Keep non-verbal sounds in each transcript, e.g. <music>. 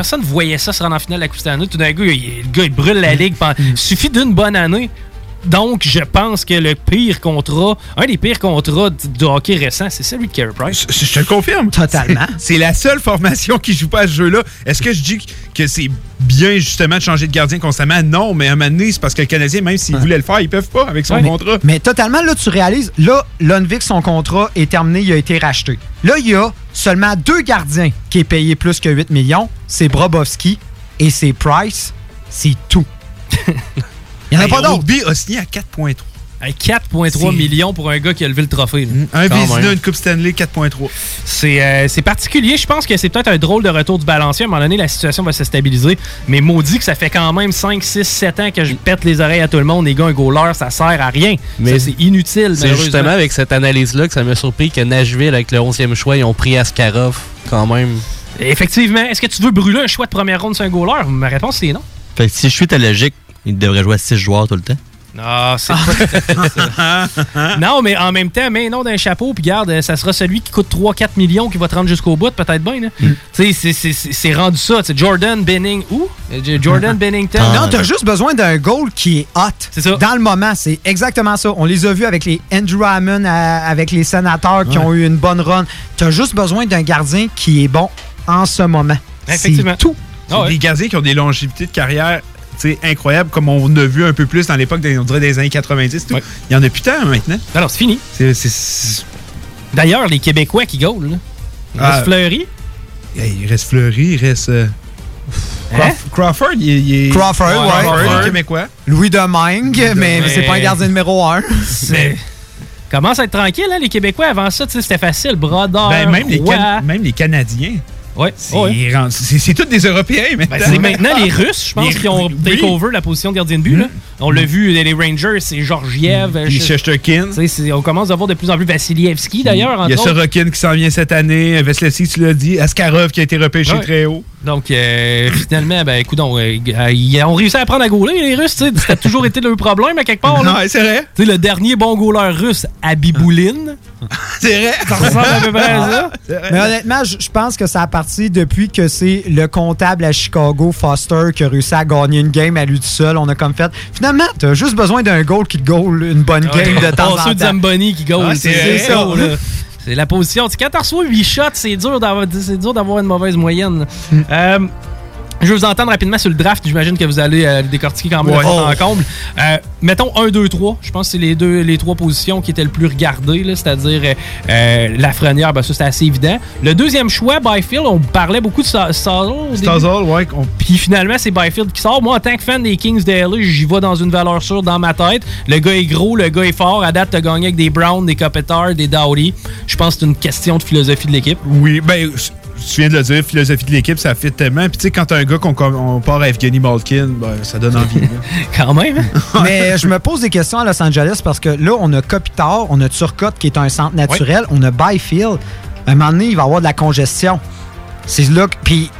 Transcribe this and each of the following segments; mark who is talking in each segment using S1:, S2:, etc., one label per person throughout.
S1: personne voyait ça se rendre en finale de la Coupe Stanley. Tout d'un coup, il- le gars, il brûle la ligue. pendant- Il suffit d'une bonne année. Donc, je pense que le pire contrat, un des pires contrats de hockey récents, c'est celui de Carey Price.
S2: Je je te le confirme.
S3: Totalement.
S2: C'est la seule formation qui joue pas à ce jeu-là. Est-ce que je dis que c'est bien justement de changer de gardien constamment? Non, mais à un moment donné, c'est parce que le Canadien, même s'ils voulaient le faire, ils peuvent pas avec son
S3: Ouais.
S2: contrat.
S3: Mais totalement, là, tu réalises, là, Lundvik, son contrat est terminé, il a été racheté. Là, il y a seulement deux gardiens qui est payé plus que 8 millions. C'est Brobovski et c'est Price. C'est tout. <laughs> Il n'y en a
S2: Hey,
S3: pas d'autres.
S2: Obi a signé à 4,3.
S1: Hey, 4,3
S2: C'est-
S1: millions pour un gars qui a levé le trophée. là.
S2: Un
S1: même.
S2: une Coupe Stanley, 4,3.
S1: C'est euh, c'est particulier. Je pense que c'est peut-être un drôle de retour du balancier. À un moment donné, la situation va se stabiliser. Mais maudit que ça fait quand même 5, 6, 7 ans que je pète les oreilles à tout le monde. Les gars, un goaler, ça sert à rien.
S4: Mais
S1: c'est inutile.
S4: C'est justement avec cette analyse-là que ça m'a surpris que Nashville, avec le 11e choix, ils ont pris Askarov quand même.
S1: Effectivement. Est-ce que tu veux brûler un choix de première ronde sur un goaler? Ma réponse, c'est non.
S5: Fait que si je suis ta logique, il devrait jouer à 6 joueurs tout le temps.
S1: Non, c'est pas fait ça. <laughs> Non, mais en même temps, mais non d'un chapeau, puis garde, ça sera celui qui coûte 3-4 millions qui va te rendre jusqu'au bout, peut-être bien. là.
S3: Mm.
S1: Tu sais, c'est- c'est- c'est c'est rendu ça. Jordan Benning. Où? Euh, Jordan Bennington.
S3: Non, t'as juste besoin d'un goal qui est hot.
S1: C'est ça.
S3: Dans le moment, c'est exactement ça. On les a vus avec les Andrew Hammond, à- avec les sénateurs qui
S2: Ouais.
S3: ont eu une bonne run. T'as juste besoin d'un gardien qui est bon en ce moment.
S1: Effectivement.
S3: C'est tout.
S2: C'est
S1: Ah ouais.
S2: Des gardiens qui ont des longévités de carrière incroyables, comme on a vu un peu plus dans l'époque, des- on dirait des années 90. tout.
S1: Ouais.
S2: Il y en a plus tant maintenant.
S1: Alors, c'est fini.
S2: C'est- c'est-
S1: D'ailleurs, les Québécois qui goal, là. Il
S2: Ah.
S1: reste Fleury.
S2: Hey, il reste Fleury, il reste. euh,
S1: Hein?
S2: Crawf- Crawford, il, est- il est.
S3: Crawford, ouais.
S2: Crawford, québécois.
S3: Louis Domingue, mais,
S1: Mais-
S3: c'est pas un gardien numéro un. <laughs>
S1: C'est. Commence à être tranquille, hein, les Québécois. Avant ça, tu sais, c'était facile. Brodeur,
S2: Ben, même, les
S1: Roy.
S2: Can- même les Canadiens.
S1: Ouais.
S2: C'est
S1: ouais.
S2: c'est c'est tous des Européens maintenant.
S1: Ben, c'est <laughs> maintenant les Russes, je pense,
S2: Les-
S1: qui ont take over la position de gardien de but. là. On l'a vu, les Rangers, c'est Georgiev.
S2: Puis
S1: je-
S2: Shesterkin.
S1: on commence à voir de plus en plus Vassilievski, d'ailleurs,
S2: Il y a. Sorokin qui s'en vient cette année. Veslevski, tu l'as dit. Askarov qui a été repêché
S1: Ouais.
S2: très haut.
S1: Donc, euh, finalement, ben, écoute, on, euh, ils ont réussi à apprendre à gauler, les Russes. tu sais. C'était toujours été leur problème, à quelque part. là.
S2: Non, c'est vrai.
S1: Le dernier bon goaler russe, Abibouline, <laughs>
S2: C'est vrai.
S1: ça ressemble à peu près à ça. <laughs>
S3: Mais honnêtement, je pense que ça a parti depuis que c'est le comptable à Chicago, Foster, qui a réussi à gagner une game à lui tout seul. On a comme fait. Finalement, t'as juste besoin d'un goal qui te goal une bonne game de temps en temps.
S1: Zamboni qui goal.
S2: Ah,
S1: c'est
S3: ça.
S1: ça. là. C'est la position. Quand tu reçois 8 shots, c'est dur d'avoir c'est dur d'avoir une mauvaise moyenne.
S3: Hmm.
S1: Euh, je vais vous entendre rapidement sur le draft. J'imagine que vous allez euh, le décortiquer quand même
S2: Ouais.
S1: fond en comble. Euh, mettons 1, 2, 3. Je pense que c'est les deux, les trois positions qui étaient le plus regardées, c'est-à-dire euh, euh, Lafrenière, ben ça c'est assez évident. Le deuxième choix, Byfield, on parlait beaucoup de début.
S2: Stazzle, ouais. on-
S1: Puis finalement, c'est Byfield qui sort. Moi, en tant que fan des Kings de LA, j'y vais dans une valeur sûre dans ma tête. Le gars est gros, le gars est fort. À date, t'as gagné avec des Browns, des Kopitar, des Dowdy. Je pense que c'est une question de philosophie de l'équipe.
S2: Oui, ben, tu viens de le dire, philosophie de l'équipe, ça fait tellement. Puis tu sais, quand t'as un gars qu'on on part à Evgeny Malkin, ben, ça donne envie. <laughs>
S1: Quand même. hein? <laughs>
S3: Mais je me pose des questions à Los Angeles parce que là, on a Kopitar, on a Turcotte qui est un centre naturel, on a Byfield. À un moment donné, il va y avoir de la congestion. C'est là que. Puis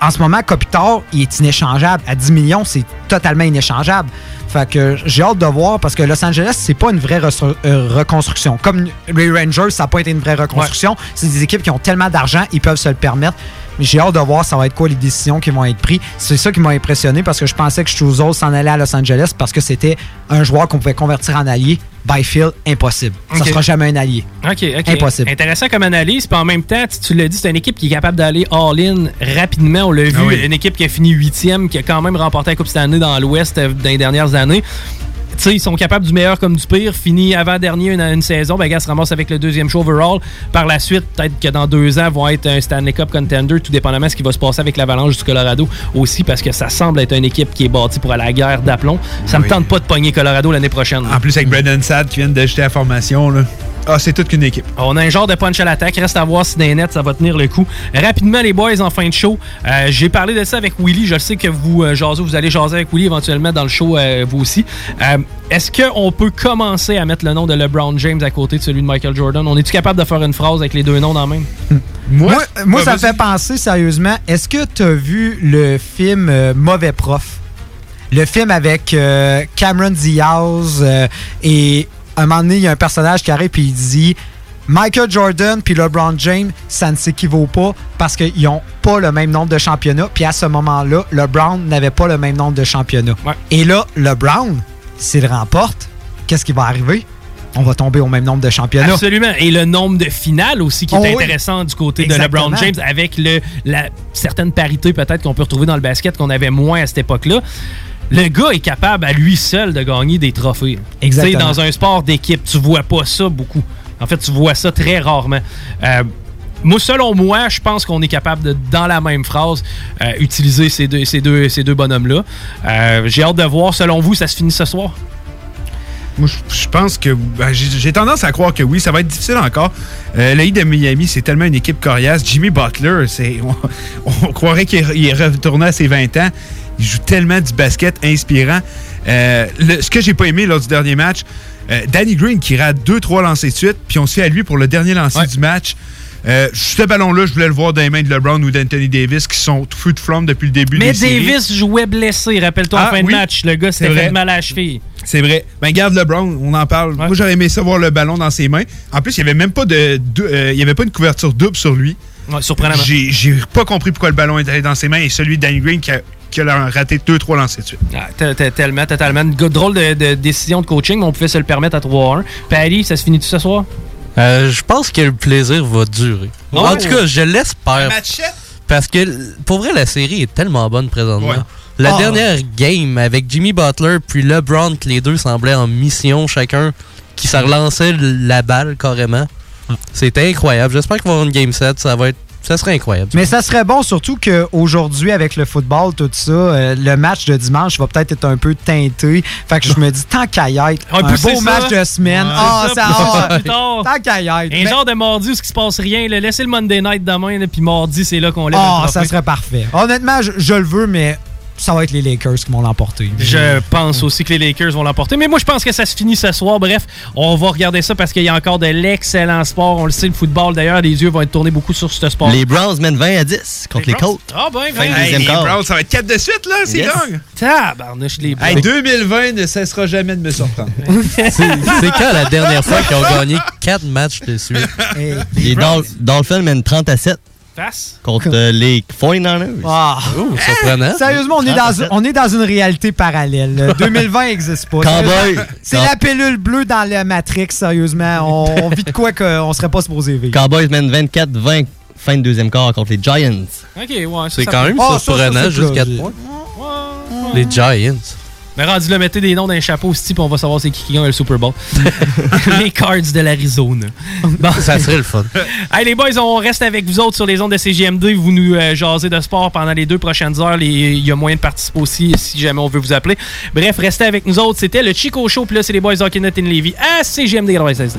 S3: en ce moment, Kopitar, il est inéchangeable. À 10 millions, c'est totalement inéchangeable. Fait que j'ai hâte de voir parce que Los Angeles, c'est pas une vraie euh, reconstruction. Comme les Rangers, ça n'a pas été une vraie reconstruction. C'est des équipes qui ont tellement d'argent, ils peuvent se le permettre. Mais j'ai hâte de voir ça va être quoi les décisions qui vont être prises. C'est ça qui m'a impressionné parce que je pensais que Struzol s'en allait à Los Angeles parce que c'était un joueur qu'on pouvait convertir en allié. Byfield, impossible. Ça
S1: Ok.
S3: sera jamais un allié.
S1: OK, OK.
S3: Impossible.
S1: Intéressant comme analyse. Puis en même temps, tu, tu l'as dit, c'est une équipe qui est capable d'aller all-in rapidement. On l'a vu.
S2: Ah oui.
S1: Une équipe qui a fini huitième, qui a quand même remporté la Coupe cette année dans l'Ouest euh, dans les dernières années. Sais, ils sont capables du meilleur comme du pire. Fini avant-dernier une, une saison, ben, gars, se ramasse avec le deuxième show overall. Par la suite, peut-être que dans deux ans, vont être un Stanley Cup contender, tout dépendamment de ce qui va se passer avec l'Avalanche du Colorado aussi, parce que ça semble être une équipe qui est bâtie pour aller à la guerre d'aplomb. Ça me
S2: Oui.
S1: tente pas de pogner Colorado l'année prochaine.
S2: en plus, avec Brandon Sad qui vient d'ajouter la formation, là. Ah, c'est toute qu'une équipe.
S1: On a un genre de punch à l'attaque. Reste à voir si les nets, ça va tenir le coup. Rapidement, les boys, en fin de show. euh, J'ai parlé de ça avec Willy. Je sais que vous, euh, jasez, vous allez jaser avec Willy éventuellement dans le show, euh, vous aussi. Euh, Est-ce qu'on peut commencer à mettre le nom de LeBron James à côté de celui de Michael Jordan? On est-tu capable de faire une phrase avec les deux noms dans le même?
S2: Moi,
S3: Moi, moi, ça me fait penser sérieusement. Est-ce que tu as vu le film euh, Mauvais Prof? Le film avec euh, Cameron Diaz euh, et un moment donné, il y a un personnage qui arrive et il dit Michael Jordan puis LeBron James, ça ne s'équivaut pas parce qu'ils n'ont pas le même nombre de championnats. Puis à ce moment-là, LeBron n'avait pas le même nombre de championnats. Et là, LeBron, s'il remporte, qu'est-ce qui va arriver? On va tomber au même nombre de championnats.
S1: Absolument. Et le nombre de finales aussi qui est
S3: Oh oui.
S1: intéressant du côté
S3: Exactement.
S1: de LeBron James avec le, la certaine parité peut-être qu'on peut retrouver dans le basket qu'on avait moins à cette époque-là. Le gars est capable à lui seul de gagner des trophées.
S3: Exactement.
S1: Tu sais, dans un sport d'équipe, tu vois pas ça beaucoup. En fait, tu vois ça très rarement. Euh, moi, selon moi, je pense qu'on est capable de, dans la même phrase, euh, utiliser ces deux, ces deux, ces deux bonhommes-là. Euh, J'ai hâte de voir, selon vous, ça se finit ce soir?
S2: Moi, je- pense que. ben, J'ai tendance à croire que oui, ça va être difficile encore. Euh, le Heat de Miami, c'est tellement une équipe coriace. Jimmy Butler, c'est <laughs> on, on croirait qu'il est, il est retourné à ses 20 ans. Il joue tellement du basket inspirant. Euh, le- ce que j'ai pas aimé lors du dernier match, euh, Danny Green qui rate 2-3 lancers de suite, puis on se fait à lui pour le dernier lancer du match. Euh, ce ballon-là, je voulais le voir dans les mains de LeBron ou d'Anthony Davis qui sont feu de flamme depuis le début
S1: Mais
S2: des séries.
S1: Davis jouait blessé, rappelle-toi, en
S2: Ah,
S1: fin de match. Le gars s'était fait mal à la cheville.
S2: C'est vrai. Ben, garde LeBron, on en parle. Moi, j'aurais aimé ça voir le ballon dans ses mains. En plus, il n'y avait même pas de, de- euh, il y avait pas une couverture double sur lui.
S1: Ouais, surprenamment.
S2: J'ai j'ai pas compris pourquoi le ballon est allé dans ses mains et celui de Danny Green qui a, qui a raté 2-3 lancers de suite.
S1: Ah, tellement, totalement. Drôle de, de décision de coaching, mais on pouvait se le permettre à 3-1. Paris, ça se finit tout ce soir?
S4: Euh, je pense que le plaisir va durer.
S1: Oh.
S4: En tout cas, je l'espère. Parce que, pour vrai, la série est tellement bonne présentement.
S2: Ouais.
S4: La
S2: Ah.
S4: dernière game avec Jimmy Butler puis LeBron, que les deux semblaient en mission chacun, qui se relançait la balle carrément. C'était incroyable. J'espère qu'il va y avoir une game set. Ça va être, ça serait incroyable.
S3: Mais ça serait bon, surtout qu'aujourd'hui, avec le football, tout ça, euh, le match de dimanche va peut-être être un peu teinté. Fait que je me dis, tant qu'à y être, un
S1: pousser
S3: beau
S1: ça.
S3: match de semaine. Ah,
S1: C'est
S3: ça,
S1: ça, plus tard.
S3: Tant qu'à y être.
S1: Un
S3: Mais-
S1: genre de mardi où ce qui se passe rien. là. Laissez le Monday night demain, là, puis mardi, c'est là qu'on lève
S3: Ah,
S1: le
S3: ça serait parfait. Honnêtement, je, je le veux, mais ça va être les Lakers qui vont l'emporter.
S1: Je pense aussi que les Lakers vont l'emporter. Mais moi, je pense que ça se finit ce soir. Bref, on va regarder ça parce qu'il y a encore de l'excellent sport. On le sait, le football, d'ailleurs, les yeux vont être tournés beaucoup sur ce sport.
S5: Les Browns mènent 20 à 10 contre les, Colts.
S1: Ah ben,
S5: Fin de
S1: ben.
S5: deuxième
S2: les
S5: quart.
S2: Browns, ça va être 4 de suite, là. C'est
S5: Yes.
S2: dingue.
S1: Tabarnouche, les
S2: Hey,
S1: Browns.
S2: 2020 ne cessera jamais de me surprendre. <laughs>
S4: C'est quand la dernière fois qu'ils ont gagné 4 matchs de suite?
S5: Les Dol- Dolphins mènent 30 à 7
S1: Face.
S5: contre euh, les 49ers.
S3: Ah.
S4: Oh, surprenant.
S3: Sérieusement, on est, dans, on est dans une réalité parallèle. Euh, 2020 n'existe pas.
S5: Cowboy.
S3: C'est la pilule bleue dans la Matrix, sérieusement. On, on vit de quoi qu'on serait pas supposé vivre.
S5: Cowboys mènent 24-20 fin de deuxième quart contre les Giants.
S1: Ok, ouais.
S4: C'est quand même
S3: Ah, ça,
S4: surprenant,
S3: c'est
S4: juste 4
S3: plausible.
S4: points. Les Giants.
S1: Mais rendu là, mettez des noms dans un chapeau, aussi, puis on va savoir c'est qui qui gagne le Super Bowl. <laughs> les Cards de l'Arizona. Bon.
S4: Ça serait le fun.
S1: Hey, les boys, on reste avec vous autres sur les ondes de CGMD. Vous nous euh, jasez de sport pendant les deux prochaines heures. Il y a moyen de participer aussi si jamais on veut vous appeler. Bref, restez avec nous autres. C'était le Chico Show. Puis là, c'est les boys Hockey in Levy à CGMD 96.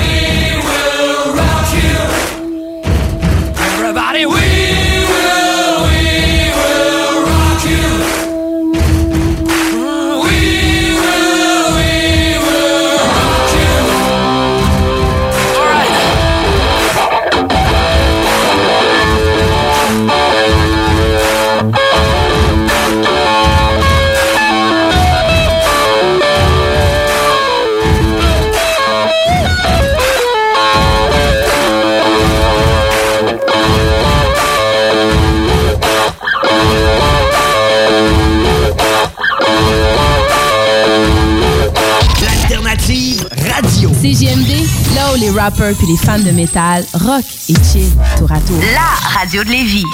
S6: rappers puis les fans de métal, rock et chill tour à tour.
S7: La radio de Lévis.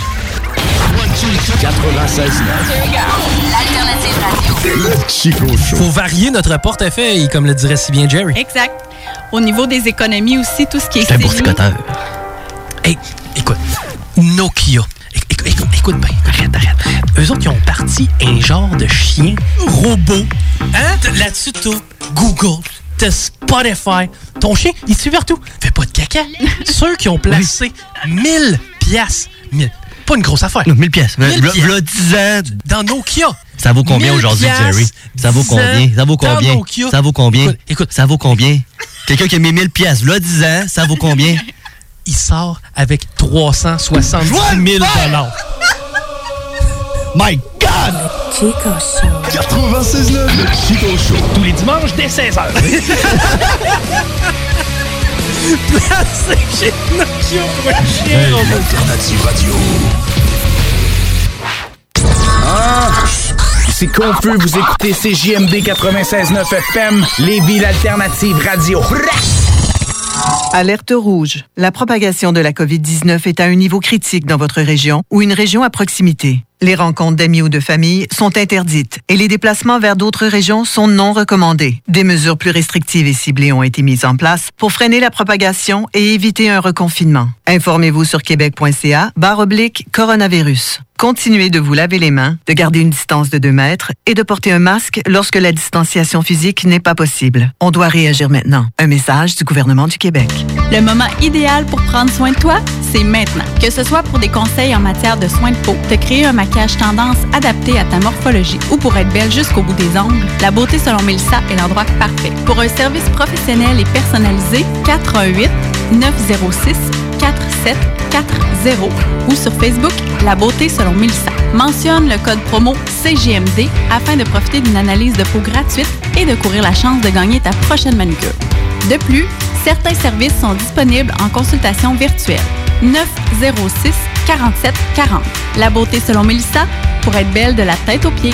S8: 96
S7: L'alternative radio.
S8: Le Chico Show.
S9: Faut varier notre portefeuille, comme le dirait si bien Jerry.
S10: Exact. Au niveau des économies aussi, tout ce qui est CELI.
S9: Hey, écoute, Nokia. Éc- éc- Écoute, écoute bien, arrête, arrête. Eux autres, ils ont parti un genre de chien robot. Hein? Là-dessus, t'as Google, Spotify. Ton chien, il suit partout. Fais pas de caca. <laughs> Ceux qui ont placé 1000 piastres. 1000. Pas une grosse affaire.
S5: 1000 pièces.
S9: 1000
S5: V'là-
S9: piastres.
S5: v'là 10 ans.
S9: Dans Nokia.
S5: Ça vaut combien
S9: 1000
S5: aujourd'hui,
S9: piastres,
S5: Jerry? Ça vaut
S9: 10
S5: combien? Ça vaut combien?
S9: Nokia.
S5: Ça vaut combien?
S9: Écoute, écoute.
S5: Ça vaut combien? Quelqu'un qui a mis 1000 pièces, là, 10 ans, ça vaut combien? <laughs>
S9: Il sort avec 370 000 dollars.
S5: My God!
S6: Chico Show.
S8: 96.9, le Chico Show.
S9: Tous les dimanches dès 16h. Placé chez Nokia pour un chien
S8: Hey,
S9: robot.
S8: l'alternative radio. Ah!
S11: C'est confus, vous écoutez CJMD 96.9 FM, Lévis l'alternative radio.
S12: Alerte rouge. La propagation de la COVID-19 est à un niveau critique dans votre région ou une région à proximité. Les rencontres d'amis ou de famille sont interdites et les déplacements vers d'autres régions sont non recommandés. Des mesures plus restrictives et ciblées ont été mises en place pour freiner la propagation et éviter un reconfinement. Informez-vous sur québec.ca barre oblique coronavirus. Continuez de vous laver les mains, de garder une distance de 2 mètres et de porter un masque lorsque la distanciation physique n'est pas possible. On doit réagir maintenant. Un message du gouvernement du Québec.
S10: Le moment idéal pour prendre soin de toi, c'est maintenant. Que ce soit pour des conseils en matière de soins de peau, te créer un maquillage tendance adapté à ta morphologie ou pour être belle jusqu'au bout des ongles, la beauté selon Mélissa est l'endroit parfait. Pour un service professionnel et personnalisé, 418 906 4740 ou sur Facebook La beauté selon Mélissa. Mentionne le code promo CGMD afin de profiter d'une analyse de peau gratuite et de courir la chance de gagner ta prochaine manucure. De plus, certains services sont disponibles en consultation virtuelle. 906 47 40. La beauté selon Mélissa pour être belle de la tête aux pieds.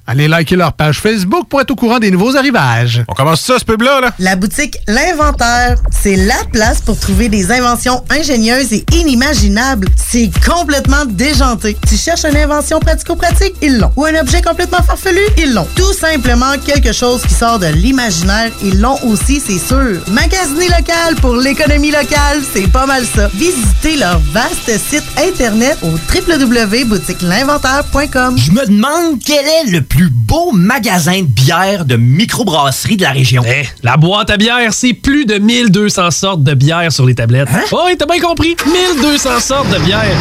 S13: Allez liker leur page Facebook pour être au courant des nouveaux arrivages.
S14: On commence ça, ce pub-là, là?
S15: La boutique L'Inventeur, c'est la place pour trouver des inventions ingénieuses et inimaginables. C'est complètement déjanté. Tu cherches une invention pratico-pratique? Ils l'ont. Ou un objet complètement farfelu? Ils l'ont. Tout simplement quelque chose qui sort de l'imaginaire? Ils l'ont aussi, c'est sûr. Magasiner local pour l'économie locale, c'est pas mal ça. Visitez leur vaste site internet au www.boutiquelinventaire.com.
S16: Je me demande quel est le plus beau magasin de bière de microbrasserie de la région.
S1: Eh, la boîte à bière, c'est plus de 1200 sortes de bière sur les tablettes.
S16: Hein?
S1: Oh, oui, t'as bien compris. 1200 sortes de bière.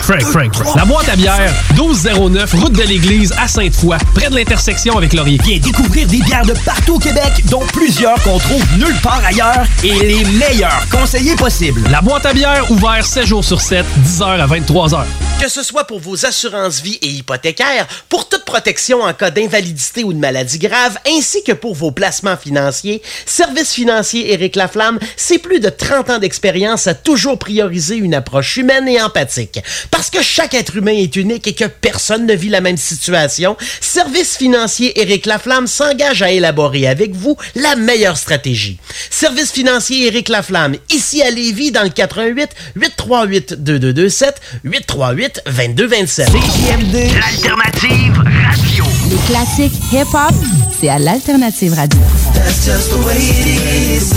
S1: Frank, Frank, Frank. La boîte à bière, 1209, route de l'église à Sainte-Foy, près de l'intersection avec Laurier.
S16: Viens découvrir des bières de partout au Québec, dont plusieurs qu'on trouve nulle part ailleurs et les meilleurs conseillers possibles.
S1: La boîte à bière, ouvert 7 jours sur 7, 10h à 23h.
S17: Que ce soit pour vos assurances vie et hypothécaires, pour toute protection en cas d'invalidité ou de maladie grave, ainsi que pour vos placements financiers, Service financier Éric Laflamme, c'est plus de 30 ans d'expérience à toujours prioriser une approche humaine et empathique. Parce que chaque être humain est unique et que personne ne vit la même situation, Service financier Éric Laflamme s'engage à élaborer avec vous la meilleure stratégie. Service financier Éric Laflamme, ici à Lévis, dans le 88 838 2227 838 2227.
S7: CJMD, l'alternative radio.
S6: Les classiques hip-hop, c'est à l'Alternative Radio.
S18: That's just the way it is.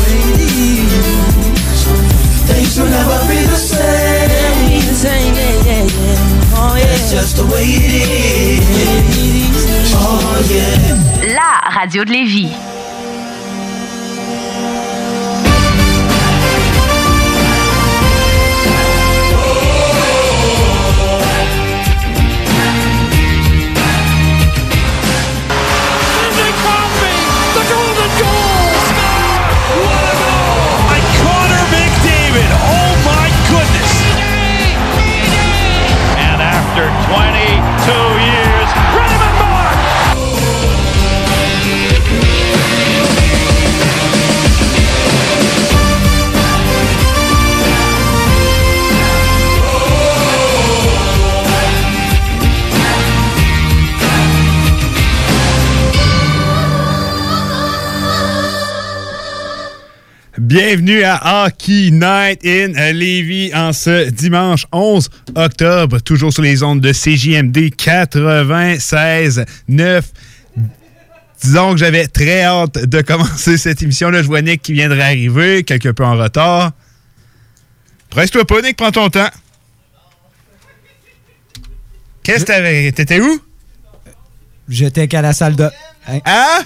S18: Things will never be the Oh.
S7: La radio de Lévis.
S2: Bienvenue à Hockey Night in Lévis en ce dimanche 11 octobre, toujours sur les ondes de CJMD 96 9. Disons que j'avais très hâte de commencer <laughs> cette émission-là. Je vois Nick qui viendrait arriver, quelque peu en retard. Presse-toi pas, Nick, prends ton temps. Qu'est-ce que t'avais? T'étais où?
S3: J'étais qu'à la salle de. Hein?
S2: Ah?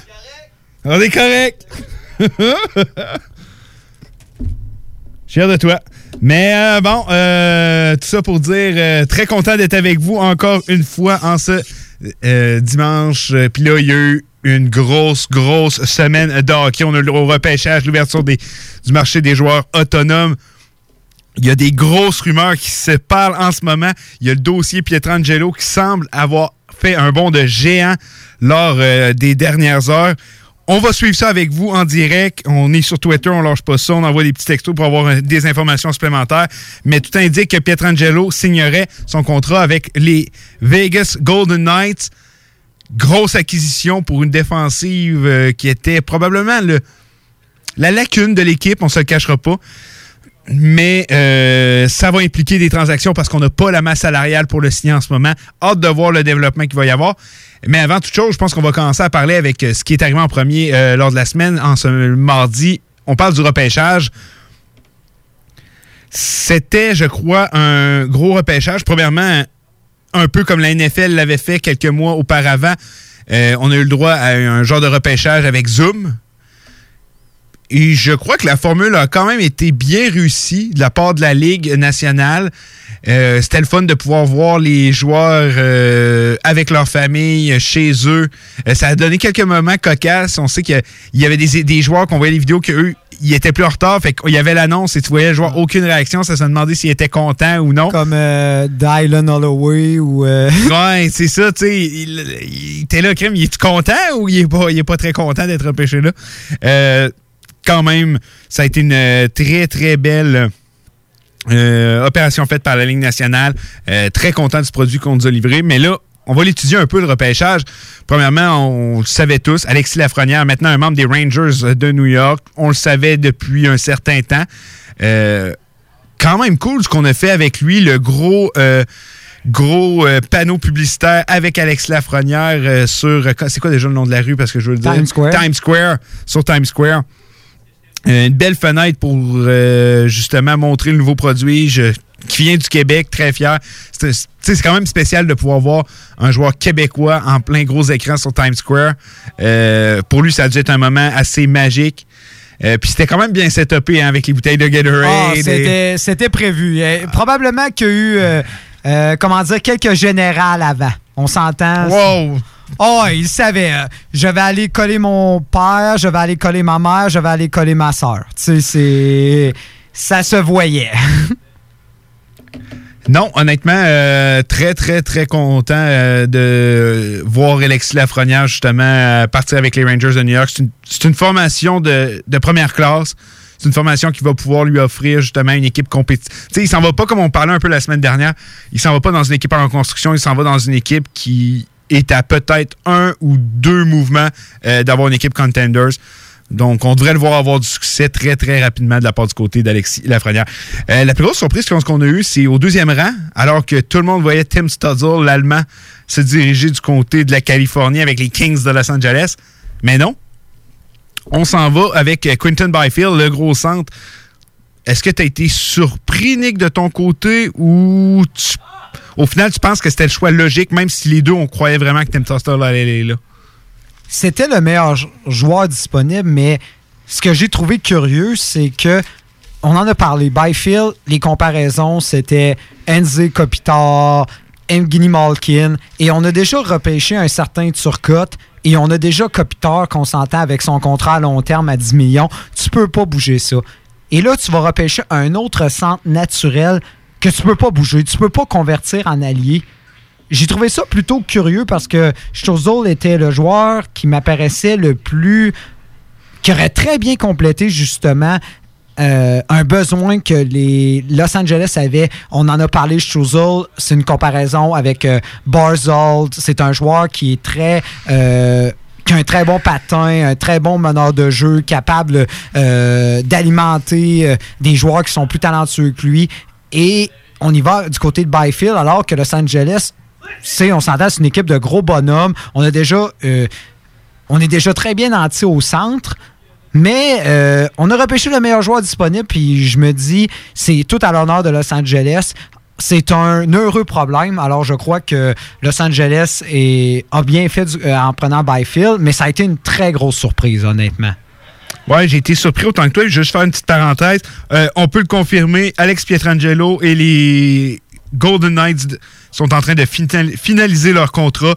S2: On est correct. <laughs> Fier de toi. Mais euh, bon, euh, tout ça pour dire, euh, très content d'être avec vous encore une fois en ce dimanche. Puis là, il y a eu une grosse, grosse semaine de hockey. On a eu le repêchage, l'ouverture du marché des joueurs autonomes. Il y a des grosses rumeurs qui se parlent en ce moment. Il y a le dossier Pietrangelo qui semble avoir fait un bond de géant lors des dernières heures. On va suivre ça avec vous en direct. On est sur Twitter, on lâche pas ça. On envoie des petits textos pour avoir des informations supplémentaires. Mais tout indique que Pietrangelo signerait son contrat avec les Vegas Golden Knights. Grosse acquisition pour une défensive euh, qui était probablement le, la lacune de l'équipe, on se le cachera pas. Mais euh, ça va impliquer des transactions parce qu'on n'a pas la masse salariale pour le signer en ce moment. Hâte de voir le développement qu'il va y avoir. Mais avant toute chose, je pense qu'on va commencer à parler avec euh, ce qui est arrivé en premier euh, lors de la semaine, en ce mardi. On parle du repêchage. C'était, je crois, un gros repêchage. Premièrement, un peu comme la NFL l'avait fait quelques mois auparavant. Euh, on a eu le droit à un genre de repêchage avec Zoom. Et je crois que la formule a quand même été bien réussie de la part de la Ligue nationale. Euh, C'était le fun de pouvoir voir les joueurs euh, avec leur famille, chez eux. Euh, ça a donné quelques moments cocasses. On sait qu'il y avait des, des joueurs qu'on voyait les vidéos qu'eux, ils étaient plus en retard. Fait qu'il y avait l'annonce et tu voyais le joueur aucune réaction. Ça se demandait s'il était content ou non.
S3: Comme Dylan Holloway ou. euh, <laughs>
S2: Ouais, c'est ça, tu sais. Il, il était là, crème. Il est content ou il est pas, il est pas très content d'être repêché là? Euh, quand même, ça a été une euh, très, très belle euh, opération faite par la Ligue nationale. Euh, très content du produit qu'on nous a livré. Mais là, on va l'étudier un peu, le repêchage. Premièrement, on, le savait tous, Alexis Lafrenière, maintenant un membre des Rangers de New York. On le savait depuis un certain temps. Euh, quand même cool ce qu'on a fait avec lui, le gros... euh, gros euh, panneau publicitaire avec Alex Lafrenière euh, sur. euh, C'est quoi déjà le nom de la rue parce que je veux le dire?
S3: Times Square.
S2: Times Square. Sur Times Square. Euh, une belle fenêtre pour euh, justement montrer le nouveau produit je- qui vient du Québec, très fier. C'est quand même spécial de pouvoir voir un joueur québécois en plein gros écran sur Times Square. Euh, pour lui, ça a dû être un moment assez magique. Euh, Puis c'était quand même bien setupé hein, avec les bouteilles de Gatorade.
S3: Ah, c'était prévu. Probablement qu'il y a eu, comment dire, quelques générales avant. On s'entend.
S2: Wow!
S3: Oh, il savait. euh, je vais aller coller mon père, je vais aller coller ma mère, je vais aller coller ma soeur. Tu sais, c'est. Ça se voyait. <laughs>
S2: Non, honnêtement, euh, très, très, très content euh, de voir Alexis Lafrenière justement partir avec les Rangers de New York. C'est une, formation de, de première classe. C'est une formation qui va pouvoir lui offrir justement une équipe compétitive. Il s'en va pas comme on parlait un peu la semaine dernière. Il s'en va pas dans une équipe en reconstruction. Il s'en va dans une équipe qui est à peut-être un ou deux mouvements euh, d'avoir une équipe contenders. Donc, on devrait le voir avoir du succès très, très rapidement de la part du côté d'Alexis Lafrenière. Euh, la plus grosse surprise qu'on a eue, c'est au deuxième rang, alors que tout le monde voyait Tim Studzle, l'Allemand, se diriger du côté de la Californie avec les Kings de Los Angeles. Mais non. On s'en va avec euh, Quinton Byfield, le gros centre. Est-ce que tu as été surpris, Nick, de ton côté, ou tu- au final, tu penses que c'était le choix logique, même si les deux, on croyait vraiment que Tim Studzle allait là?
S3: C'était le meilleur jou- joueur disponible, mais ce que j'ai trouvé curieux, c'est que on en a parlé. Byfield, les comparaisons, c'était Enze Kopitar, Evgeny Malkin, et on a déjà repêché un certain Turcotte, et on a déjà Kopitar qu'on avec son contrat à long terme à 10 millions. Tu peux pas bouger ça. Et là, tu vas repêcher un autre centre naturel que tu peux pas bouger. Tu peux pas convertir en allié. J'ai trouvé ça plutôt curieux parce que Sturzl était le joueur qui m'apparaissait le plus. qui aurait très bien complété justement euh, un besoin que les Los Angeles avaient. On en a parlé, Struzel, c'est une comparaison avec euh, Barzal. C'est un joueur qui est très. euh, qui a un très bon patin, un très bon meneur de jeu, capable d'alimenter des joueurs qui sont plus talentueux que lui. Et on y va du côté de Byfield, alors que Los Angeles, on s'entend, c'est une équipe de gros bonhommes. On a déjà, euh, on est déjà très bien nanti au centre. Mais euh, on a repêché le meilleur joueur disponible, puis je me dis, c'est tout à l'honneur de Los Angeles. C'est un heureux problème. Alors, je crois que Los Angeles a bien fait euh, en prenant Byfield, mais ça a été une très grosse surprise, honnêtement.
S2: Ouais, j'ai été surpris autant que toi. Je vais juste faire une petite parenthèse. Euh, on peut le confirmer, Alex Pietrangelo et les Golden Knights sont en train de final- finaliser leur contrat.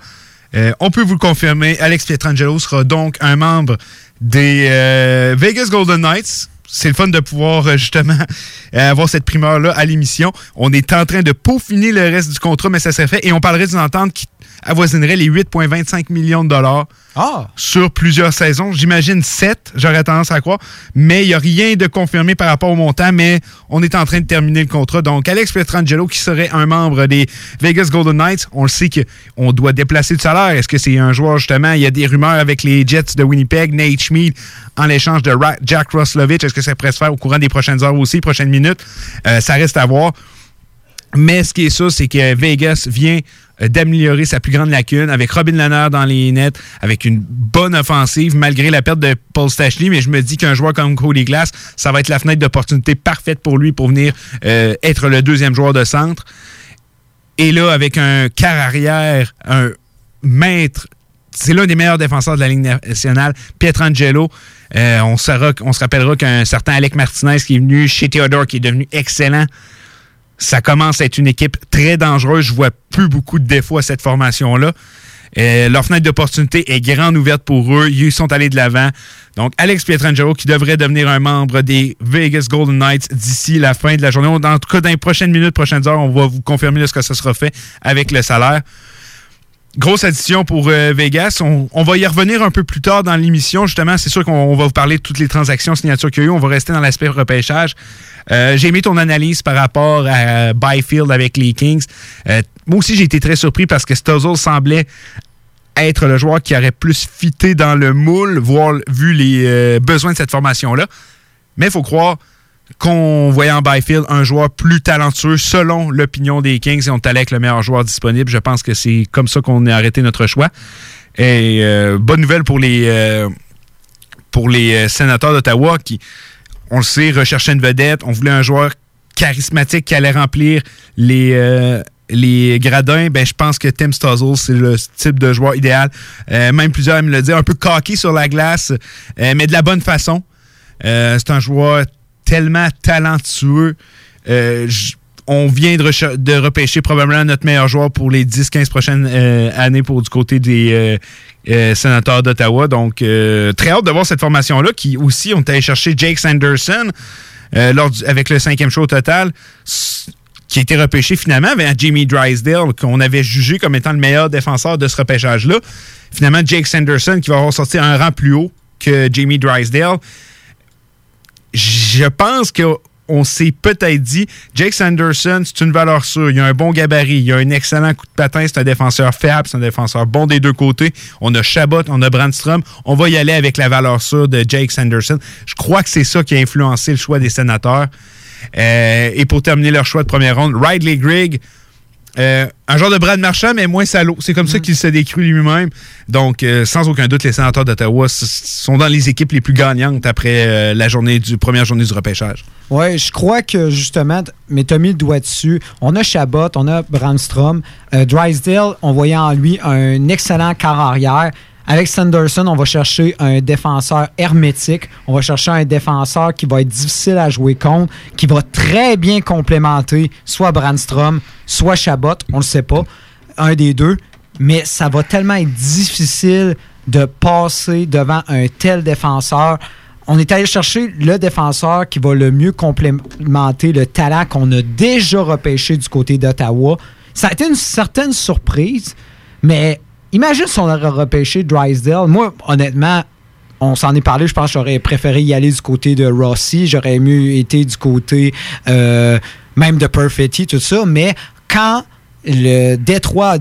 S2: Euh, on peut vous le confirmer, Alex Pietrangelo sera donc un membre des euh, Vegas Golden Knights. C'est le fun de pouvoir justement <laughs> avoir cette primeur-là à l'émission. On est en train de peaufiner le reste du contrat, mais ça serait fait. Et on parlerait d'une entente qui avoisinerait les 8,25 millions de dollars sur plusieurs saisons. J'imagine 7, j'aurais tendance à croire. Mais il n'y a rien de confirmé par rapport au montant, mais on est en train de terminer le contrat. Donc, Alex Pietrangelo, qui serait un membre des Vegas Golden Knights, on le sait qu'on doit déplacer du salaire. Est-ce que c'est un joueur, justement, il y a des rumeurs avec les Jets de Winnipeg, Nate Schmid, en l'échange de Ra- Jack Roslovich. Est-ce que ça pourrait se faire au courant des prochaines heures aussi, prochaines minutes? Euh, ça reste à voir. Mais ce qui est sûr, c'est que Vegas vient d'améliorer sa plus grande lacune avec Robin Leonard dans les nets, avec une bonne offensive, malgré la perte de Paul Stachny. Mais je me dis qu'un joueur comme Cody Glass, ça va être la fenêtre d'opportunité parfaite pour lui pour venir euh, être le deuxième joueur de centre. Et là, avec un quart arrière, un maître, c'est l'un des meilleurs défenseurs de la Ligue nationale, Pietrangelo. Euh, on, on se rappellera qu'un certain Alec Martinez qui est venu chez Theodore, qui est devenu excellent ça commence à être une équipe très dangereuse. Je vois plus beaucoup de défauts à cette formation-là. Euh, leur fenêtre d'opportunité est grande ouverte pour eux. Ils sont allés de l'avant. Donc, Alex Pietrangelo qui devrait devenir un membre des Vegas Golden Knights d'ici la fin de la journée. En tout cas, dans les prochaines minutes, prochaines heures, on va vous confirmer là, ce que ça sera fait avec le salaire. Grosse addition pour euh, Vegas. On, on va y revenir un peu plus tard dans l'émission. Justement, c'est sûr qu'on on va vous parler de toutes les transactions signatures qu'il y a eu. On va rester dans l'aspect repêchage. Euh, j'ai aimé ton analyse par rapport à Byfield avec les Kings. Euh, moi aussi, j'ai été très surpris parce que Stuzzle semblait être le joueur qui aurait plus fité dans le moule, voire vu les euh, besoins de cette formation-là. Mais il faut croire qu'on voyait en Byfield un joueur plus talentueux selon l'opinion des Kings et on est allé avec le meilleur joueur disponible. Je pense que c'est comme ça qu'on a arrêté notre choix. Et bonne nouvelle pour les, pour les sénateurs d'Ottawa qui, on le sait, recherchaient une vedette. On voulait un joueur charismatique qui allait remplir les, euh, les gradins. Ben, je pense que Tim Stuzzle, c'est le type de joueur idéal. Euh, même plusieurs aiment le dire, un peu coqué sur la glace, euh, mais de la bonne façon. C'est un joueur tellement talentueux. On vient de, repêcher probablement notre meilleur joueur pour les 10-15 prochaines euh, années pour du côté des euh, euh, sénateurs d'Ottawa. Donc, très hâte de voir cette formation-là qui aussi, on est allé chercher Jake Sanderson avec le cinquième show total, qui a été repêché finalement avec Jamie Drysdale, qu'on avait jugé comme étant le meilleur défenseur de ce repêchage-là. Finalement, Jake Sanderson qui va avoir sorti un rang plus haut que Jamie Drysdale je pense qu'on s'est peut-être dit, Jake Sanderson, c'est une valeur sûre. Il a un bon gabarit, il a un excellent coup de patin, c'est un défenseur fiable, c'est un défenseur bon des deux côtés. On a Chabot, on a Brandstrom. On va y aller avec la valeur sûre de Jake Sanderson. Je crois que c'est ça qui a influencé le choix des sénateurs. Euh, et pour terminer leur choix de première ronde, Ridley Grigg, euh, un genre de Brad Marchand, mais moins salaud. C'est comme ça qu'il se décrit lui-même. Donc, euh, sans aucun doute, les sénateurs d'Ottawa sont dans les équipes les plus gagnantes après euh, la journée du première journée du repêchage.
S3: Oui, je crois que justement, mais mis le doigt dessus. On a Chabot, on a Brandstrom. Drysdale, on voyait en lui un excellent quart arrière. Avec Sanderson, on va chercher un défenseur hermétique. On va chercher un défenseur qui va être difficile à jouer contre, qui va très bien complémenter soit Brandstrom, soit Chabot. On le sait pas. Un des deux. Mais ça va tellement être difficile de passer devant un tel défenseur. On est allé chercher le défenseur qui va le mieux complémenter le talent qu'on a déjà repêché du côté d'Ottawa. Ça a été une certaine surprise, mais imagine si on aurait repêché Drysdale. Moi, honnêtement, on s'en est parlé, je pense que j'aurais préféré y aller du côté de Rossi. J'aurais mieux été du côté euh, même de Perfetti, tout ça. Mais quand le Détroit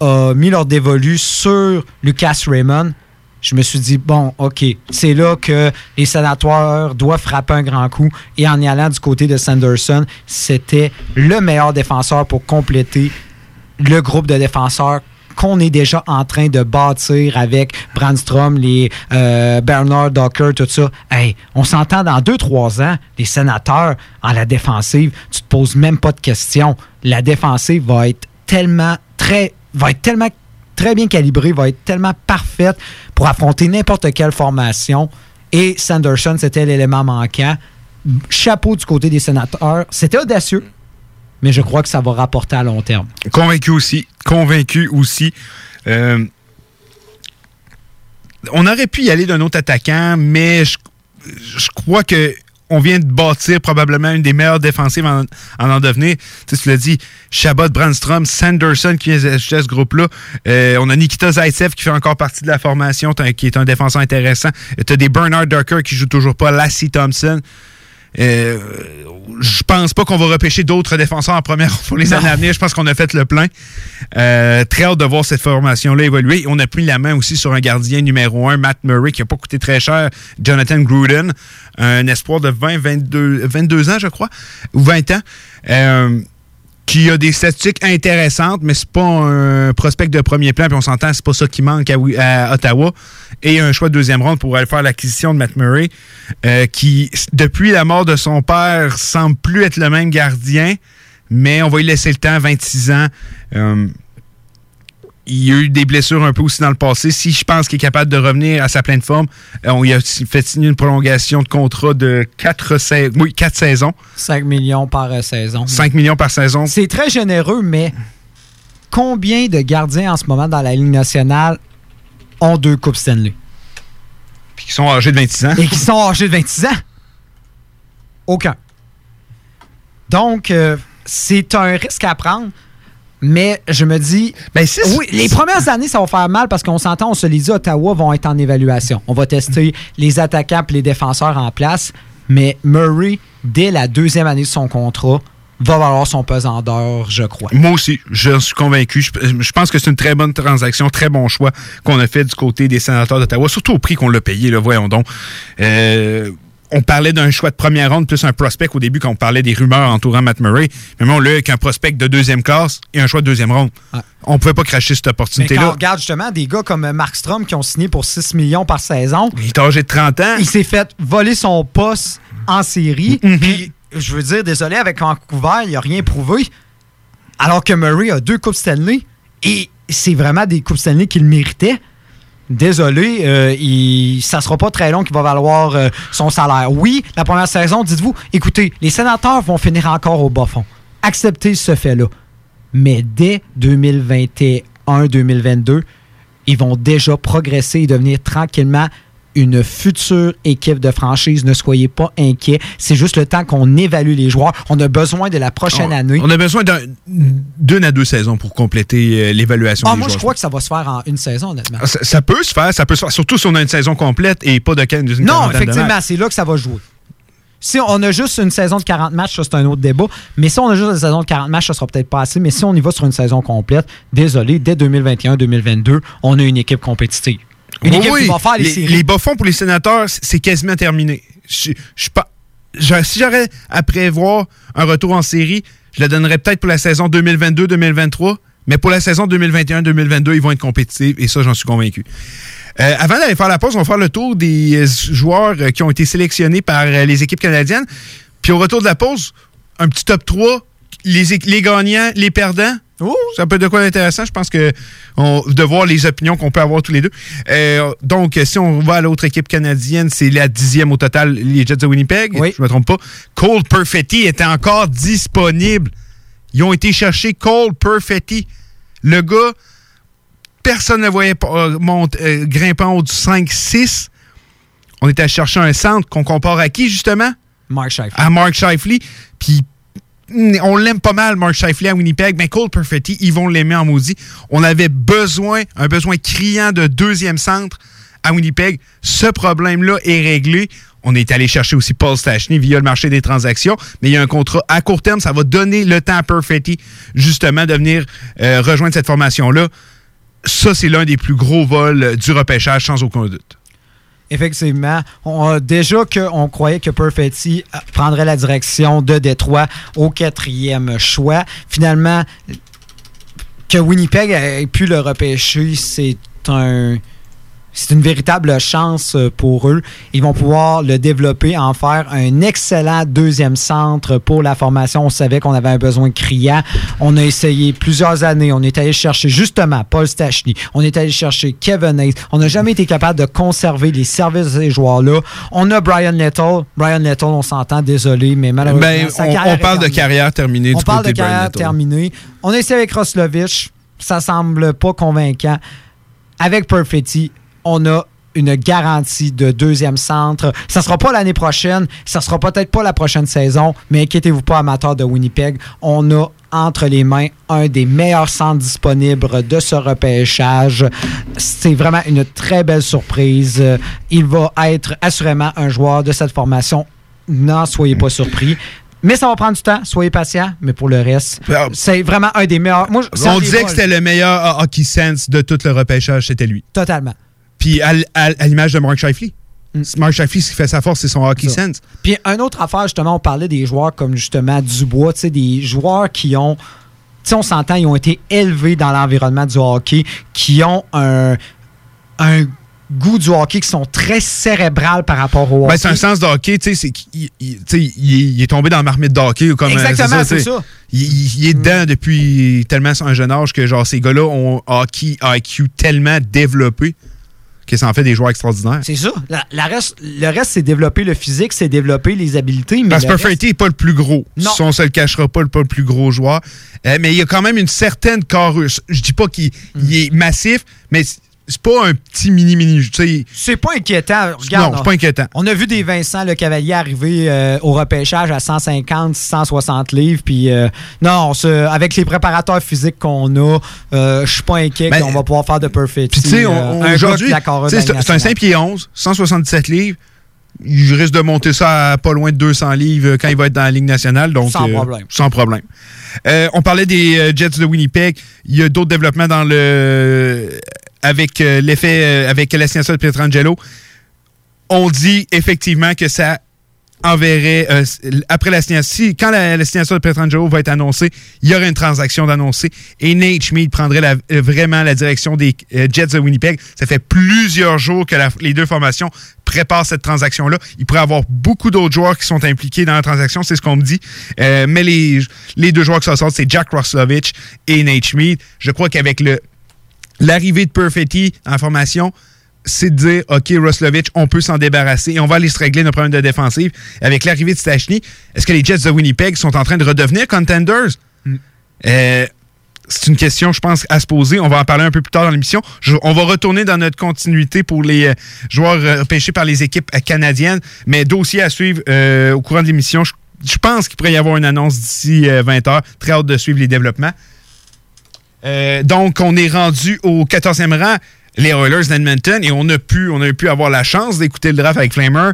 S3: a, mis leur dévolu sur Lucas Raymond, je me suis dit, bon, OK, c'est là que les sénateurs doivent frapper un grand coup. Et en y allant du côté de Sanderson, c'était le meilleur défenseur pour compléter le groupe de défenseurs qu'on est déjà en train de bâtir avec Brandstrom, les euh, Bernard Docker, tout ça. Hey, on s'entend dans 2-3 ans, les sénateurs en la défensive, tu te poses même pas de questions. La défensive va être tellement très va être tellement très bien calibrée, va être tellement parfaite pour affronter n'importe quelle formation. Et Sanderson, c'était l'élément manquant. Chapeau du côté des sénateurs. C'était audacieux, mais je crois que ça va rapporter à long terme.
S2: Convaincu aussi. Convaincu aussi. Euh, on aurait pu y aller d'un autre attaquant, mais je, je crois que on vient de bâtir probablement une des meilleures défensives en en, en devenir. Tu, sais, tu l'as dit, Chabot, Brandstrom, Sanderson qui vient d'ajouter à ce groupe-là. Euh, on a Nikita Zaitsev qui fait encore partie de la formation, qui est un défenseur intéressant. Tu as des Bernard Ducker qui joue toujours pas, Lassie Thompson. Euh, je pense pas qu'on va repêcher d'autres défenseurs en première pour les
S3: Non.
S2: années à venir. Je pense qu'on a fait le plein. Euh, très hâte de voir cette formation-là évoluer. On a pris la main aussi sur un gardien numéro un, Matt Murray, qui n'a pas coûté très cher, Jonathan Gruden, un espoir de 20, 22, 22 ans, je crois, ou 20 ans. Euh, qui a des statistiques intéressantes, mais c'est pas un prospect de premier plan, puis on s'entend, c'est pas ça qui manque à, Ottawa. Et un choix de deuxième ronde pour aller faire l'acquisition de Matt Murray, euh, qui, depuis la mort de son père, semble plus être le même gardien, mais on va lui laisser le temps, 26 ans. Euh, il y a eu des blessures un peu aussi dans le passé. Si je pense qu'il est capable de revenir à sa pleine forme, euh, on lui a fait signer une prolongation de contrat de 4, oui, quatre saisons.
S3: 5 millions par euh, saison.
S2: 5 millions par saison.
S3: C'est très généreux, mais combien de gardiens en ce moment dans la Ligue nationale ont deux Coupes Stanley?
S2: Puis qui sont âgés de 26 ans.
S3: Et qui sont âgés de 26 ans? Aucun. Donc, euh, c'est un risque à prendre. Mais je me dis, oui, les premières années, ça va faire mal parce qu'on s'entend, on se les dit, Ottawa vont être en évaluation. On va tester les attaquants et les défenseurs en place. Mais Murray, dès la deuxième année de son contrat, va valoir son pesant d'or, je crois.
S2: Moi aussi, je suis convaincu. Je, je pense que c'est une très bonne transaction, très bon choix qu'on a fait du côté des sénateurs d'Ottawa, surtout au prix qu'on l'a payé, là, voyons donc. Euh, on parlait d'un choix de première ronde plus un prospect au début quand on parlait des rumeurs entourant Matt Murray. Mais moi, on l'a avec un prospect de deuxième classe et un choix de deuxième ronde. On pouvait pas cracher cette opportunité-là.
S3: regarde justement des gars comme Mark Strom qui ont signé pour 6 millions par saison,
S2: Il est âgé de 30 ans.
S3: il s'est fait voler son poste en série.
S2: Mm-hmm.
S3: Puis, je veux dire, désolé, avec Vancouver, il n'a rien prouvé. Alors que Murray a deux Coupes Stanley et c'est vraiment des Coupes Stanley qu'il méritait. Désolé, euh, il, ça sera pas très long qu'il va valoir euh, son salaire. Oui, la première saison, dites-vous, écoutez, les sénateurs vont finir encore au bas fond. Acceptez ce fait-là. Mais dès 2021-2022, ils vont déjà progresser et devenir tranquillement une future équipe de franchise. Ne soyez pas inquiets. C'est juste le temps qu'on évalue les joueurs. On a besoin de la prochaine année.
S2: On a besoin d'un- d'une à deux saisons pour compléter euh, l'évaluation
S3: Ah,
S2: des
S3: moi, je
S2: joueurs.
S3: crois que ça va se faire en une saison, honnêtement.
S2: Ça, ça peut se faire, ça peut se faire, surtout si on a une saison complète et pas de une
S3: Non,
S2: quarantaine de
S3: effectivement, c'est là que ça va jouer. Si on a juste une saison de 40 matchs, ça c'est un autre débat. Mais si on a juste une saison de 40 matchs, ça sera peut-être pas assez. Mais si on y va sur une saison complète, désolé, dès 2021-2022, on a une équipe compétitive. Une
S2: Oui,
S3: équipe
S2: oui.
S3: qui va faire les,
S2: les,
S3: séries.
S2: les bas-fonds pour les sénateurs, c'est quasiment terminé. Je, je pas, je- si j'aurais à prévoir un retour en série, je le donnerais peut-être pour la saison 2022-2023, mais pour la saison 2021-2022, ils vont être compétitifs et ça, j'en suis convaincu. Euh, avant d'aller faire la pause, on va faire le tour des euh, joueurs euh, qui ont été sélectionnés par les équipes canadiennes. Puis au retour de la pause, un petit top 3, les, é- les gagnants, les perdants. Ça peut être de quoi d'intéressant. Je pense que on, de voir les opinions qu'on peut avoir tous les deux. Euh, donc, si on va à l'autre équipe canadienne, c'est la dixième au total, les Jets de Winnipeg. Je me trompe pas. Cole Perfetti était encore disponible. Ils ont été chercher Cole Perfetti. Le gars, personne ne voyait euh, monte, euh, grimpant au du 5-6. On était à chercher un centre qu'on compare à qui, justement?
S3: Mark Scheifele.
S2: À Mark Scheifele. Puis on l'aime pas mal, Mark Scheifele à Winnipeg, mais Cole Perfetti, ils vont l'aimer en maudit. On avait besoin, un besoin criant de deuxième centre à Winnipeg. Ce problème-là est réglé. On est allé chercher aussi Paul Stachny via le marché des transactions, mais il y a un contrat à court terme. Ça va donner le temps à Perfetti, justement, de venir euh, rejoindre cette formation-là. ça, c'est l'un des plus gros vols du repêchage, sans aucun doute.
S3: Effectivement. On déjà qu'on croyait que Perfetti euh, prendrait la direction de Détroit au quatrième choix. Finalement, que Winnipeg ait pu le repêcher, c'est un. C'est une véritable chance euh, pour eux. Ils vont pouvoir le développer, en faire un excellent deuxième centre pour la formation. On savait qu'on avait un besoin criant. On a essayé plusieurs années. On est allé chercher justement Paul Stachny. On est allé chercher Kevin Hayes. On n'a jamais été capable de conserver les services de ces joueurs-là. On a Brian Little. Brian Little, on s'entend, désolé, mais malheureusement,
S2: Ben,
S3: sa
S2: on,
S3: carrière
S2: on parle de
S3: terminée.
S2: carrière terminée
S3: On
S2: du
S3: parle
S2: côté
S3: de carrière terminée. On a essayé avec Roslovich. Ça semble pas convaincant. Avec Perfetti, on a une garantie de deuxième centre. Ça sera pas l'année prochaine, ça sera peut-être pas la prochaine saison, mais inquiétez-vous pas, amateurs de Winnipeg, on a entre les mains un des meilleurs centres disponibles de ce repêchage. C'est vraiment une très belle surprise. Il va être assurément un joueur de cette formation. N'en soyez pas surpris. Mais ça va prendre du temps, soyez patient. Mais pour le reste, c'est vraiment un des meilleurs. Moi,
S2: On disait que c'était le meilleur hockey sense de tout le repêchage, c'était lui.
S3: Totalement.
S2: Puis à, l- à- à l'image de Mark Scheifele. Mark Scheifele, ce qui fait sa force, c'est son hockey sense.
S3: Puis, une autre affaire, justement, on parlait des joueurs comme justement Dubois, tu sais, des joueurs qui ont. Tu sais, on s'entend, ils ont été élevés dans l'environnement du hockey, qui ont un, un goût du hockey qui sont très cérébrales par rapport au hockey.
S2: Ben, c'est un sens de hockey, tu sais, il- il est- il est tombé dans la marmite de hockey. Comme, euh,
S3: Exactement, c'est ça.
S2: Il, est dedans depuis tellement un jeune âge que genre ces gars-là ont un hockey IQ tellement développé que ça en fait des joueurs extraordinaires.
S3: C'est ça. La- la reste, le reste, c'est développer le physique, c'est développer les habiletés. Mais
S2: Parce que
S3: le
S2: Perfetti n'est pas le plus gros.
S3: Non.
S2: Si on se le cachera pas, pas le plus gros joueur. Euh, mais il y a quand même une certaine carrure. Je dis pas qu'il il est massif, mais c'est- pas un petit mini-mini. tu sais.
S3: C'est pas inquiétant. Regarde,
S2: non, c'est pas inquiétant.
S3: On a vu des Vincent Le Cavalier arriver euh, au repêchage à 150, 160 livres. Puis euh, non, se- avec les préparateurs physiques qu'on a, euh, je suis pas inquiet
S2: Ben,
S3: qu'on va pouvoir faire de perfect.
S2: Puis tu sais, aujourd'hui, c'est un 5 pieds 11, 177 livres. Il risque de monter ça à pas loin de 200 livres quand il va être dans la Ligue nationale. Donc,
S3: Sans
S2: euh,
S3: problème.
S2: Sans problème. Euh, on parlait des Jets de Winnipeg. Il y a d'autres développements dans le avec euh, l'effet euh, avec la signature de Pietrangelo. On dit effectivement que ça enverrait euh, après la signature, si- quand la, signature de Pietrangelo va être annoncée, il y aura une transaction d'annoncer et Nate Schmid prendrait vraiment la direction des Jets de Winnipeg. Ça fait plusieurs jours que les deux formations préparent cette transaction-là. Il pourrait y avoir beaucoup d'autres joueurs qui sont impliqués dans la transaction, c'est ce qu'on me dit. Mais les, les deux joueurs qui s'en sortent, c'est Jack Roslovich et Nate Schmid. Je crois qu'avec le l'arrivée de Perfetti en formation, c'est de dire, OK, Roslovich, on peut s'en débarrasser et on va aller se régler nos problèmes de défensive. Avec l'arrivée de Stachny, est-ce que les Jets de Winnipeg sont en train de redevenir contenders? Euh, c'est une question, je pense, à se poser. On va en parler un peu plus tard dans l'émission. On va retourner dans notre continuité pour les euh, joueurs euh, repêchés par les équipes canadiennes, mais dossier à suivre euh, au courant de l'émission. Je, je pense qu'il pourrait y avoir une annonce d'ici euh, 20 heures. Très hâte de suivre les développements. Euh, donc, on est rendu au 14e rang, les Oilers d'Edmonton, et on a, pu, on a pu avoir la chance d'écouter le draft avec Flamer.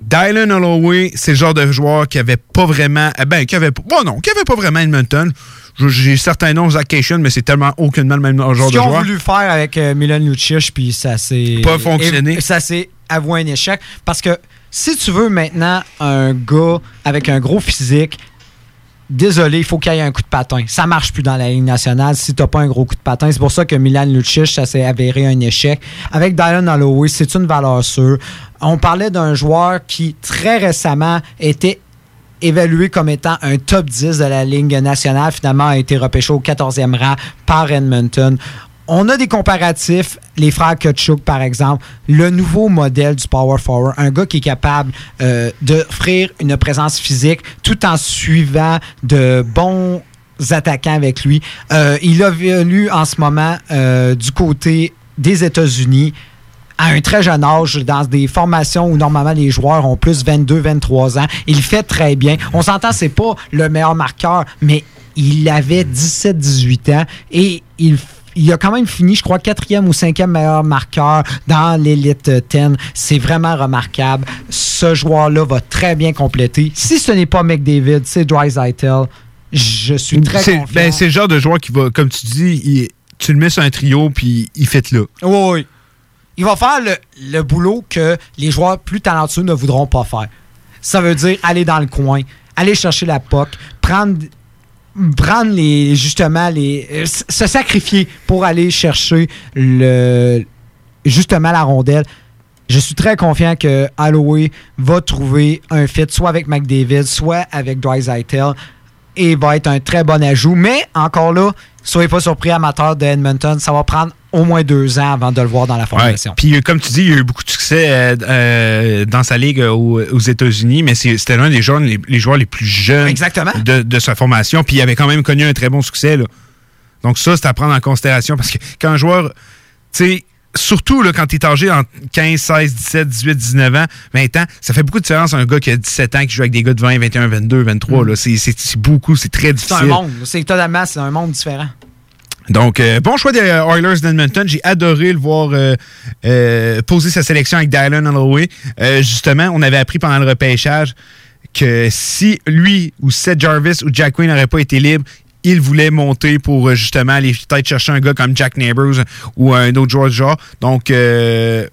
S2: Dylan Holloway, c'est le genre de joueur qui avait pas vraiment. eh Ben, qui avait. Bon, non, qui avait pas vraiment Edmonton. J'ai certains noms, Zach Cation, mais c'est tellement aucunement le même genre
S3: Ce
S2: de
S3: qu'ils ont
S2: joueur.
S3: voulu faire avec euh, Milan Lucic, puis ça s'est.
S2: Pas fonctionné.
S3: Ça s'est avoué un échec. Parce que si tu veux maintenant un gars avec un gros physique, désolé, il faut qu'il y ait un coup de patin. Ça marche plus dans la Ligue nationale si t'as pas un gros coup de patin. C'est pour ça que Milan Lucic, ça s'est avéré un échec. Avec Dylan Holloway, c'est une valeur sûre. On parlait d'un joueur qui, très récemment, était évalué comme étant un top 10 de la Ligue nationale, finalement a été repêché au 14e rang par Edmonton. On a des comparatifs, les frères Kutchuk, par exemple, le nouveau modèle du Power Forward, un gars qui est capable euh, d'offrir une présence physique tout en suivant de bons attaquants avec lui. Euh, il a venu en ce moment euh, du côté des États-Unis à un très jeune âge, dans des formations où normalement les joueurs ont plus 22, 23 ans. Il fait très bien. On s'entend, c'est pas le meilleur marqueur, mais il avait 17, 18 ans et il il a quand même fini, je crois, quatrième ou cinquième meilleur marqueur dans l'élite 10. C'est vraiment remarquable. Ce joueur-là va très bien compléter. Si ce n'est pas McDavid, c'est Dreisaitl. Je suis très confiant.
S2: ben, c'est le genre de joueur qui va, comme tu dis, il- tu le mets sur un trio, puis il fait là.
S3: Oui, oui. Il va faire le, le boulot que les joueurs plus talentueux ne voudront pas faire. Ça veut dire aller dans le coin, aller chercher la POC, prendre, prendre les, justement, les, euh, se sacrifier pour aller chercher le, justement la rondelle. Je suis très confiant que Holloway va trouver un fit soit avec McDavid, soit avec Dreisaitl et va être un très bon ajout. Mais encore là, soyez pas surpris, amateurs de Edmonton, ça va prendre au moins deux ans avant de le voir dans la formation.
S2: Puis, comme tu dis, il y a eu beaucoup de succès euh, euh, dans sa ligue euh, aux, aux États-Unis, mais c'était l'un des joueurs les, les joueurs les plus jeunes
S3: Exactement.
S2: De, de sa formation. Puis, il avait quand même connu un très bon succès. là. Donc, ça, c'est à prendre en considération parce que quand un joueur, tu sais, surtout là, quand tu es âgé entre 15, 16, 17, 18, 19 ans, 20 ans, ça fait beaucoup de différence un gars qui a 17 ans qui joue avec des gars de 20, 21, 22, 23. là. C'est- C'est c'est beaucoup, c'est très
S3: C'est
S2: difficile.
S3: un monde. C'est totalement c'est un monde différent.
S2: Donc, euh, bon choix des euh, Oilers d'Edmonton. J'ai adoré le voir euh, poser sa sélection avec Dylan Holloway. Justement, on avait appris pendant le repêchage que si lui ou Seth Jarvis ou Jack Quinn n'auraient pas été libres, il voulait monter pour euh, justement aller peut-être chercher un gars comme Jack Neighbors ou un autre joueur. Donc, euh,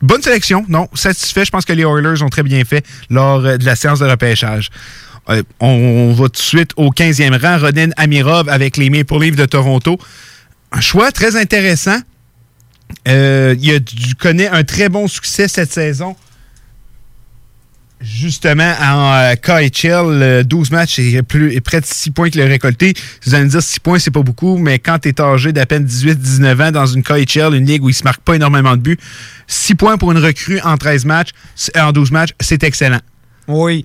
S2: bonne sélection. Non, satisfait. Je pense que les Oilers ont très bien fait lors euh, de la séance de repêchage. On va tout de suite au 15e rang. Roden Amirov avec les Maple Leafs de Toronto. Un choix très intéressant. Il connaît un très bon succès cette saison. Justement, en euh, KHL, euh, 12 matchs et plus, et près de 6 points qu'il a récolté. Vous allez me dire 6 points, c'est pas beaucoup, mais quand tu es âgé d'à peine 18-19 ans dans une KHL, une ligue où il se marque pas énormément de buts, 6 points pour une recrue en 13 matchs, c'est- en 12 matchs, c'est excellent.
S3: Oui.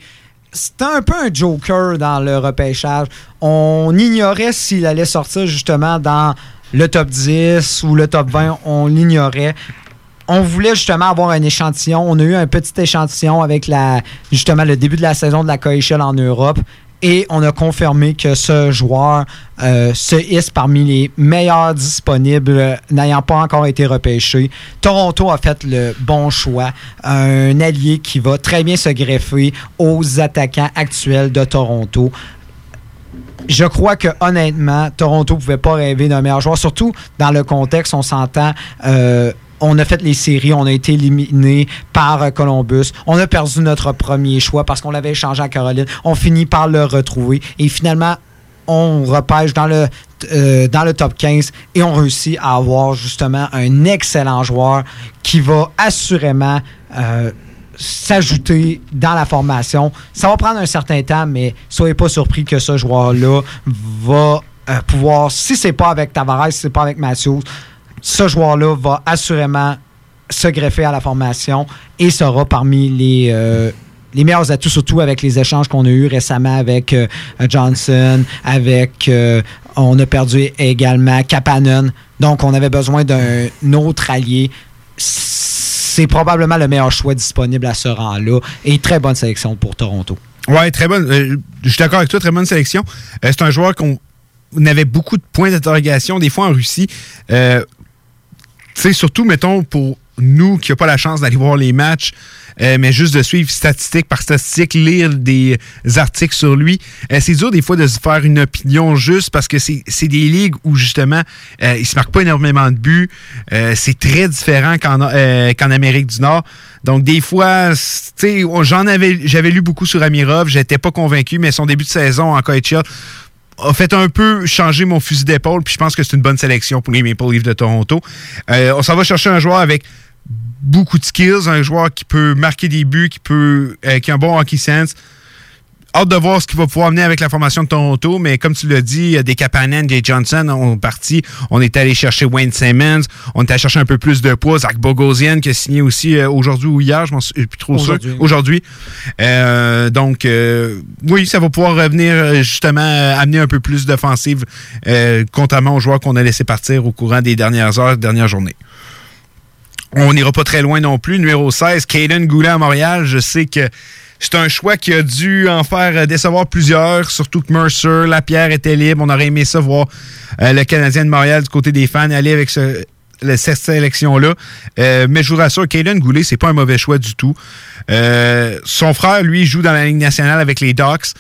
S3: C'était un peu un joker dans le repêchage. On ignorait s'il allait sortir justement dans le top 10 ou le top 20. On l'ignorait. On voulait justement avoir un échantillon. On a eu un petit échantillon avec justement le début de la saison de la KHL en Europe. Et on a confirmé que ce joueur euh, se hisse parmi les meilleurs disponibles, euh, n'ayant pas encore été repêché. Toronto a fait le bon choix. Un allié qui va très bien se greffer aux attaquants actuels de Toronto. Je crois que honnêtement, Toronto ne pouvait pas rêver d'un meilleur joueur, surtout dans le contexte, on s'entend. euh, on a fait les séries, on a été éliminé par euh, Columbus. On a perdu notre premier choix parce qu'on l'avait échangé à Caroline. On finit par le retrouver. Et finalement, on repêche dans le, euh, top 15 et on réussit à avoir justement un excellent joueur qui va assurément euh, s'ajouter dans la formation. Ça va prendre un certain temps, mais soyez pas surpris que ce joueur-là va pouvoir, si c'est pas avec Tavares, si c'est pas avec Matthews, ce joueur-là va assurément se greffer à la formation et sera parmi les, euh, les meilleurs atouts, surtout avec les échanges qu'on a eus récemment avec euh, Johnson, avec. euh, on a perdu également Kapanen. Donc, on avait besoin d'un autre allié. C'est probablement le meilleur choix disponible à ce rang-là et très bonne sélection pour Toronto.
S2: Ouais, très bonne. je suis d'accord avec toi, très bonne sélection. C'est un joueur qu'on on avait beaucoup de points d'interrogation, des fois en Russie. Sais, surtout, mettons, pour nous qui n'avons pas la chance d'aller voir les matchs, euh, mais juste de suivre statistique par statistique, lire des articles sur lui, euh, c'est dur des fois de se faire une opinion juste parce que c'est des ligues où justement, euh, il se marque pas énormément de buts. Euh, c'est très différent qu'en Amérique du Nord. Donc, des fois, j'en avais, j'avais lu beaucoup sur Amirov, j'étais pas convaincu, mais son début de saison en KHL a fait un peu changer mon fusil d'épaule, puis je pense que c'est une bonne sélection pour les Maple Leafs de Toronto. Euh, on s'en va chercher un joueur avec beaucoup de skills, un joueur qui peut marquer des buts, qui peut euh, qui a un bon hockey sense. Hâte de voir ce qu'il va pouvoir amener avec la formation de Toronto, mais comme tu l'as dit, des Kapanen, des Johnson ont parti. On est allé chercher Wayne Simmons, on est allé chercher un peu plus de poids. Zach Bogosian qui a signé aussi euh, aujourd'hui ou hier, je m'en suis suis plus trop sûr.
S3: Aujourd'hui.
S2: Euh, donc, euh, oui, ça va pouvoir revenir euh, justement euh, amener un peu plus d'offensive, euh, contrairement aux joueurs qu'on a laissé partir au courant des dernières heures, dernières journées. On n'ira pas très loin non plus. Numéro 16, Caden Goulet à Montréal. Je sais que c'est un choix qui a dû en faire euh, décevoir plusieurs, surtout que Mercer, Lapierre était libre. On aurait aimé ça voir euh, le Canadien de Montréal du côté des fans aller avec cette sélection-là. Euh, mais je vous rassure, Caden Goulet, c'est pas un mauvais choix du tout. Son frère, lui, joue dans la Ligue nationale avec les Ducks.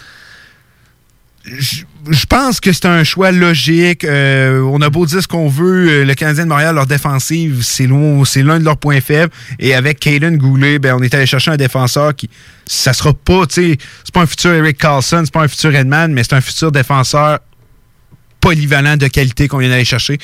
S2: Je pense que c'est un choix logique. Euh, on a beau dire ce qu'on veut, euh, le Canadien de Montréal, leur défensive, c'est l'un de leurs points faibles. Et avec Caden Goulet, ben, on est allé chercher un défenseur qui, ça sera pas, tu sais, c'est pas un futur Eric Carlson, c'est pas un futur Edman, mais c'est un futur défenseur polyvalent de qualité qu'on vient d'aller chercher.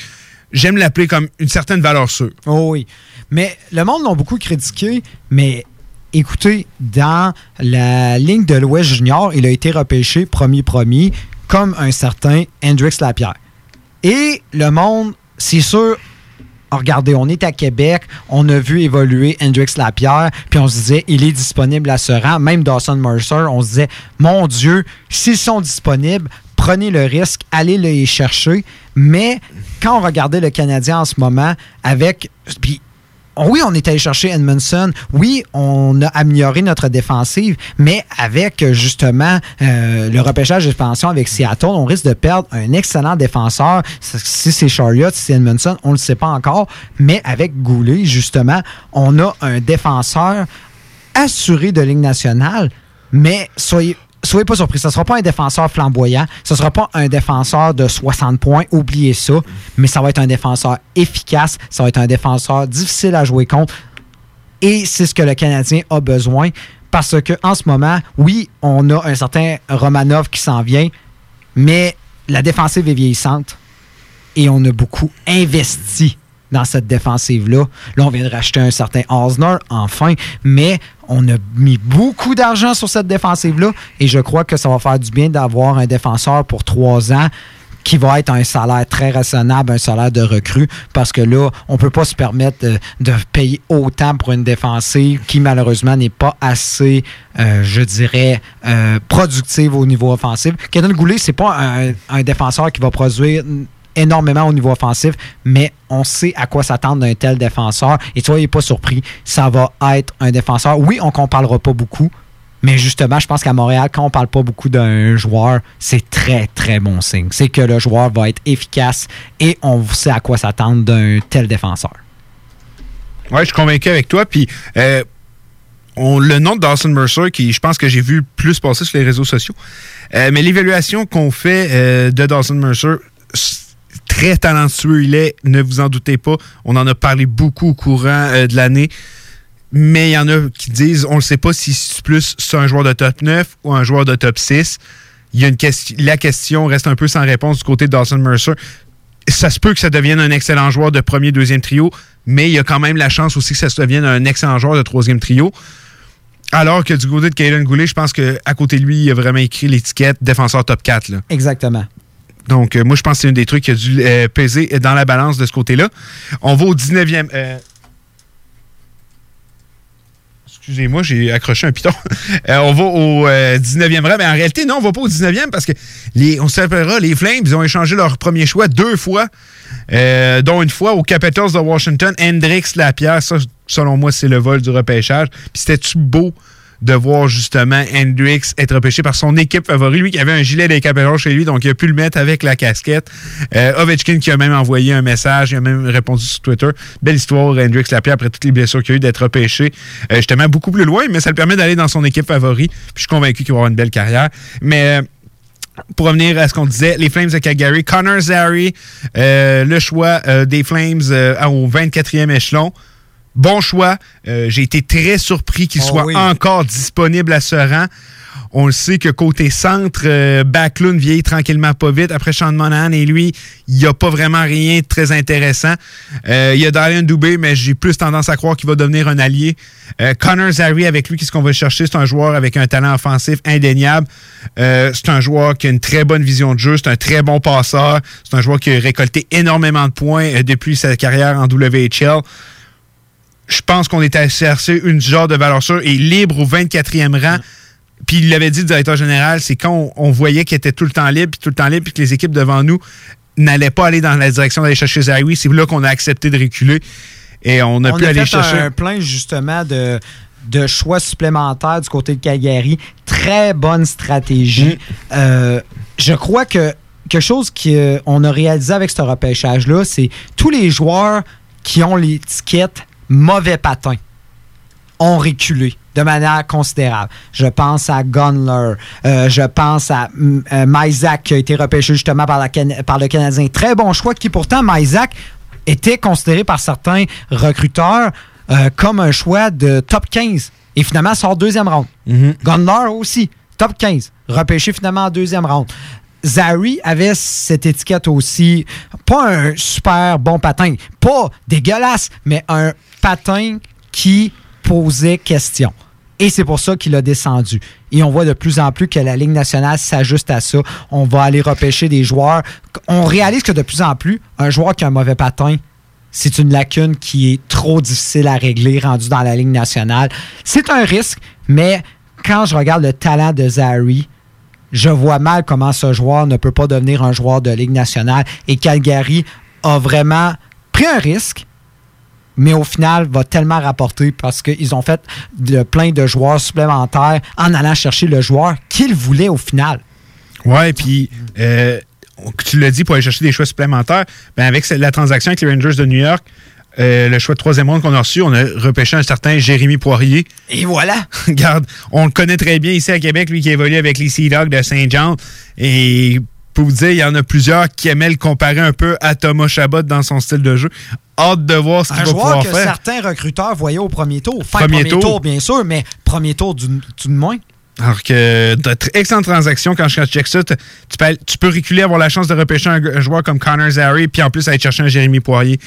S2: J'aime l'appeler comme une certaine valeur sûre.
S3: Oh oui. Mais le monde l'a beaucoup critiqué, mais écoutez, dans la ligne de l'Ouest junior, il a été repêché premier-premier comme un certain Hendrix Lapierre. Et le monde, c'est sûr, regardez, on est à Québec, on a vu évoluer Hendrix Lapierre, puis on se disait, il est disponible à ce rang. Même Dawson Mercer, on se disait, mon Dieu, s'ils sont disponibles, prenez le risque, allez les chercher. Mais quand on regardait le Canadien en ce moment, avec. Oui, on est allé chercher Edmondson. Oui, on a amélioré notre défensive, mais avec euh, justement euh, le repêchage d'expansion avec Seattle, on risque de perdre un excellent défenseur. Si c'est Chariot, si c'est Edmondson, on ne le sait pas encore. Mais avec Goulet, justement, on a un défenseur assuré de ligne nationale, mais soyez. Soyez pas surpris, ce ne sera pas un défenseur flamboyant, ce ne sera pas un défenseur de 60 points, oubliez ça, mais ça va être un défenseur efficace, ça va être un défenseur difficile à jouer contre. Et c'est ce que le Canadien a besoin parce que en ce moment, oui, on a un certain Romanov qui s'en vient, mais la défensive est vieillissante et on a beaucoup investi dans cette défensive-là. Là, on vient de racheter un certain Osner, enfin, mais on a mis beaucoup d'argent sur cette défensive-là et je crois que ça va faire du bien d'avoir un défenseur pour trois ans qui va être un salaire très raisonnable, un salaire de recrue, parce que là, on peut pas se permettre de, de payer autant pour une défensive qui, malheureusement, n'est pas assez, euh, je dirais, euh, productive au niveau offensif. Kenan Goulet, c'est pas un défenseur qui va produire énormément au niveau offensif, mais on sait à quoi s'attendre d'un tel défenseur. Et soyez pas surpris, ça va être un défenseur. Oui, on ne parlera pas beaucoup, mais justement, je pense qu'à Montréal, quand on parle pas beaucoup d'un joueur, c'est très, très bon signe. C'est que le joueur va être efficace et on sait à quoi s'attendre d'un tel défenseur.
S2: Ouais, je suis convaincu avec toi. Puis, euh, le nom de Dawson Mercer, qui je pense que j'ai vu plus passer sur les réseaux sociaux. Euh, mais l'évaluation qu'on fait euh, de Dawson Mercer, très talentueux il est, ne vous en doutez pas. On en a parlé beaucoup au courant euh, de l'année. Mais il y en a qui disent, on ne sait pas si plus c'est un joueur de top 9 ou un joueur de top 6. Il y a une question, la question reste un peu sans réponse du côté de Dawson Mercer. Ça se peut que ça devienne un excellent joueur de premier, deuxième trio, mais il y a quand même la chance aussi que ça se devienne un excellent joueur de troisième trio. Alors que du côté de Kaden Goulet, je pense qu'à côté de lui, il a vraiment écrit l'étiquette défenseur top 4. Là.
S3: Exactement.
S2: Donc, euh, moi, je pense que c'est une des trucs qui a dû euh, peser dans la balance de ce côté-là. On va au 19e. euh, Excusez-moi, j'ai accroché un piton. <laughs> On va au euh, 19e rang. Mais en réalité, non, on va pas au 19e parce que, les, on s'appellera, les Flames, ils ont échangé leur premier choix deux fois, dont une fois aux Capitals de Washington. Hendrix Lapierre, ça, selon moi, c'est le vol du repêchage. Puis c'était-tu beau? De voir justement Hendrix être repêché par son équipe favori, lui qui avait un gilet des chez lui, donc il a pu le mettre avec la casquette. Euh, Ovechkin qui a même envoyé un message, il a même répondu sur Twitter. Belle histoire, Hendrix Lapierre, après toutes les blessures qu'il a eu, d'être repêché euh, justement beaucoup plus loin, mais ça le permet d'aller dans son équipe favori. Puis je suis convaincu qu'il va avoir une belle carrière. Mais euh, pour revenir à ce qu'on disait, les Flames de Calgary, Connor Zary, le choix des Flames au 24e échelon. Bon choix. Euh, J'ai été très surpris qu'il
S3: Oh
S2: soit
S3: oui.
S2: encore disponible à ce rang. On le sait que côté centre, euh, Backlund vieillit tranquillement pas vite. Après Sean Monahan et lui, il n'y a pas vraiment rien de très intéressant. Euh, il y a Darian Dubé, mais j'ai plus tendance à croire qu'il va devenir un allié. Euh, Connor Zary, avec lui, qu'est-ce qu'on va chercher? C'est un joueur avec un talent offensif indéniable. C'est un joueur qui a une très bonne vision de jeu. C'est un très bon passeur. C'est un joueur qui a récolté énormément de points depuis sa carrière en WHL je pense qu'on est à chercher une genre de valeur sûre et libre au 24e rang. Puis il l'avait dit, le directeur général, c'est quand on, on voyait qu'il était tout le temps libre, puis tout le temps libre, puis que les équipes devant nous n'allaient pas aller dans la direction d'aller chercher Zary. C'est là qu'on a accepté de reculer et on a
S3: on
S2: pu
S3: a
S2: aller
S3: fait
S2: chercher.
S3: un plein justement de, de choix supplémentaires du côté de Calgary. Très bonne stratégie. Euh, je crois que quelque chose qu'on a réalisé avec ce repêchage-là, c'est tous les joueurs qui ont l'étiquette mauvais patin ont reculé de manière considérable. Je pense à Gunler, euh, je pense à euh, Mysack qui a été repêché justement par, la Can- par le Canadien. Très bon choix qui pourtant, Mysack était considéré par certains recruteurs euh, comme un choix de top 15 et finalement sort deuxième ronde. Gunler aussi, top 15, repêché finalement en deuxième ronde. Zari avait cette étiquette aussi, pas un super bon patin, pas dégueulasse, mais un patin qui posait question. Et c'est pour ça qu'il a descendu. Et on voit de plus en plus que la Ligue nationale s'ajuste à ça. On va aller repêcher des joueurs. On réalise que de plus en plus, un joueur qui a un mauvais patin, c'est une lacune qui est trop difficile à régler rendu dans la Ligue nationale. C'est un risque, mais quand je regarde le talent de Zari, je vois mal comment ce joueur ne peut pas devenir un joueur de Ligue nationale. Et Calgary a vraiment pris un risque, mais au final va tellement rapporter parce qu'ils ont fait de, plein de joueurs supplémentaires en allant chercher le joueur qu'ils voulaient au final.
S2: Ouais, puis euh, tu l'as dit pour aller chercher des choix supplémentaires. Ben avec la transaction avec les Rangers de New York, euh, le choix de troisième ronde qu'on a reçu, on a repêché un certain Jérémy Poirier.
S3: Et voilà! <laughs>
S2: Regarde, on le connaît très bien ici à Québec, lui qui évolue avec les Sea Dogs de Saint-Jean. Et pour vous dire, il y en a plusieurs qui aimaient le comparer un peu à Thomas Chabot dans son style de jeu. Hâte de voir ce qu'il
S3: Un
S2: va
S3: joueur
S2: pouvoir
S3: que
S2: faire.
S3: certains recruteurs voyaient au premier tour. Enfin,
S2: Premier
S3: premier,
S2: tour.
S3: tour. bien sûr, mais premier tour du, tout de moins.
S2: Alors que tr- excellente transaction quand je check ça. Tu peux, tu peux reculer, avoir la chance de repêcher un, un joueur comme Connor Zary, puis en plus aller chercher un Jérémy Poirier.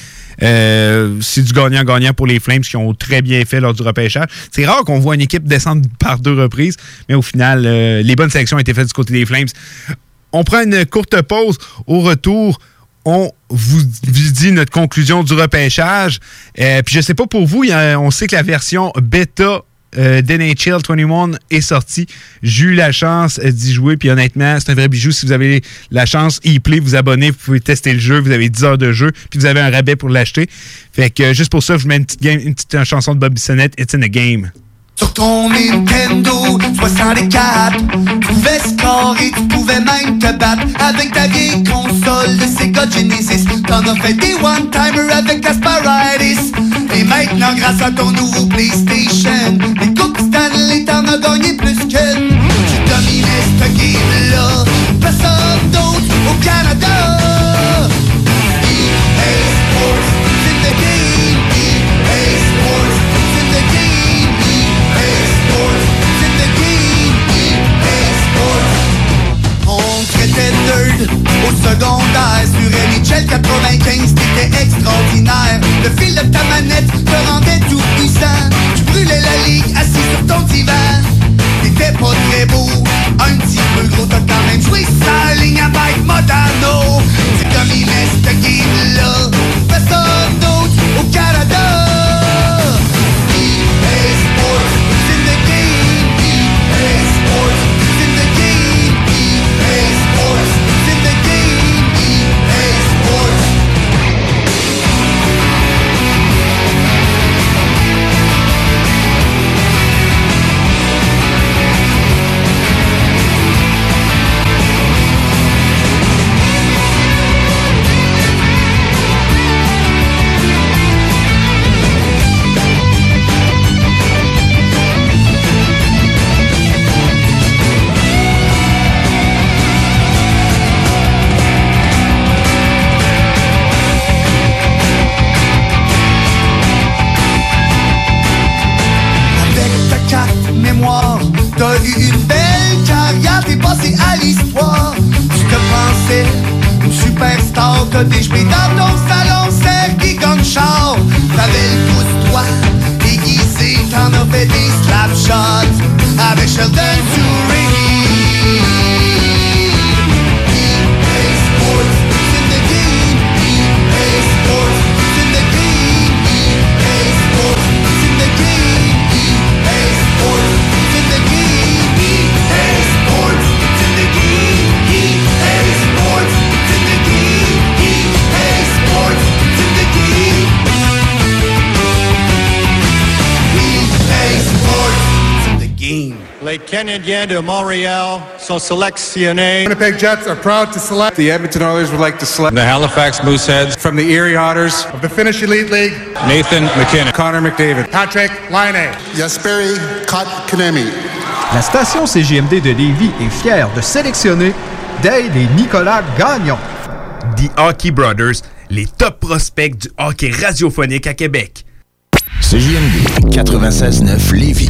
S2: Euh, c'est du gagnant-gagnant pour les Flames qui ont très bien fait lors du repêchage. C'est rare qu'on voit une équipe descendre par deux reprises, mais au final, euh, les bonnes sélections ont été faites du côté des Flames. On prend une courte pause. Au retour, on vous dit notre conclusion du repêchage. Euh, puis je sais pas pour vous, y on sait que la version bêta euh, d'NHL 21 est sortie. J'ai eu la chance euh, d'y jouer, puis honnêtement, c'est un vrai bijou. Si vous avez la chance, e-play, vous abonnez, vous pouvez tester le jeu, vous avez 10 heures de jeu, puis vous avez un rabais pour l'acheter. Fait que euh, juste pour ça, je vous mets une petite, chanson de Bob Bissonnette, It's in a Game.
S19: Sur ton Nintendo 64, tu pouvais scorer, tu pouvais même te battre avec ta vieille console de Sega Genesis. T'en as fait des one-timers avec Asparitis. Et maintenant, grâce à ton nouveau PlayStation, les Coupes Stanley, t'en as gagné plus qu'une. Tu dominais ce game-là, personne d'autre au Canada. Au secondaire Sur NHL 95, t'étais extraordinaire. Le fil de ta manette te rendait tout puissant. Tu brûlais la ligue assis sur ton
S20: Sélectionnés.
S21: Winnipeg Jets are proud to select. The Edmonton Oilers would like to select.
S20: The Halifax Mooseheads.
S21: From the Erie Otters. Of the Finnish Elite League.
S20: Nathan McKinnon.
S21: Connor McDavid. Patrick Laine. Jesperi Kotkaniemi.
S22: La station CGMD de Lévis est fière de sélectionner Dale et Nicolas Gagnon.
S2: The Hockey Brothers, les top prospects du hockey radiophonique à Québec.
S16: CJMD 96.9 Lévis.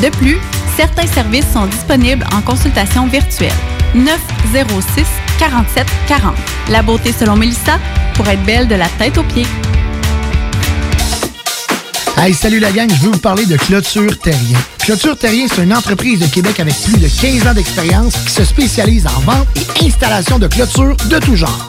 S10: De plus, certains services sont disponibles en consultation virtuelle. 906 47 40. La beauté selon Mélissa pour être belle de la tête aux pieds.
S8: Hey, salut la gang, je veux vous parler de Clôture Terrien. Clôture Terrien, c'est une entreprise de Québec avec plus de 15 ans d'expérience qui se spécialise en vente et installation de clôtures de tout genre.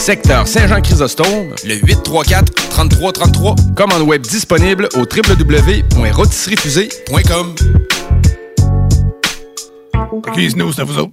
S23: secteur Saint-Jean-Chrysostome, le 834 3333. Commande web disponible au www.rôtisseriefusée.com.
S14: OK, nous, c'est vous autres?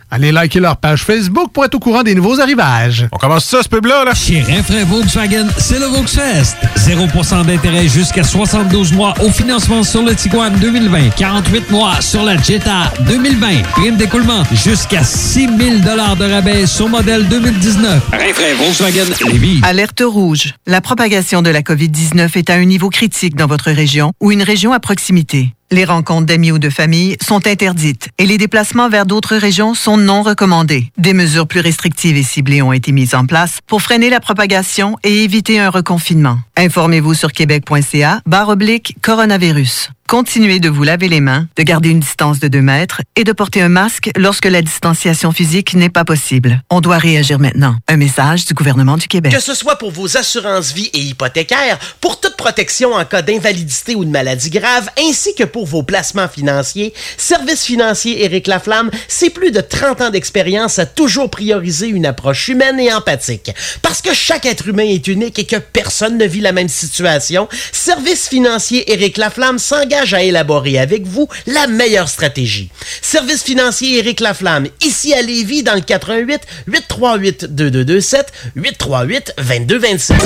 S13: Allez liker leur page Facebook pour être au courant des nouveaux arrivages.
S14: On commence ça, ce pub-là, là?
S24: Chez Rinfraie Volkswagen, c'est le Volksfest. 0% d'intérêt jusqu'à 72 mois au financement sur le Tiguan 2020. 48 mois sur la Jetta 2020. Prime d'écoulement jusqu'à 6 000 de rabais sur modèle 2019. Rinfraie Volkswagen Lévis.
S25: Alerte rouge. La propagation de la COVID-19 est à un niveau critique dans votre région ou une région à proximité. Les rencontres d'amis ou de famille sont interdites et les déplacements vers d'autres régions sont non recommandés. Des mesures plus restrictives et ciblées ont été mises en place pour freiner la propagation et éviter un reconfinement. Informez-vous sur québec.ca barre oblique coronavirus. Continuez de vous laver les mains, de garder une distance de 2 mètres et de porter un masque lorsque la distanciation physique n'est pas possible. On doit réagir maintenant. Un message du gouvernement du Québec.
S17: Que ce soit pour vos assurances vie et hypothécaires, pour toute protection en cas d'invalidité ou de maladie grave, ainsi que pour vos placements financiers, Service financier Éric Laflamme, c'est plus de 30 ans d'expérience à toujours prioriser une approche humaine et empathique. Parce que chaque être humain est unique et que personne ne vit la même situation, Service financier Éric Laflamme s'engage à élaborer avec vous la meilleure stratégie. Service financier Éric Laflamme, ici à Lévis, dans le 88 838 2227 838 2227.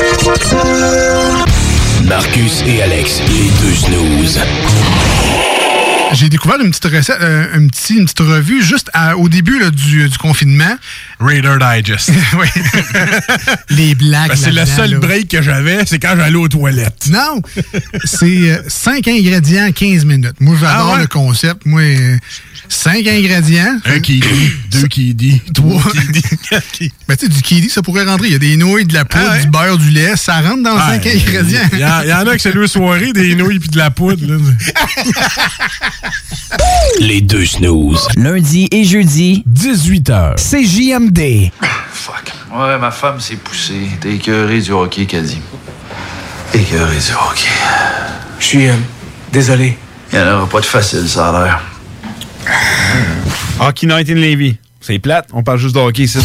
S16: Marcus et Alex, les deux snooze.
S26: J'ai découvert une petite recette, euh, un petit, une petite revue juste à- au début là, du, du confinement.
S14: Raider Digest. <laughs>
S26: oui. <laughs> Les blagues.
S14: Ben, c'est le seul
S26: là.
S14: break que j'avais, c'est quand j'allais aux toilettes.
S26: Non, c'est 5 ingrédients, 15 minutes. Moi, j'adore
S14: Ah ouais?
S26: le concept. Moi, 5 ingrédients.
S14: Un qui dit, deux qui dit,
S26: trois. Ben, <laughs> tu sais, du kiwi, ça pourrait rentrer. Il y a des nouilles, de la poudre, du beurre, du lait. Ça rentre dans 5 ingrédients.
S14: Il y, en- il y en a que c'est deux soirées, des nouilles puis de la poudre. là. <laughs>
S16: Les deux snooze.
S27: Lundi et jeudi,
S16: 18h.
S27: CJMD.
S28: Ouais, ma femme s'est poussée. T'es écœuré du hockey, qu'a dit. Écœuré du hockey. Je suis désolé. Il n'y en aura pas de facile, ça a l'air.
S2: Hockey Night in Levy. C'est plate, on parle juste de hockey ici.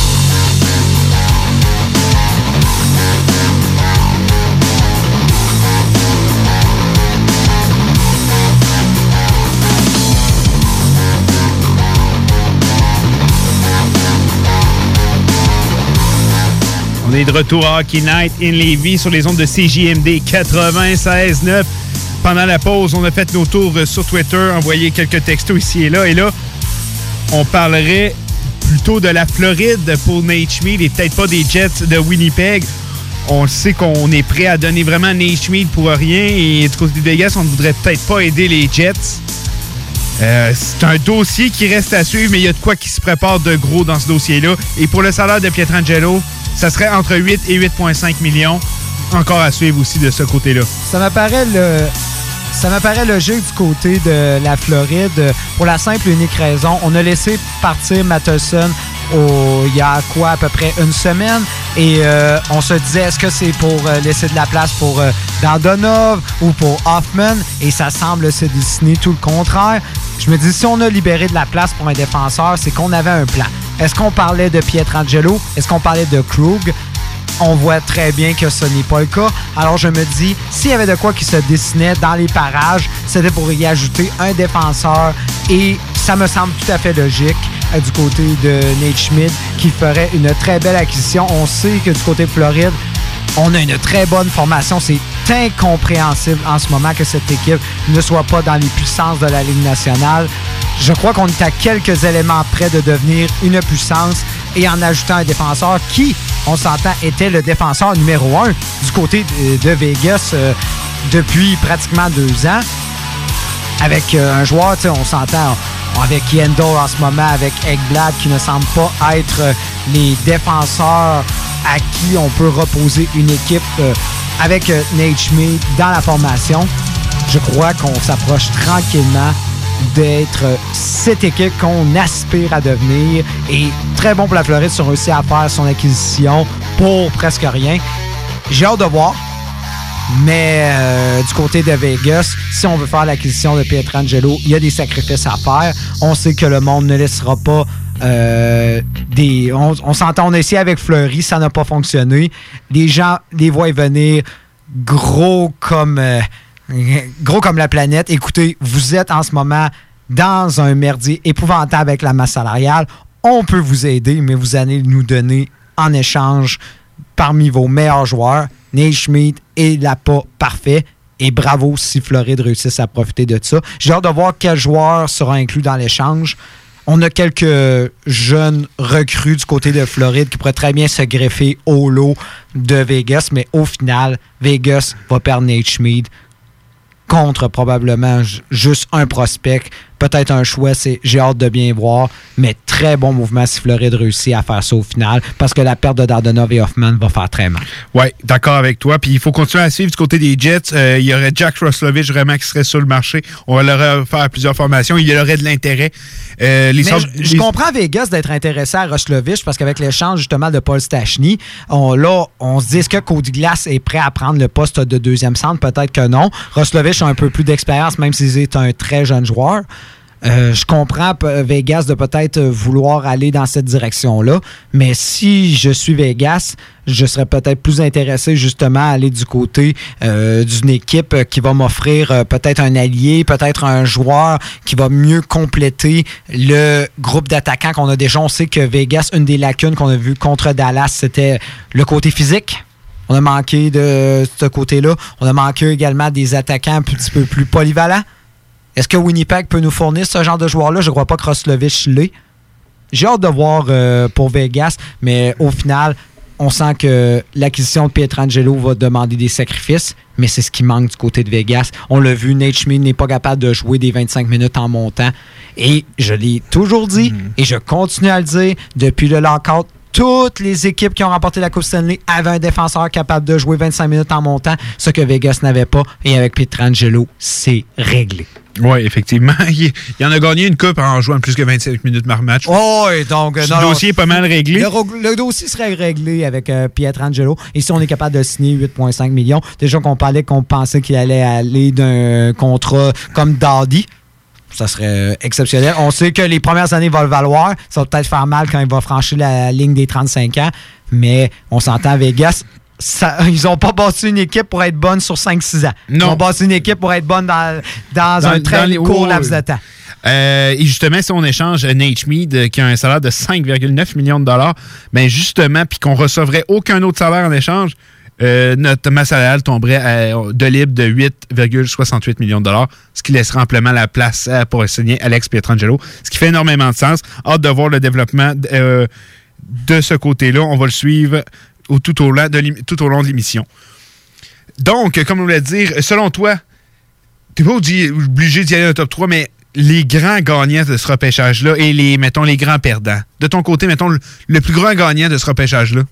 S2: On est de retour à Hockey Night in Levy sur les ondes de CJMD 96.9. Pendant la pause, on a fait nos tours euh, sur Twitter, envoyé quelques textos ici et là. Et là, on parlerait plutôt de la Floride pour Schmid et peut-être pas des Jets de Winnipeg. On sait qu'on est prêt à donner vraiment Schmid pour rien et du côté de Vegas, on ne voudrait peut-être pas aider les Jets. Euh, c'est un dossier qui reste à suivre, mais il y a de quoi qui se prépare de gros dans ce dossier-là. Et pour le salaire de Pietrangelo, ça serait entre 8 et 8,5 millions. Encore à suivre aussi de ce côté-là.
S3: Ça m'apparaît le. Ça m'apparaît logique du côté de la Floride pour la simple et unique raison. On a laissé partir Matheson il y a quoi, à peu près une semaine. Et euh, on se disait, est-ce que c'est pour euh, laisser de la place pour euh, ou pour Hoffman? Et ça semble se dessiner tout le contraire. Je me dis, si on a libéré de la place pour un défenseur, c'est qu'on avait un plan. Est-ce qu'on parlait de Pietrangelo? Est-ce qu'on parlait de Krug? on voit très bien que ce n'est pas le cas. Alors je me dis, s'il y avait de quoi qui se dessinait dans les parages, c'était pour y ajouter un défenseur et ça me semble tout à fait logique euh, du côté de Nate Schmidt qui ferait une très belle acquisition. On sait que du côté de Floride, on a une très bonne formation. C'est incompréhensible en ce moment que cette équipe ne soit pas dans les puissances de la Ligue nationale. Je crois qu'on est à quelques éléments près de devenir une puissance et en ajoutant un défenseur qui, on s'entend, était le défenseur numéro un du côté de, Vegas euh, depuis pratiquement deux ans. Avec euh, un joueur, on s'entend avec Yendo en ce moment, avec Ekblad qui ne semble pas être euh, les défenseurs à qui on peut reposer une équipe euh, avec euh, Nate dans la formation. Je crois qu'on s'approche tranquillement d'être cette équipe qu'on aspire à devenir. Et très bon pour la Floride, ils ont réussi à faire son acquisition pour presque rien. J'ai hâte de voir. Mais euh, du côté de Vegas, si on veut faire l'acquisition de Pietrangelo, il y a des sacrifices à faire. On sait que le monde ne laissera pas euh, des. On, s'entend, on a essayé avec Fleury, ça n'a pas fonctionné. Les gens les voient venir gros comme euh, gros comme la planète. Écoutez, vous êtes en ce moment dans un merdier épouvantable avec la masse salariale. On peut vous aider, mais vous allez nous donner en échange parmi vos meilleurs joueurs. Nate Schmidt est là pas parfait. Et bravo si Floride réussisse à profiter de ça. J'ai hâte de voir quel joueur sera inclus dans l'échange. On a quelques jeunes recrues du côté de Floride qui pourraient très bien se greffer au lot de Vegas, mais au final, Vegas va perdre Nate Schmid contre probablement ju- juste un prospect. Peut-être un choix, c'est j'ai hâte de bien voir, mais très bon mouvement si Floride réussit à faire ça au final, parce que la perte de Dardenov et Hoffman va faire très mal.
S2: Oui, d'accord avec toi. Puis il faut continuer à suivre du côté des Jets. Euh, il y aurait Jack Roslovich vraiment qui serait sur le marché. On va leur faire plusieurs formations. Il y aurait de l'intérêt. Euh, les
S3: je, comprends Vegas d'être intéressé à Roslovich parce qu'avec l'échange justement de Paul Stachny, on, là, on se dit est-ce que Cody Glass est prêt à prendre le poste de deuxième centre? Peut-être que non. Roslovich a un peu plus d'expérience, même s'il est un très jeune joueur. Euh, je comprends Vegas de peut-être euh, vouloir aller dans cette direction-là, mais si je suis Vegas, je serais peut-être plus intéressé justement à aller du côté euh, d'une équipe qui va m'offrir peut-être un allié, peut-être un joueur qui va mieux compléter le groupe d'attaquants qu'on a déjà. On sait que Vegas, une des lacunes qu'on a vues contre Dallas, c'était le côté physique. On a manqué de ce côté-là. On a manqué également des attaquants un petit peu plus polyvalents. Est-ce que Winnipeg peut nous fournir ce genre de joueur-là? Je ne crois pas que Roslovich l'est. J'ai hâte de voir euh, pour Vegas, mais au final, on sent que l'acquisition de Pietrangelo va demander des sacrifices, mais c'est ce qui manque du côté de Vegas. On l'a vu, Nate Schmid n'est pas capable de jouer des 25 minutes en montant. Et je l'ai toujours dit, et je continue à le dire, depuis le lockout, toutes les équipes qui ont remporté la Coupe Stanley avaient un défenseur capable de jouer 25 minutes en montant, ce que Vegas n'avait pas. Et avec Pietrangelo, c'est réglé.
S2: Oui, effectivement. <laughs> Il, il en a gagné une coupe en jouant plus que 25 minutes par match.
S3: Oh, donc, euh, non, non,
S2: dossier est pas mal réglé.
S3: Le, le dossier serait réglé avec euh, Pietrangelo. Et si on est capable de signer 8,5 millions, déjà qu'on parlait qu'on pensait qu'il allait aller d'un contrat comme Dardy. ça serait euh, exceptionnel. On sait que les premières années vont le valoir. Ça va peut-être faire mal quand il va franchir la ligne des 35 ans. Mais on s'entend, Vegas, ça- <laughs> ils n'ont pas bâti une équipe pour être bonne sur 5-6 ans. Ils ont bâti une équipe pour être bonne dans, dans, un très
S2: les-
S3: court laps de temps.
S2: Euh, et justement, si on échange euh, Nate Mead, euh, qui a un salaire de 5,9 millions de dollars, ben justement, puis qu'on recevrait aucun autre salaire en échange, euh, notre masse salariale tomberait à- de libre de 8,68 millions de dollars, ce qui laisserait amplement la place pour signer Alex Pietrangelo, ce qui fait énormément de sens. Hâte de voir le développement euh, de ce côté-là. On va le suivre au- tout, au long de l'ém- tout au long de l'émission. Donc, euh, comme on voulait dire, selon toi, t'es pas obligé d'y aller le top 3, mais les grands gagnants de ce repêchage-là et les, mettons, les grands perdants. De ton côté, mettons, le, le plus grand gagnant de ce repêchage-là?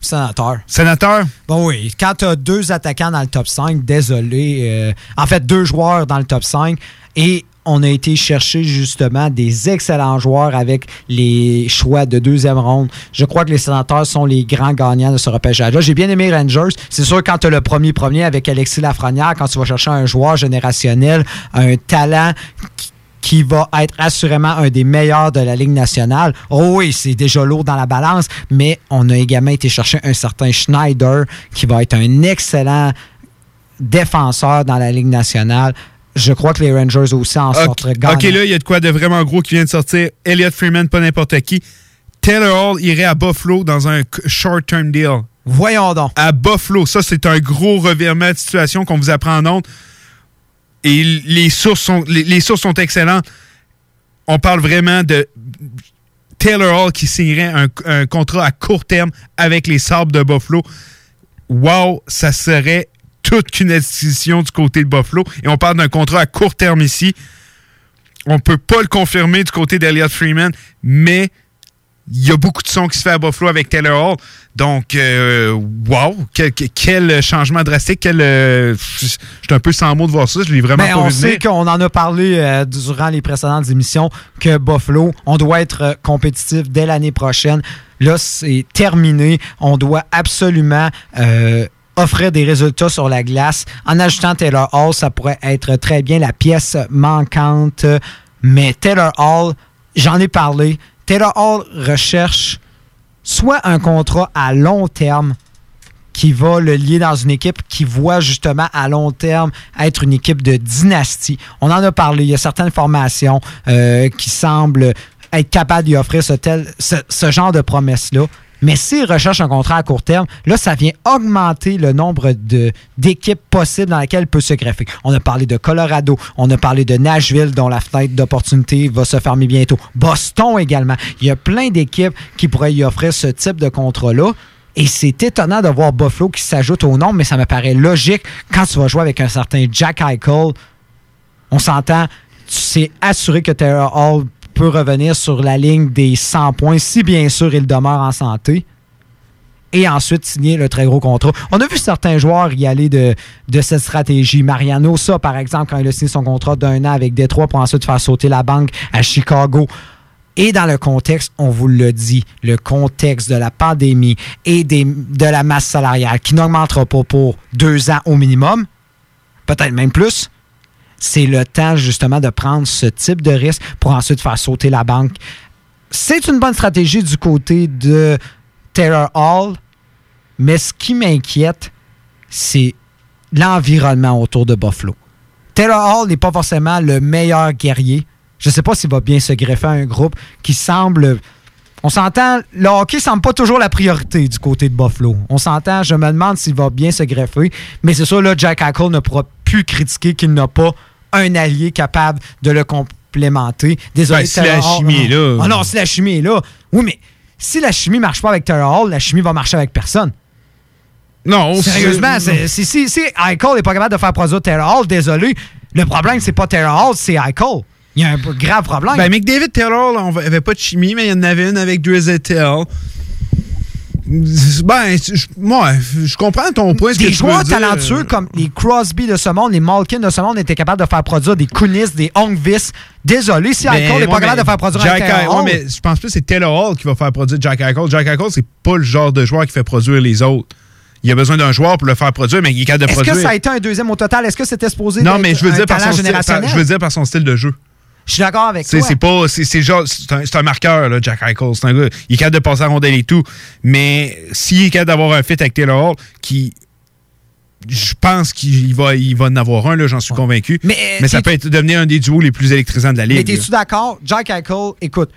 S3: Sénateur.
S2: Sénateur?
S3: Bon oui, quand tu as deux attaquants dans le top 5, désolé. euh, en fait, deux joueurs dans le top 5 et on a été chercher justement des excellents joueurs avec les choix de deuxième ronde. Je crois que les sénateurs sont les grands gagnants de ce repêchage-là. J'ai bien aimé Rangers. C'est sûr, quand tu as le premier premier avec Alexis Lafrenière, quand tu vas chercher un joueur générationnel, un talent qui- qui va être assurément un des meilleurs de la Ligue nationale. Oh oui, c'est déjà lourd dans la balance, mais on a également été chercher un certain Schneider qui va être un excellent défenseur dans la Ligue nationale. Je crois que les Rangers aussi en sortent gagnants.
S2: OK, là, il y a de quoi de vraiment gros qui vient de sortir. Elliot Freeman, pas n'importe qui. Taylor Hall irait à Buffalo dans un short-term deal.
S3: Voyons donc.
S2: À Buffalo. Ça, c'est un gros revirement de situation qu'on vous apprend en honte. Et les sources sont, les, les sources sont excellentes. On parle vraiment de Taylor Hall qui signerait un, un contrat à court terme avec les Sabres de Buffalo. Wow, ça serait toute qu'une acquisition du côté de Buffalo. Et on parle d'un contrat à court terme ici. On peut pas le confirmer du côté d'Eliott Freeman, mais il y a beaucoup de sons qui se fait à Buffalo avec Taylor Hall. Donc, euh, wow, quel, changement drastique. Quel, euh, je suis un peu sans mots de voir ça. Je l'ai vraiment
S3: Mais
S2: pas
S3: on
S2: vu
S3: sait qu'on en a parlé euh, durant les précédentes émissions que Buffalo, on doit être euh, compétitif dès l'année prochaine. Là, c'est terminé. On doit absolument offrir des résultats sur la glace. En ajoutant Taylor Hall, ça pourrait être très bien la pièce manquante. Mais Taylor Hall, j'en ai parlé. Taylor Hall recherche soit un contrat à long terme qui va le lier dans une équipe qui voit justement à long terme être une équipe de dynastie. On en a parlé, il y a certaines formations euh, qui semblent être capables d'y offrir ce, genre de promesses-là. Mais s'il recherche un contrat à court terme, là, ça vient augmenter le nombre d'équipes possibles dans lesquelles il peut se greffer. On a parlé de Colorado, on a parlé de Nashville, dont la fenêtre d'opportunité va se fermer bientôt. Boston également. Il y a plein d'équipes qui pourraient y offrir ce type de contrat-là. Et c'est étonnant de voir Buffalo qui s'ajoute au nombre, mais ça me paraît logique quand tu vas jouer avec un certain Jack Eichel. On s'entend, tu sais assuré que Taylor Hall peut revenir sur la ligne des 100 points, si bien sûr il demeure en santé. Et ensuite signer le très gros contrat. On a vu certains joueurs y aller de, de cette stratégie. Mariano, ça, par exemple, quand il a signé son contrat d'un an avec Détroit pour ensuite faire sauter la banque à Chicago. Et dans le contexte, on vous le dit, le contexte de la pandémie et des, de la masse salariale qui n'augmentera pas pour deux ans au minimum, peut-être même plus, c'est le temps justement de prendre ce type de risque pour ensuite faire sauter la banque. C'est une bonne stratégie du côté de Taylor Hall, mais ce qui m'inquiète, c'est l'environnement autour de Buffalo. Taylor Hall n'est pas forcément le meilleur guerrier. Je ne sais pas s'il va bien se greffer à un groupe qui semble. On s'entend, le hockey semble pas toujours la priorité du côté de Buffalo. On s'entend, je me demande s'il va bien se greffer. Mais c'est sûr, là, Jack Eichel ne pourra plus critiquer qu'il n'a pas un allié capable de le complémenter. Désolé,
S2: Ben, si la chimie est là.
S3: Ah non, si la chimie est là. Oui, mais si la chimie marche pas avec Taylor Hall, la chimie va marcher avec personne.
S2: Non,
S3: Sérieusement,
S2: c'est-
S3: si, si, si Eichel n'est pas capable de faire produire Taylor Hall, désolé, le problème, c'est pas Taylor Hall, c'est Eichel. Il y a un grave problème.
S2: Ben, McDavid Taylor, on avait pas de chimie, mais il y en avait une avec Drizzettel. Ben, je- moi, je comprends ton point.
S3: des joueurs talentueux comme les Crosby de ce monde, les Malkin de ce monde étaient capables de faire produire des Kunis, des Ongvis. Désolé si
S2: Ben,
S3: Eichel n'est pas capable de faire produire
S2: Jack
S3: un
S2: ouais, mais je pense plus que c'est Taylor Hall qui va faire produire Jack Eichel. Jack Eichel, c'est pas le genre de joueur qui fait produire les autres. Il a besoin d'un joueur pour le faire produire, mais il est capable de
S3: Est-ce
S2: produire.
S3: que ça a été un deuxième au total? Est-ce que c'était supposé
S2: non, mais je veux dire par son style, par- je veux dire par son style de jeu.
S3: Je suis d'accord avec toi.
S2: c'est pas. C'est c'est genre. C'est un, un marqueur, là, Jack Eichel. C'est un gars. Il est capable de passer à rondelle et tout. Mais s'il est capable d'avoir un fit avec Taylor Hall, qui. Je pense qu'il va, il va en avoir un, j'en suis convaincu.
S3: Mais,
S2: Mais,
S3: euh,
S2: ça peut être devenir un des duos les plus électrisants de la
S3: Mais
S2: ligue. là.
S3: t'es-tu d'accord? Jack Eichel, écoute,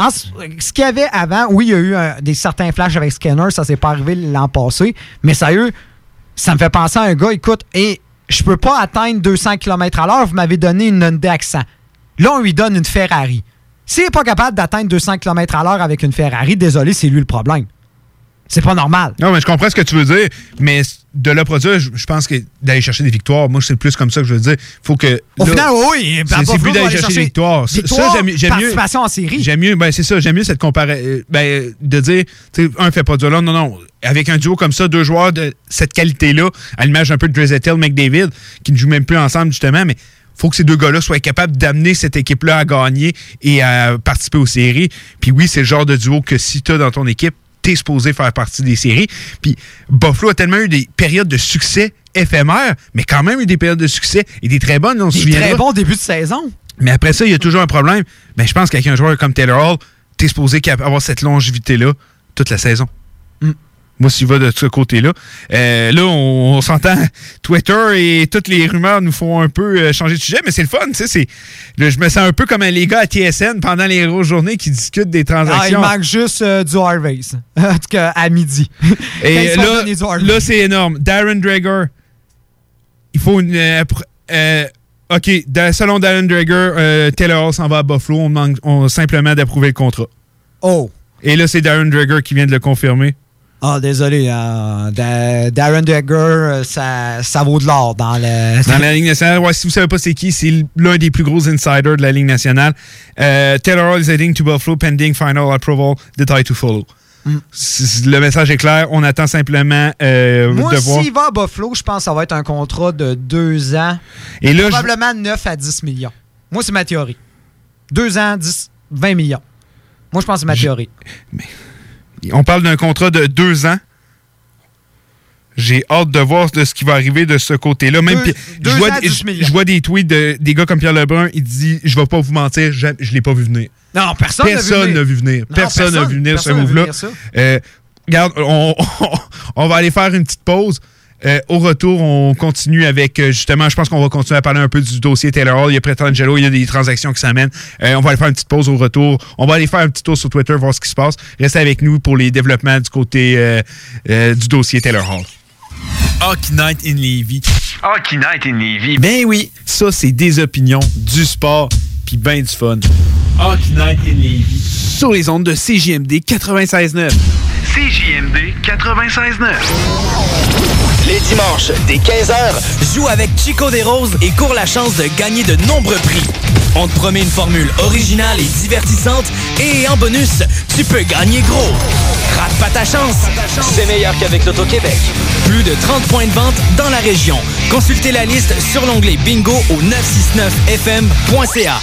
S3: en ce qu'il y avait avant, oui, il y a eu un- des certains flashs avec Skinner, ça s'est pas arrivé l'an passé, mais sérieux, ça me fait penser à un gars, écoute, et je peux pas atteindre 200 km à l'heure, vous m'avez donné une Hyundai Accent. Là, on lui donne une Ferrari. S'il n'est pas capable d'atteindre 200 km à l'heure avec une Ferrari, désolé, c'est lui le problème. C'est pas normal.
S2: Non, mais je comprends ce que tu veux dire, mais de le produire, je, je pense que d'aller chercher des victoires, moi, c'est plus comme ça que je veux dire. faut que.
S3: Au
S2: là,
S3: final, oui,
S2: c'est- plus d'aller
S3: aller
S2: chercher des victoires. Ça,
S3: victoire,
S2: j'aime mieux.
S3: participation en série.
S2: J'aime mieux, ben, c'est ça, j'aime mieux cette comparaison. Ben, de dire, tu sais, un fait pas de l'autre. Non, non. Avec un duo comme ça, deux joueurs de cette qualité-là, à l'image un peu de Drizzettel, McDavid, qui ne jouent même plus ensemble, justement, mais faut que ces deux gars-là soient capables d'amener cette équipe-là à gagner et à participer aux séries. Puis oui, c'est le genre de duo que si tu as dans ton équipe, t'es supposé faire partie des séries. Puis Buffalo a tellement eu des périodes de succès éphémères, mais quand même eu des périodes de succès et des très bonnes, on se
S3: Des
S2: souviendra.
S3: très bons débuts de saison.
S2: Mais après ça, il y a toujours un problème. Ben, je pense qu'avec un joueur comme Taylor Hall, t'es supposé avoir cette longévité-là toute la saison. Moi, s'il va de ce côté-là. Euh, là, on, on s'entend. Twitter et toutes les rumeurs nous font un peu euh, changer de sujet, mais c'est le fun. tu sais, c'est- je me sens un peu comme les gars à TSN pendant les grosses journées qui discutent des
S3: Ah, il
S2: transactions.
S3: manque juste euh, du Harvey's. <laughs> en tout cas, à midi.
S2: Et <laughs>
S3: sont
S2: là, là c'est énorme. Darren Drager, il faut une. OK, selon Darren Drager, Taylor Hall s'en va à Buffalo. On on- simplement d'approuver le contrat.
S3: Oh.
S2: Et là, c'est Darren Drager qui vient de le confirmer.
S3: Ah, désolé. euh, Da- Darren Degger, euh, ça, ça vaut de l'or dans le. <laughs>
S2: Dans la Ligue nationale, ouais, si vous savez pas c'est qui, c'est l'un des plus gros insiders de la Ligue nationale. Euh, Taylor Hall is heading to Buffalo pending final approval. Detail to follow.
S3: Mm.
S2: C- Le message est clair. On attend simplement euh,
S3: Moi,
S2: de voir.
S3: s'il va à Buffalo, je pense que ça va être un contrat de deux ans.
S2: Et là, je-
S3: probablement 9 à 10 millions. Moi, c'est ma théorie. Deux ans, 10, 20 millions. Moi, je pense que c'est ma théorie.
S2: On parle d'un contrat de deux ans. J'ai hâte de voir de ce qui va arriver de ce côté-là. Même
S3: Deux-
S2: pi-
S3: deux
S2: je, vois,
S3: ans,
S2: je-
S3: 10 millions.
S2: je vois des tweets de, des gars comme Pierre Lebrun. Il dit Je vais pas vous mentir, je, je l'ai pas vu venir.
S3: Non, personne n'a vu
S2: Personne
S3: venir.
S2: n'a vu venir.
S3: Non,
S2: Personne n'a vu venir ce
S3: vu
S2: move-là. Euh, regarde, <laughs> on, on va aller faire une petite pause. Euh, au retour, on continue avec, euh, justement, je pense qu'on va continuer à parler un peu du dossier Taylor Hall. Il y a Pretangelo, il y a des transactions qui s'amènent. Euh, on va aller faire une petite pause au retour. On va aller faire un petit tour sur Twitter, voir ce qui se passe. Restez avec nous pour les développements du côté euh, euh, du dossier Taylor Hall. Hockey Night in Levy. Hockey Night in Levy. Ben oui, ça, c'est des opinions, du sport, puis ben du fun. Hockey Night in Levy. Sur les ondes de CJMD 96.9.
S29: CJMD 96.9.
S16: Les dimanches, dès 15h, joue avec Chico des Roses et cours la chance de gagner de nombreux prix. On te promet une formule originale et divertissante et en bonus, tu peux gagner gros. Rate pas ta chance. C'est meilleur qu'avec l'Auto-Québec. Plus de 30 points de vente dans la région. Consultez la liste sur l'onglet bingo au 969fm.ca.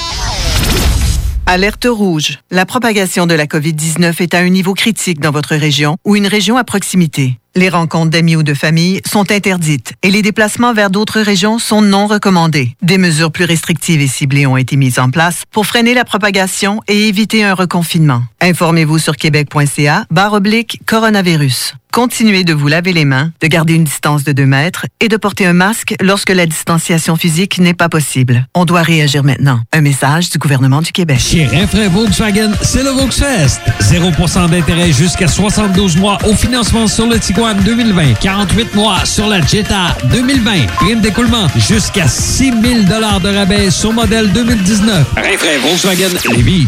S25: Alerte rouge. La propagation de la COVID-19 est à un niveau critique dans votre région ou une région à proximité. Les rencontres d'amis ou de famille sont interdites et les déplacements vers d'autres régions sont non recommandés. Des mesures plus restrictives et ciblées ont été mises en place pour freiner la propagation et éviter un reconfinement. Informez-vous sur québec.ca barre oblique coronavirus. Continuez de vous laver les mains, de garder une distance de 2 mètres et de porter un masque lorsque la distanciation physique n'est pas possible. On doit réagir maintenant. Un message du gouvernement du Québec.
S24: Chez Rinfraie Volkswagen, c'est le Volksfest. 0% d'intérêt jusqu'à 72 mois au financement sur le Tiguan 2020. 48 mois sur la Jetta 2020. Prime d'écoulement jusqu'à 6 000 de rabais sur modèle 2019. Rinfraie Volkswagen Lévis.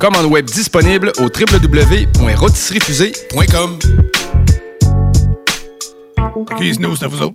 S23: Commande web disponible au
S14: autres?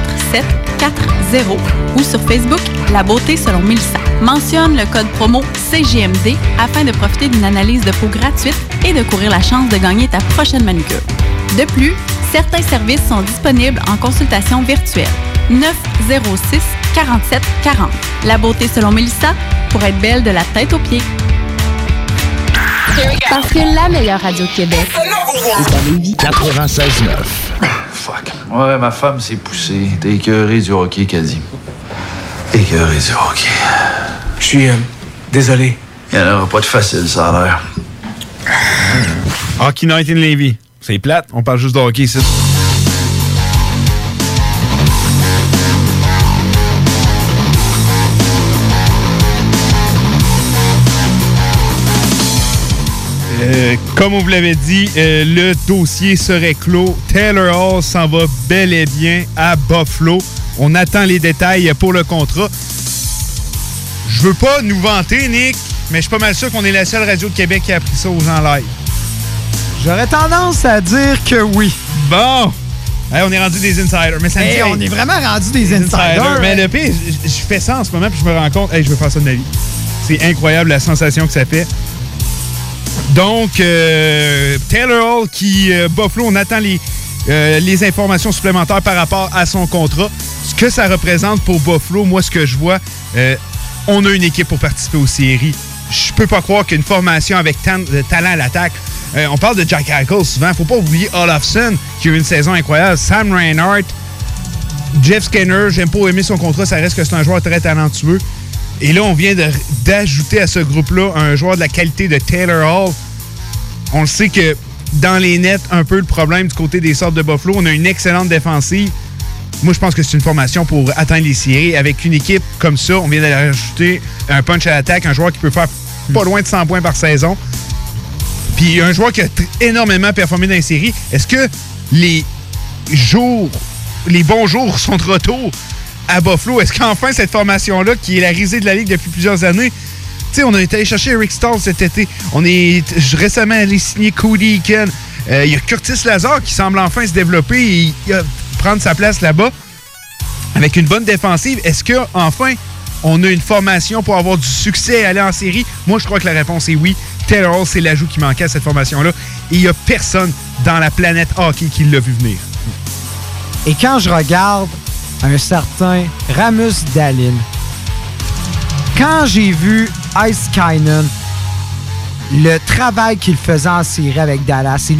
S10: 4740 ou sur Facebook La beauté selon Mélissa. Mentionne le code promo CGMD afin de profiter d'une analyse de peau gratuite et de courir la chance de gagner ta prochaine manucure. De plus, certains services sont disponibles en consultation virtuelle. 906 47 40. La beauté selon Mélissa pour être belle de la tête aux pieds.
S6: Parce que la meilleure radio de Québec est à Lévis.
S28: 96.9. Fuck. Ouais, ma femme s'est poussée. T'es écœuré du hockey, dit. Écœuré du hockey.
S30: Je suis euh, désolé.
S28: Il n'y en aura pas de facile, ça a l'air.
S2: Hockey Night in Levy. C'est plate, on parle juste de hockey ici. Euh, comme on vous l'avait dit, euh, le dossier serait clos. Taylor Hall s'en va bel et bien à Buffalo. On attend les détails pour le contrat. Je veux pas nous vanter, Nick, mais je suis pas mal sûr qu'on est la seule radio de Québec qui a appris ça aux gens live.
S3: J'aurais tendance à dire que oui.
S2: Bon! Hey, on est rendu des insiders. Mais ça me
S3: Hey,
S2: dit,
S3: on est vraiment rendu des insiders.
S2: Mais le pire, je- je fais ça en ce moment, puis je me rends compte, hey, je veux faire ça de ma vie. C'est incroyable la sensation que ça fait. Donc, euh, Taylor Hall qui, euh, Buffalo, on attend les, euh, les informations supplémentaires par rapport à son contrat. Ce que ça représente pour Buffalo, moi, ce que je vois, on a une équipe pour participer aux séries. Je peux pas croire qu'une formation avec tant de talent à l'attaque. on parle de Jack Eichel souvent. Faut pas oublier Olafson qui a eu une saison incroyable. Sam Reinhardt, Jeff Skinner, j'aime pas aimer son contrat, ça reste que c'est un joueur très talentueux. Et là, on vient d'ajouter à ce groupe-là un joueur de la qualité de Taylor Hall. On le sait que dans les nets, un peu le problème du côté des sortes de Buffalo. On a une excellente défensive. Moi, je pense que c'est une formation pour atteindre les séries. Avec une équipe comme ça, on vient de rajouter un punch à l'attaque, un joueur qui peut faire pas loin de 100 points par saison. Puis un joueur qui a énormément performé dans les séries. Est-ce que les jours, les bons jours sont de retour? À Buffalo? Est-ce qu'enfin cette formation-là, qui est la risée de la Ligue depuis plusieurs années, tu sais, on été allé chercher Eric Stahl cet été. On est récemment allé signer Cody Eakin. Euh, Il y a Curtis Lazar qui semble enfin se développer et prendre sa place là-bas avec une bonne défensive. Est-ce que enfin on a une formation pour avoir du succès et aller en série? Moi, je crois que la réponse est oui. Taylor c'est l'ajout qui manquait à cette formation-là. Et il n'y a personne dans la planète hockey qui l'a vu venir.
S3: Et quand je regarde un certain Ramus Dalin, quand j'ai vu Ice Kynan, le travail qu'il faisait en série avec Dallas,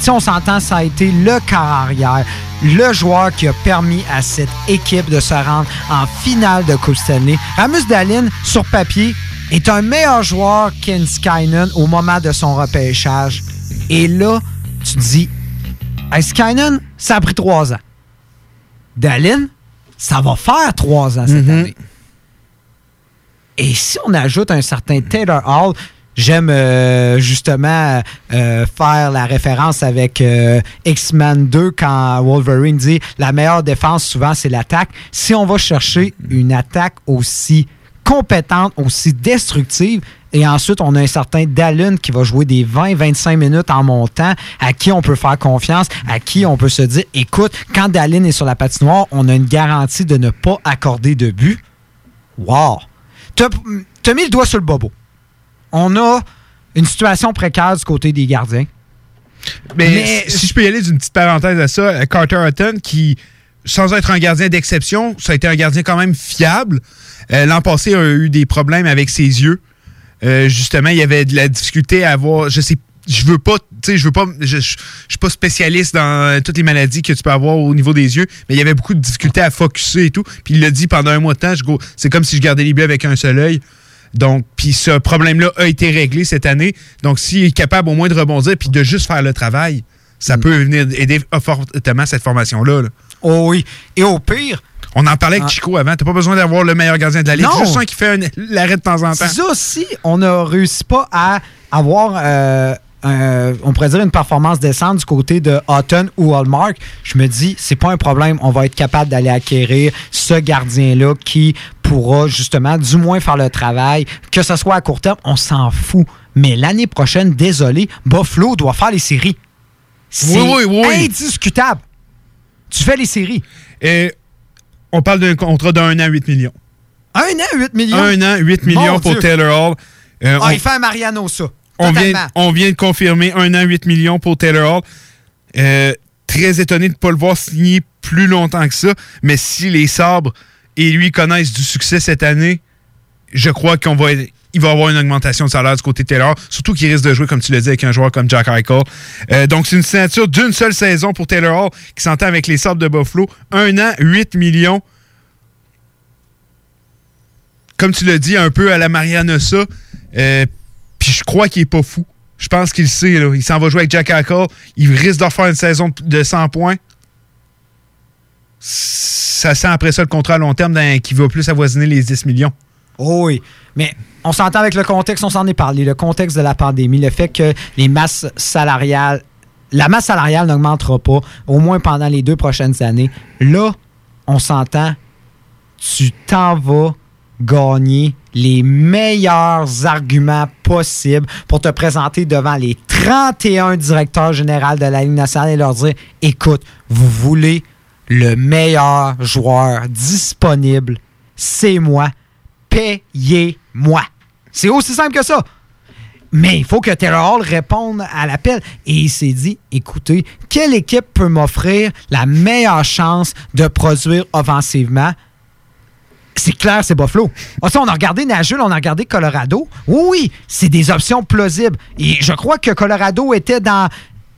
S3: si on s'entend, ça a été le corps arrière. le joueur qui a permis à cette équipe de se rendre en finale de Coupe Stanley. Ramus Dallin, sur papier, est un meilleur joueur qu'En Skynen au moment de son repêchage. Et là, tu te dis, hey, Skynen, ça a pris trois ans. Dallin, ça va faire trois ans cette année. Et si on ajoute un certain Taylor Hall, j'aime euh, justement euh, faire la référence avec euh, X-Men 2 quand Wolverine dit la meilleure défense souvent c'est l'attaque. Si on va chercher une attaque aussi compétente, aussi destructive, et ensuite, on a un certain Dallin qui va jouer des 20-25 minutes en montant, à qui on peut faire confiance, à qui on peut se dire, écoute, quand Dallin est sur la patinoire, on a une garantie de ne pas accorder de but. Wow! T'as mis le doigt sur le bobo. On a une situation précaire du côté des gardiens.
S2: Mais, si je peux y aller d'une petite parenthèse à ça, euh, Carter Hutton, qui, sans être un gardien d'exception, ça a été un gardien quand même fiable. Euh, L'an passé, a eu des problèmes avec ses yeux. Euh, justement, il y avait de la difficulté à avoir, je sais je veux pas, tu sais, je veux pas, je, je, je suis pas spécialiste dans euh, toutes les maladies que tu peux avoir au niveau des yeux, mais il y avait beaucoup de difficultés à focuser et tout. Puis il l'a dit pendant un mois de temps, je c'est comme si je gardais les bleus avec un seul œil. Donc, puis ce problème-là a été réglé cette année. Donc, s'il est capable au moins de rebondir puis de juste faire le travail, ça
S3: Mm.
S2: peut venir aider fortement cette formation-là. là.
S3: Oh oui. Et au pire.
S2: On en parlait avec
S3: Ah.
S2: Chico avant. T'as pas besoin d'avoir le meilleur gardien de la ligue.
S3: Non.
S2: Juste un qui fait l'arrêt de temps en temps.
S3: Ça aussi, on ne réussi pas à avoir, euh, on pourrait dire, une performance décente du côté de Houghton ou Hallmark. Je me dis, c'est pas un problème, on va être capable d'aller acquérir ce gardien-là qui pourra justement, du moins, faire le travail. Que ce soit à court terme, on s'en fout. Mais l'année prochaine, désolé, Buffalo doit faire les séries. C'est
S2: Oui, oui, oui.
S3: indiscutable. Tu fais les séries.
S2: Et on parle d'un contrat d'un an, 8 millions.
S3: Un an, 8 millions?
S2: Un an, 8 millions
S3: Mon
S2: pour
S3: Dieu.
S2: Taylor Hall. Euh,
S3: Ah,
S2: on-
S3: il fait un Mariano, ça.
S2: On vient, on vient de confirmer un an, 8 millions pour Taylor Hall. Euh, très étonné de ne pas le voir signer plus longtemps que ça. Mais si les sabres et lui connaissent du succès cette année, je crois qu'on va il va avoir une augmentation de salaire du côté de Taylor, surtout qu'il risque de jouer, comme tu l'as dit, avec un joueur comme Jack Eichel. Euh, donc, c'est une signature d'une seule saison pour Taylor Hall qui s'entend avec les Sabres de Buffalo. Un an, 8 millions. Comme tu l'as dit, un peu à la Marianosa. Euh, Puis je crois qu'il est pas fou. Je pense qu'il le sait. Il s'en va jouer avec Jack Eichel. Il risque de refaire une saison de 100 points. Ça sent après ça le contrat à long terme qui va plus avoisiner les 10 millions.
S3: Oh oui, mais on s'entend avec le contexte, on s'en est parlé, le contexte de la pandémie, le fait que les masses salariales, la masse salariale n'augmentera pas, au moins pendant les deux prochaines années. Là, on s'entend, tu t'en vas gagner les meilleurs arguments possibles pour te présenter devant les 31 directeurs généraux de la Ligue nationale et leur dire écoute, vous voulez le meilleur joueur disponible, c'est moi. Payez-moi. C'est aussi simple que ça. Mais il faut que Taylor Hall réponde à l'appel. Et il s'est dit, écoutez, quelle équipe peut m'offrir la meilleure chance de produire offensivement? C'est clair, c'est Buffalo. Ah, on a regardé Nashville, on a regardé Colorado. Oui, oui, c'est des options plausibles. Et je crois que Colorado était dans,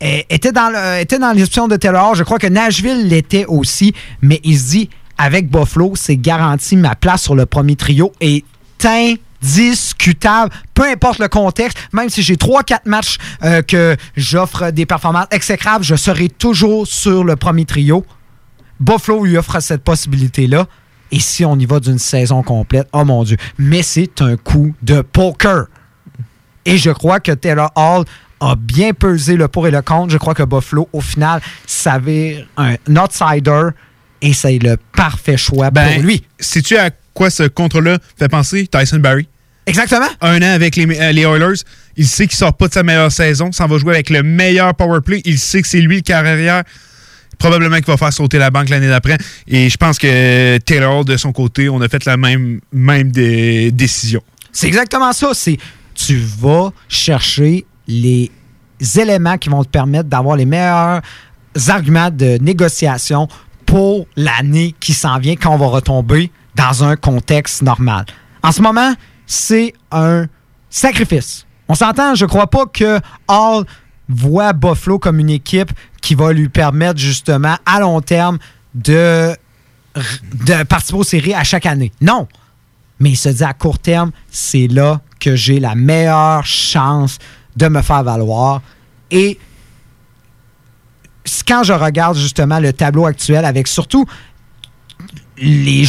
S3: euh, était de Taylor Hall. Je crois que Nashville l'était aussi. Mais il se dit, avec Buffalo, c'est garanti ma place sur le premier trio est indiscutable. Peu importe le contexte, même si j'ai 3-4 matchs euh, que j'offre des performances exécrables, je serai toujours sur le premier trio. Buffalo lui offre cette possibilité-là. Et si on y va d'une saison complète, oh mon Dieu. Mais c'est un coup de poker. Et je crois que Taylor Hall a bien pesé le pour et le contre. Je crois que Buffalo, au final, s'avère un outsider et c'est le parfait choix
S2: Ben,
S3: pour lui.
S2: Sais-tu à quoi ce contrat-là fait penser? Tyson Barry?
S3: Exactement.
S2: Un an avec les, euh, les Oilers. Il sait qu'il sort pas de sa meilleure saison. S'en va jouer avec le meilleur power play. Il sait que c'est lui le carrière. Probablement qu'il va faire sauter la banque l'année d'après. Et je pense que Taylor, Hall, de son côté, on a fait la même, même des- décision.
S3: C'est exactement ça. C'est tu vas chercher les éléments qui vont te permettre d'avoir les meilleurs arguments de négociation pour l'année qui s'en vient quand on va retomber dans un contexte normal. En ce moment, c'est un sacrifice. On s'entend, je crois pas que Hall voit Buffalo comme une équipe qui va lui permettre justement à long terme de participer aux séries à chaque année. Non. Mais il se dit à court terme, c'est là que j'ai la meilleure chance de me faire valoir. Et quand je regarde justement le tableau actuel avec surtout les,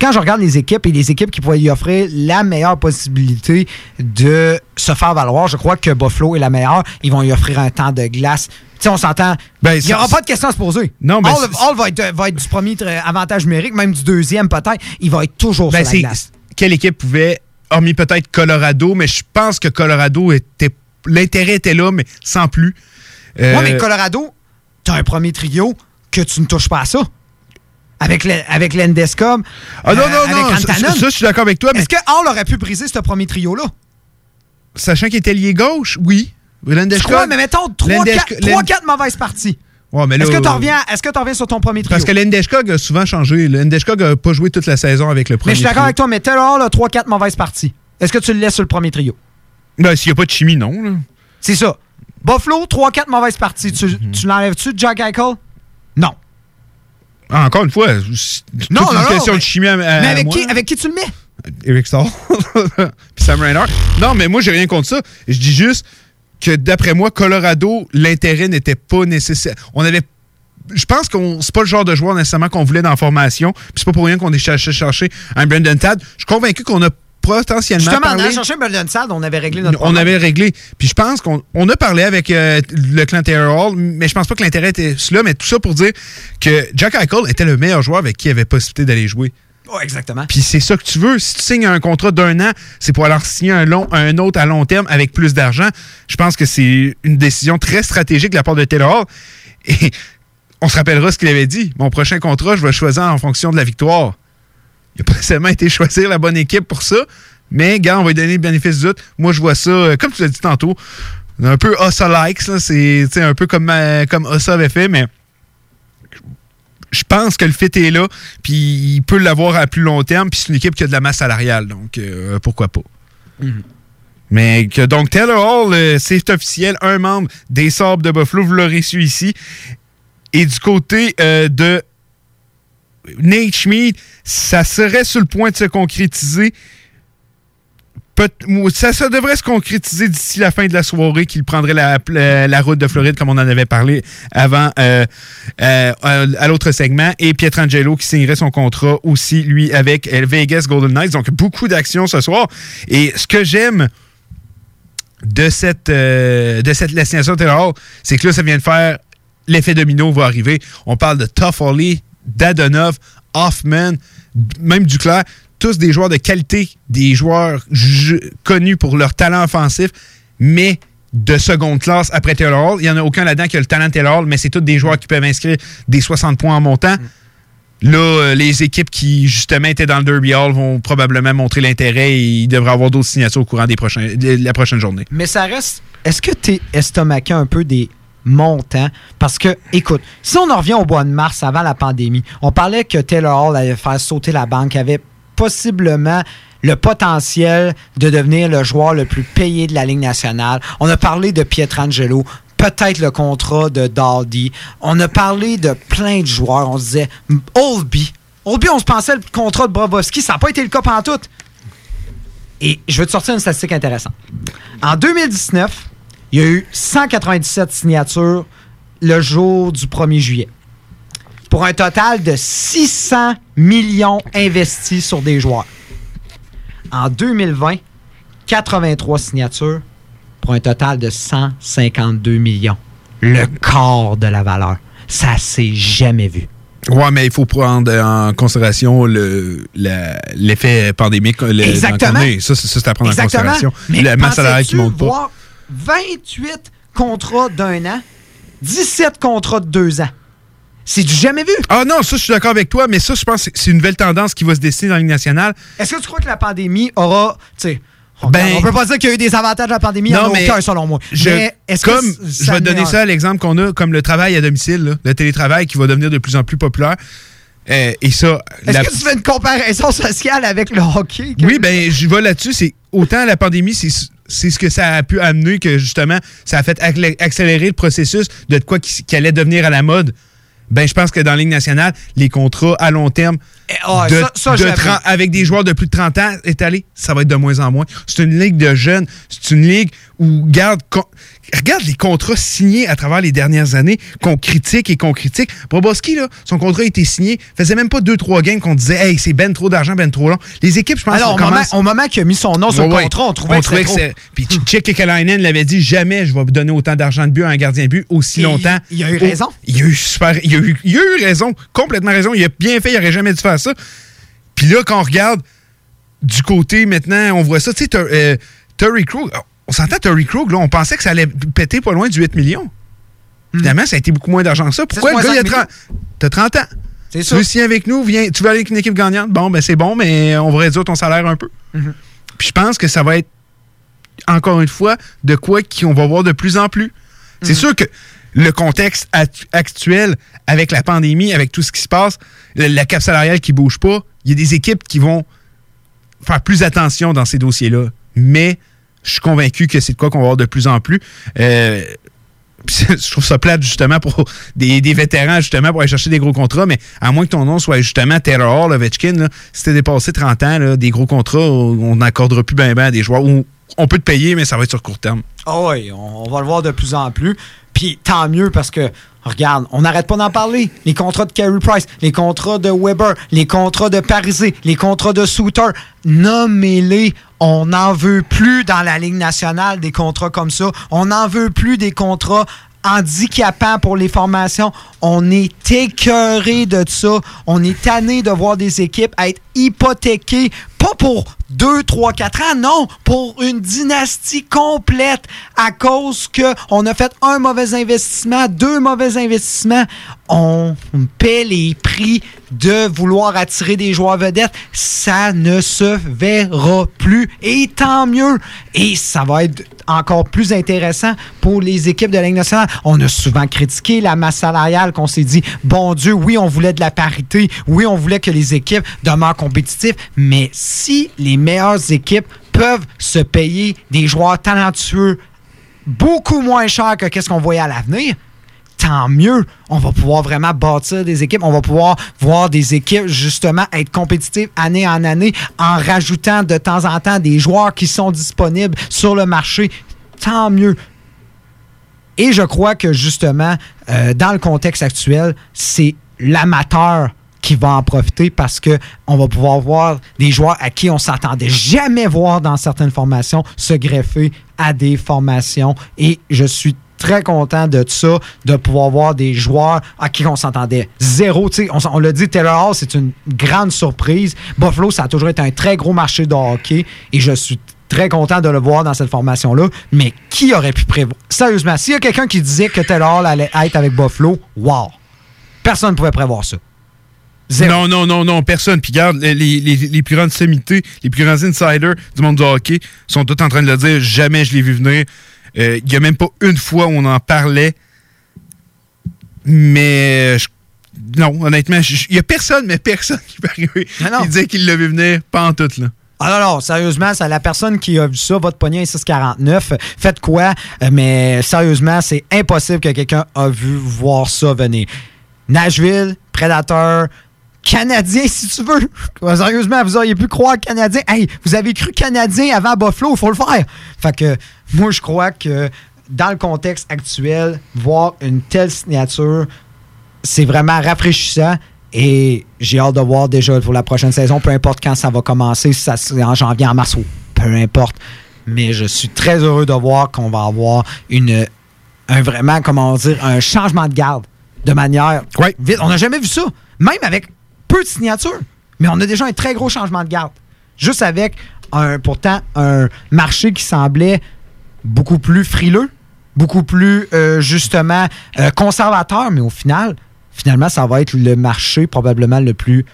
S3: quand je regarde les équipes et les équipes qui pourraient lui offrir la meilleure possibilité de se faire valoir, je crois que Buffalo est la meilleure. Ils vont lui offrir un temps de glace. Tu sais, on s'entend.
S2: Ben,
S3: il n'y aura pas de questions à se poser.
S2: Non,
S3: Hall, Hall va, être, va être du premier avantage numérique, même du deuxième peut-être. Il va être toujours
S2: Ben,
S3: sur la glace.
S2: Quelle équipe pouvait, hormis peut-être Colorado, mais je pense que Colorado était. L'intérêt était là, mais sans plus. Euh,
S3: Ouais, mais Colorado, t'as un premier trio que tu ne touches pas à ça. Avec, le, avec Landeskog.
S2: Ah non,
S3: euh,
S2: non,
S3: avec
S2: non, ça, je suis d'accord avec toi, mais
S3: Est-ce que Hall aurait pu briser ce premier trio-là?
S2: sachant qu'il était lié gauche, oui.
S3: Je
S2: Landeskog-
S3: crois, mais mettons
S2: Landeskog-
S3: 3-4 mauvaises parties.
S2: Ouais, mais là,
S3: Est-ce que tu
S2: euh,
S3: reviens, est-ce que tu reviens sur ton premier trio?
S2: Parce que l'Endeshkog a souvent changé. L'Endeshkog n'a pas joué toute la saison avec le premier.
S3: mais je suis d'accord avec toi, mais Taylor Hall a 3-4 mauvaises parties. Est-ce que tu le laisses sur le premier trio?
S2: Ben, s'il n'y a pas de chimie, non. là.
S3: C'est ça. Buffalo, 3-4 mauvaises parties. Tu,
S2: Mhm.
S3: tu l'enlèves-tu de Jack Eichel? Non.
S2: Ah, encore une fois, c'est une
S3: non,
S2: question
S3: mais-
S2: de chimie à, à
S3: mais avec
S2: moi.
S3: qui, avec qui tu le mets?
S2: Eric Stahl. <laughs> Puis Sam Reinhart. Non, mais moi, j'ai rien contre ça. Je dis juste que d'après moi, Colorado, l'intérêt n'était pas nécessaire. On avait. Je pense qu'on c'est pas le genre de joueur nécessairement qu'on voulait dans la formation. Puis c'est pas pour rien qu'on est cherché chercher un Brendan Tad. Je suis convaincu qu'on a potentiellement
S3: Justement, chercher Brendan Sad, on avait réglé notre
S2: On
S3: problème.
S2: avait réglé. Puis je pense qu'on on a parlé avec euh, le clan Taylor Hall, mais je pense pas que l'intérêt était cela. Mais tout ça pour dire que Jack Eichel était le meilleur joueur avec qui il avait possibilité d'aller jouer.
S3: Ouais, exactement.
S2: Puis c'est ça que tu veux. Si tu signes un contrat d'un an, c'est pour alors signer un, long, un autre à long terme avec plus d'argent. Je pense que c'est une décision très stratégique de la part de Taylor Hall. Et on se rappellera ce qu'il avait dit. Mon prochain contrat, je vais choisir en fonction de la victoire. Il n'a pas nécessairement été choisir la bonne équipe pour ça. Mais, gars, on va lui donner le bénéfice du doute. Moi, je vois ça, euh, comme tu l'as dit tantôt, un peu Ossa-likes. là. C'est un peu comme, euh, comme Ossa avait fait, mais je pense que le fit est là, puis il peut l'avoir à plus long terme, puis c'est une équipe qui a de la masse salariale, donc euh, pourquoi pas. Mais que donc Taylor Hall, c'est officiel, un membre des Sabres de Buffalo, vous l'aurez su ici. Et du côté de Nate Schmid, ça serait sur le point de se concrétiser. Ça, devrait se concrétiser d'ici la fin de la soirée qu'il prendrait la, route de Floride, comme on en avait parlé avant euh, euh, à l'autre segment. Et Pietrangelo qui signerait son contrat aussi, lui, avec Vegas Golden Knights. Donc, beaucoup d'actions ce soir. Et ce que j'aime de cette, euh, de cette c'est que là, ça vient de faire l'effet domino va arriver. On parle de Toffoli, Dadonov, Hoffman, même Duclair, tous des joueurs de qualité, des joueurs connus pour leur talent offensif, mais de seconde classe après Taylor Hall. Il n'y en a aucun là-dedans qui a le talent de Taylor Hall, mais c'est tous des joueurs qui peuvent inscrire des 60 points en montant. Là, euh, les équipes qui, justement, étaient dans le Derby Hall vont probablement montrer l'intérêt et il devrait avoir d'autres signatures au courant des de la prochaine journée.
S3: Mais ça reste. Est-ce que tu es estomaqué un peu des montants? Parce que, écoute, si on en revient au mois de mars avant la pandémie, on parlait que Taylor Hall allait faire sauter la banque, avait possiblement le potentiel de devenir le joueur le plus payé de la Ligue nationale. On a parlé de Pietrangelo, peut-être le contrat de Daldy. On a parlé de plein de joueurs. On se disait, Oldby. Oldby, on se pensait le contrat de Bobovski. Ça n'a pas été le cas pendant tout. Et je vais te sortir une statistique intéressante. En 2019, il y a eu 197 signatures le jour du 1er juillet. Pour un total de 600 millions investis sur des joueurs. En 2020, 83 signatures pour un total de 152 millions. Le quart de la valeur. Ça s'est jamais vu.
S2: Ouais, mais il faut prendre en considération le- l'effet pandémique. le-
S3: Exactement.
S2: dans le tournée. Ça, c'est à prendre
S3: Exactement.
S2: en considération.
S3: Mais
S2: la masse salariale qui monte pas.
S3: Voir 28 contrats d'un an, 17 contrats de deux ans. C'est du jamais vu.
S2: Ah non, ça, je suis d'accord avec toi, mais ça, je pense que c'est une nouvelle tendance qui va se dessiner dans la Ligue nationale.
S3: Est-ce que tu crois que la pandémie aura. Tu sais, on,
S2: Ben-
S3: on peut pas dire qu'il y a eu des avantages de la pandémie, y en a aucun selon moi.
S2: je-
S3: mais est-ce que
S2: comme,
S3: c-
S2: je vais te donner ça à l'exemple qu'on a, comme le travail à domicile, là, le télétravail qui va devenir de plus en plus populaire. Euh, et ça.
S3: Est-ce
S2: la-
S3: que tu fais une comparaison sociale avec le hockey? que-
S2: Oui, ben, je vais là-dessus. C'est autant la pandémie, c'est c'est ce que ça a pu amener que justement, ça a fait accélérer le processus de quoi qui, qui allait devenir à la mode. Ben, je pense que dans la Ligue nationale, les contrats à long terme
S3: ah,
S2: de-
S3: ça- ça,
S2: de
S3: j'avoue.
S2: 30 avec des joueurs de plus de 30 ans étalés, ça va être de moins en moins. C'est une ligue de jeunes. C'est une ligue où, garde, regarde les contrats signés à travers les dernières années qu'on critique et qu'on critique. Boboski, là, son contrat a été signé, faisait même pas 2-3 games qu'on disait, hey, c'est ben trop d'argent, ben trop long. Les équipes, je pense,
S3: Alors,
S2: on commence-
S3: au moment qu'il a mis son nom sur
S2: Ouais,
S3: le contrat, on trouvait que c'était trop.
S2: c'est- Puis Chick Kekalainen l'avait dit jamais je vais donner autant d'argent de but à un gardien de but aussi
S3: Et
S2: longtemps.
S3: il- a eu raison.
S2: Il a eu super. Il a eu, il a eu raison. Complètement raison. Il a bien fait. Il aurait jamais dû faire ça. Puis là, quand on regarde du côté maintenant, on voit ça. Tu sais, euh, Terry Krug. On s'entend Terry Krug, là. On pensait que ça allait péter pas loin du 8 millions. Finalement, ça a été beaucoup moins d'argent que ça. Pourquoi le gars, il a 30, t'as 30 ans?
S3: C'est
S2: Tu veux signer avec nous? Viens, tu veux aller avec une équipe gagnante? Bon, ben c'est bon, mais on va réduire ton salaire un peu.
S3: Mhm.
S2: Puis je pense que ça va être, encore une fois, de quoi qu'on va voir de plus en plus. C'est sûr que le contexte act- actuel, avec la pandémie, avec tout ce qui se passe, le- la cap salariale qui bouge pas, il y a des équipes qui vont faire plus attention dans ces dossiers-là. Mais je suis convaincu que c'est de quoi qu'on va voir de plus en plus. Euh, je trouve ça plate justement pour des, des vétérans justement pour aller chercher des gros contrats, mais à moins que ton nom soit justement Taylor Hall, Ovechkin, là, si t'as dépassé 30 ans, des gros contrats, on n'accordera plus bien ben à des joueurs. où on peut te payer, mais ça va être sur court terme.
S3: Ah oui, on, on va le voir de plus en plus. Puis tant mieux parce que, regarde, on n'arrête pas d'en parler. Les contrats de Carey Price, les contrats de Weber, les contrats de Parisé, les contrats de Souter, nommez-les. On n'en veut plus dans la Ligue nationale des contrats comme ça. On n'en veut plus des contrats handicapants pour les formations. On est écœuré de ça. On est tanné de voir des équipes être hypothéquées, pas pour 2, 3, 4 ans, non, pour une dynastie complète à cause que on a fait un mauvais investissement, deux mauvais investissements. On paie les prix de vouloir attirer des joueurs vedettes. Ça ne se verra plus. Et tant mieux. Et ça va être encore plus intéressant pour les équipes de la Ligue nationale. On a souvent critiqué la masse salariale qu'on s'est dit, bon Dieu, oui, on voulait de la parité, oui, on voulait que les équipes demeurent compétitives, mais si les meilleures équipes peuvent se payer des joueurs talentueux beaucoup moins cher que qu'est-ce qu'on voyait à l'avenir, tant mieux. On va pouvoir vraiment bâtir des équipes. On va pouvoir voir des équipes, justement, être compétitives année en année en rajoutant de temps en temps des joueurs qui sont disponibles sur le marché. Tant mieux. Et je crois que, justement, euh, dans le contexte actuel, c'est l'amateur qui va en profiter parce que on va pouvoir voir des joueurs à qui on s'attendait jamais voir dans certaines formations se greffer à des formations et je suis très content de ça, de pouvoir voir des joueurs à qui on s'entendait zéro. On, on l'a dit, Taylor Hall, c'est une grande surprise. Buffalo, ça a toujours été un très gros marché de hockey et je suis très content de le voir dans cette formation-là. Mais qui aurait pu prévoir? Sérieusement, s'il y a quelqu'un qui disait que Taylor Hall allait être avec Buffalo, wow! Personne ne pouvait prévoir ça.
S2: Non, non, non, non, personne. Puis regarde, les, les- les plus grandes sommités, les plus grands insiders du monde du hockey sont tous en train de le dire. Jamais je l'ai vu venir. Euh, Il n'y a même pas une fois où on en parlait. Mais je- non, honnêtement, il n'y a personne, mais personne qui peut arriver qui dit qu'il l'a vu venir. Pas en tout, là.
S3: Ah non, non, sérieusement, c'est la personne qui a vu ça, votre poignet est 649. Faites quoi? Euh, Mais sérieusement, c'est impossible que quelqu'un a vu voir ça venir. Nashville, Predator, Canadien, si tu veux. Sérieusement, vous auriez pu croire Canadien. Hey, vous avez cru Canadien avant Buffalo, il faut le faire. Fait que moi, je crois que dans le contexte actuel, voir une telle signature, c'est vraiment rafraîchissant. Et j'ai hâte de voir déjà pour la prochaine saison, peu importe quand ça va commencer, si ça c'est en janvier, en mars, ou peu importe. Mais je suis très heureux de voir qu'on va avoir une, un vraiment, comment dire, un changement de garde de manière vite. On n'a jamais vu ça, même avec peu de signatures. Mais on a déjà un très gros changement de garde. Juste avec un, pourtant un marché qui semblait beaucoup plus frileux, beaucoup plus euh, justement euh, conservateur, mais au final, finalement, ça va être le marché probablement le plus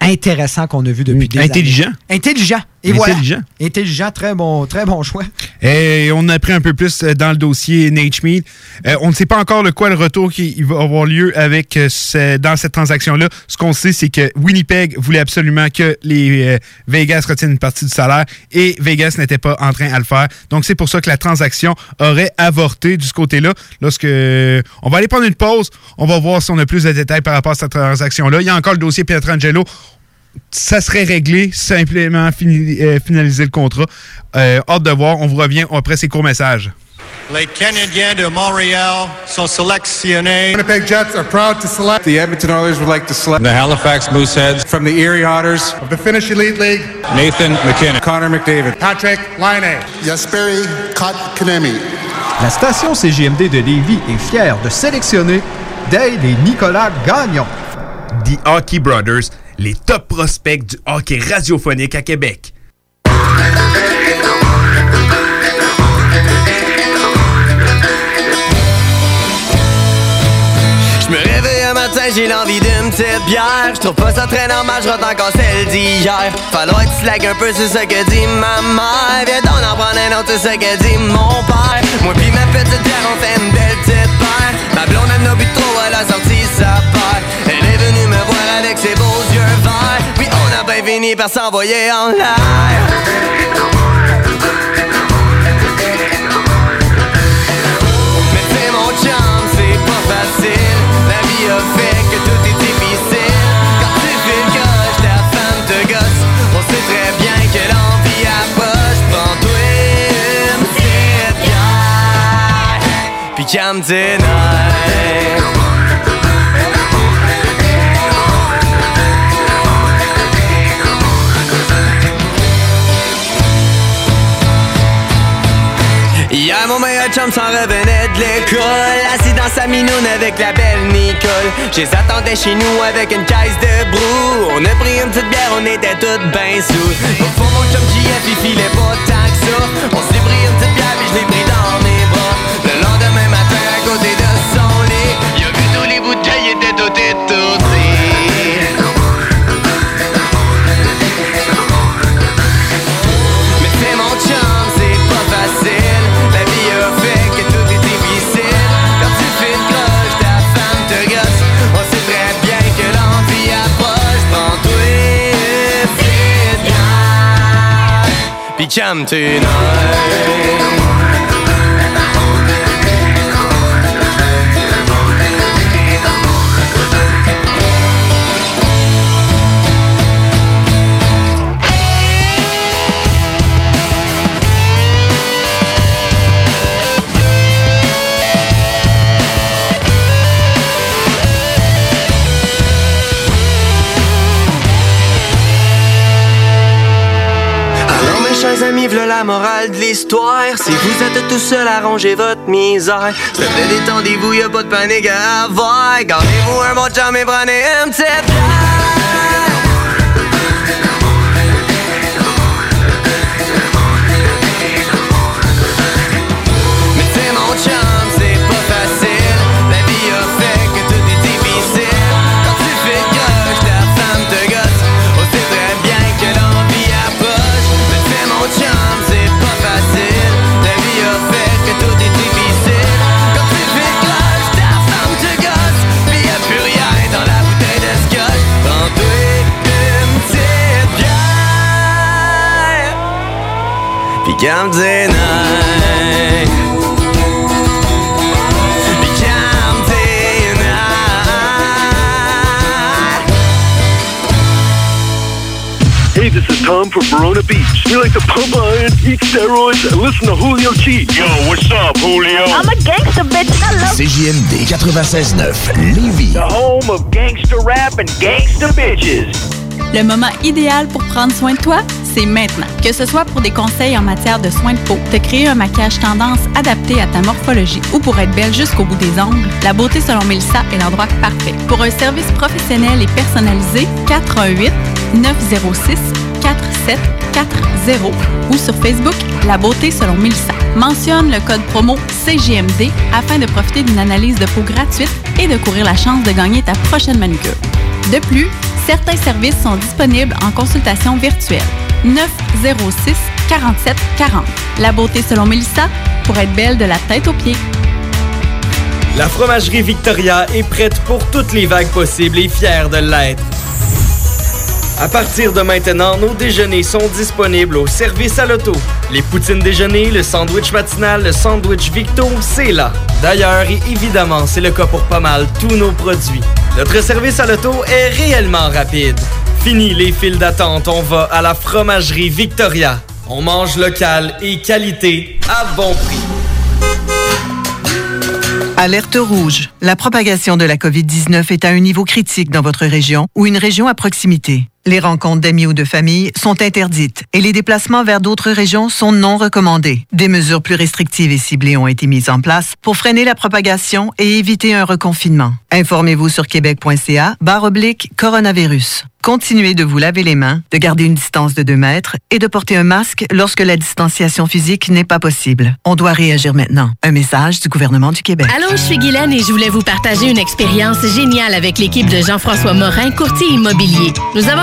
S3: intéressant qu'on a vu depuis des
S2: Intelligent.
S3: années. Intelligent. Et voilà.
S2: Intelligent.
S3: Intelligent, très bon, très bon choix.
S2: Et on a pris un peu plus euh, dans le dossier Nate Schmid. Euh, on ne sait pas encore le quoi le retour qui va avoir lieu avec euh, ce- dans cette transaction-là. Ce qu'on sait, c'est que Winnipeg voulait absolument que les euh, Vegas retiennent une partie du salaire et Vegas n'était pas en train à le faire. Donc c'est pour ça que la transaction aurait avorté de ce côté-là. Lorsque on va aller prendre une pause, on va voir si on a plus de détails par rapport à cette transaction-là. Il y a encore le dossier Pietrangelo ça serait réglé, simplement fini- euh, finaliser le contrat. Euh, hâte de voir, on vous revient après ces courts messages.
S20: Les Canadiens de Montréal sont sélectionnés.
S21: Winnipeg Jets are proud to select.
S31: The Edmonton Oilers would like to select
S20: The Halifax Mooseheads.
S31: from the Erie Otters
S21: Of the Finnish Elite League,
S20: Nathan McKinnon.
S31: Connor McDavid.
S21: Patrick Laine. Jesperi Kotkaniemi.
S22: La station CGMD de Lévis est fière de sélectionner Dale et Nicolas Gagnon.
S32: The Hockey Brothers, les top prospects du hockey radiophonique à Québec.
S33: Je me réveille un matin, j'ai l'envie d'une petite bière. Je trouve pas ça très normal, je rate encore celle d'hier. Falloir être slack un peu, c'est ce que dit ma mère. Viens donc en prendre un autre, c'est ce que dit mon père. Moi pis ma petite bière, on fait une belle petite paire. Ma blonde elle n'a bu trop, elle a sorti sa paire. Voir avec ses beaux yeux verts. Puis on a bien fini par s'envoyer en l'air. Mais c'est mon chum, c'est pas facile. La vie a fait que tout est difficile. Quand tu fais le gauche, ta femme te gosse. On sait très bien que l'envie. Puis calme tes nerfs. Mon meilleur chum s'en revenait de l'école. Assis dans sa minoune avec la belle Nicole. Je les attendais chez nous avec une caisse de brou On a pris une petite bière, on était toutes ben sous Au fond, mon chum JF, il filait pas tant que ça. On s'est pris une petite bière, puis je l'ai pris dans mes bras Puis calme la morale de l'histoire. Si vous êtes tout seul à ranger votre misère. S'il te plaît, détendez-vous, y'a pas de panique à avoir. Gardez-vous un bon chum et prenez une petite Puis Puis calme tes
S34: Hey, this is Tom from Verona Beach. We like to pump iron, eat steroids, and listen to Julio G. Yo, what's up, Julio?
S35: I'm a gangster bitch. I love
S36: CJMD 96.9 Lévis.
S35: the home of gangster rap and gangster bitches.
S10: Le moment idéal pour prendre soin de toi, c'est maintenant. Que ce soit pour des conseils en matière de soins de peau, te créer un maquillage tendance adapté à ta morphologie ou pour être belle jusqu'au bout des ongles, la beauté selon Mélissa est l'endroit parfait. Pour un service professionnel et personnalisé, 418 906 4740 ou sur Facebook La beauté selon Mélissa. Mentionne le code promo CGMD afin de profiter d'une analyse de peau gratuite et de courir la chance de gagner ta prochaine manucure. De plus, certains services sont disponibles en consultation virtuelle. 906 47 40. La beauté selon Mélissa pour être belle de la tête aux pieds.
S37: La fromagerie Victoria est prête pour toutes les vagues possibles et fière de l'être. À partir de maintenant, nos déjeuners sont disponibles au service à l'auto. Les poutines déjeuner, le sandwich matinal, le sandwich Victo, c'est là. D'ailleurs, et évidemment, c'est le cas pour pas mal tous nos produits. Notre service à l'auto est réellement rapide. Fini les files d'attente, on va à la fromagerie Victoria. On mange local et qualité à bon prix.
S12: Alerte rouge. La propagation de la COVID-19 est à un niveau critique dans votre région ou une région à proximité. Les rencontres d'amis ou de famille sont interdites et les déplacements vers d'autres régions sont non recommandés. Des mesures plus restrictives et ciblées ont été mises en place pour freiner la propagation et éviter un reconfinement. Informez-vous sur québec.ca barre oblique coronavirus. Continuez de vous laver les mains, de garder une distance de 2 mètres et de porter un masque lorsque la distanciation physique n'est pas possible. On doit réagir maintenant. Un message du gouvernement du Québec.
S38: Allô, je suis Guylaine et je voulais vous partager une expérience géniale avec l'équipe de Jean-François Morin, courtier immobilier. Nous avons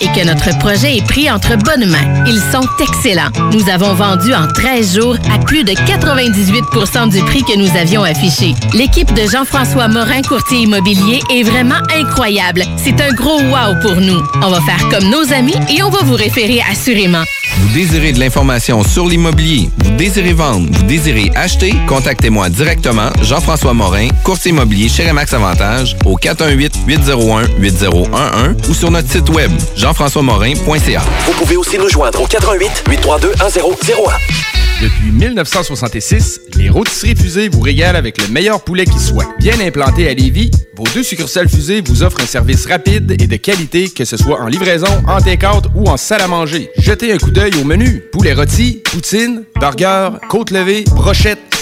S38: et que notre projet est pris entre bonnes mains. Ils sont excellents. Nous avons vendu en 13 jours à plus de 98% du prix que nous avions affiché. L'équipe de Jean-François Morin, courtier immobilier, est vraiment incroyable. C'est un gros wow pour nous. On va faire comme nos amis et on va vous référer assurément.
S23: Vous désirez de l'information sur l'immobilier, vous désirez vendre, vous désirez acheter, contactez-moi directement, Jean-François Morin, courtier immobilier chez Remax Avantage, au 418-801-8011 ou sur notre site web, jean-françois-morin.ca.
S36: Vous pouvez aussi nous joindre au 88 832 1001.
S23: Depuis 1966, les rôtisseries fusées vous régalent avec le meilleur poulet qui soit. Bien implanté à Lévis, vos deux succursales fusées vous offrent un service rapide et de qualité, que ce soit en livraison, en take-out ou en salle à manger. Jetez un coup d'œil au menu. Poulet rôti, poutine, burger, côte levée, brochette,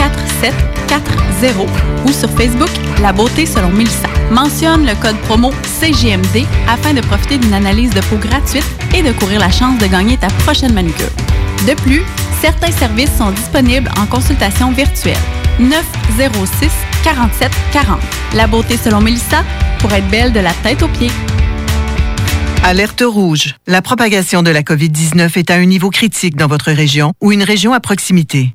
S10: 4740 ou sur Facebook La beauté selon Mélissa. Mentionne le code promo CGMD afin de profiter d'une analyse de peau gratuite et de courir la chance de gagner ta prochaine manucure. De plus, certains services sont disponibles en consultation virtuelle. 906 47 40. La beauté selon Mélissa pour être belle de la tête aux pieds.
S12: Alerte rouge. La propagation de la COVID-19 est à un niveau critique dans votre région ou une région à proximité.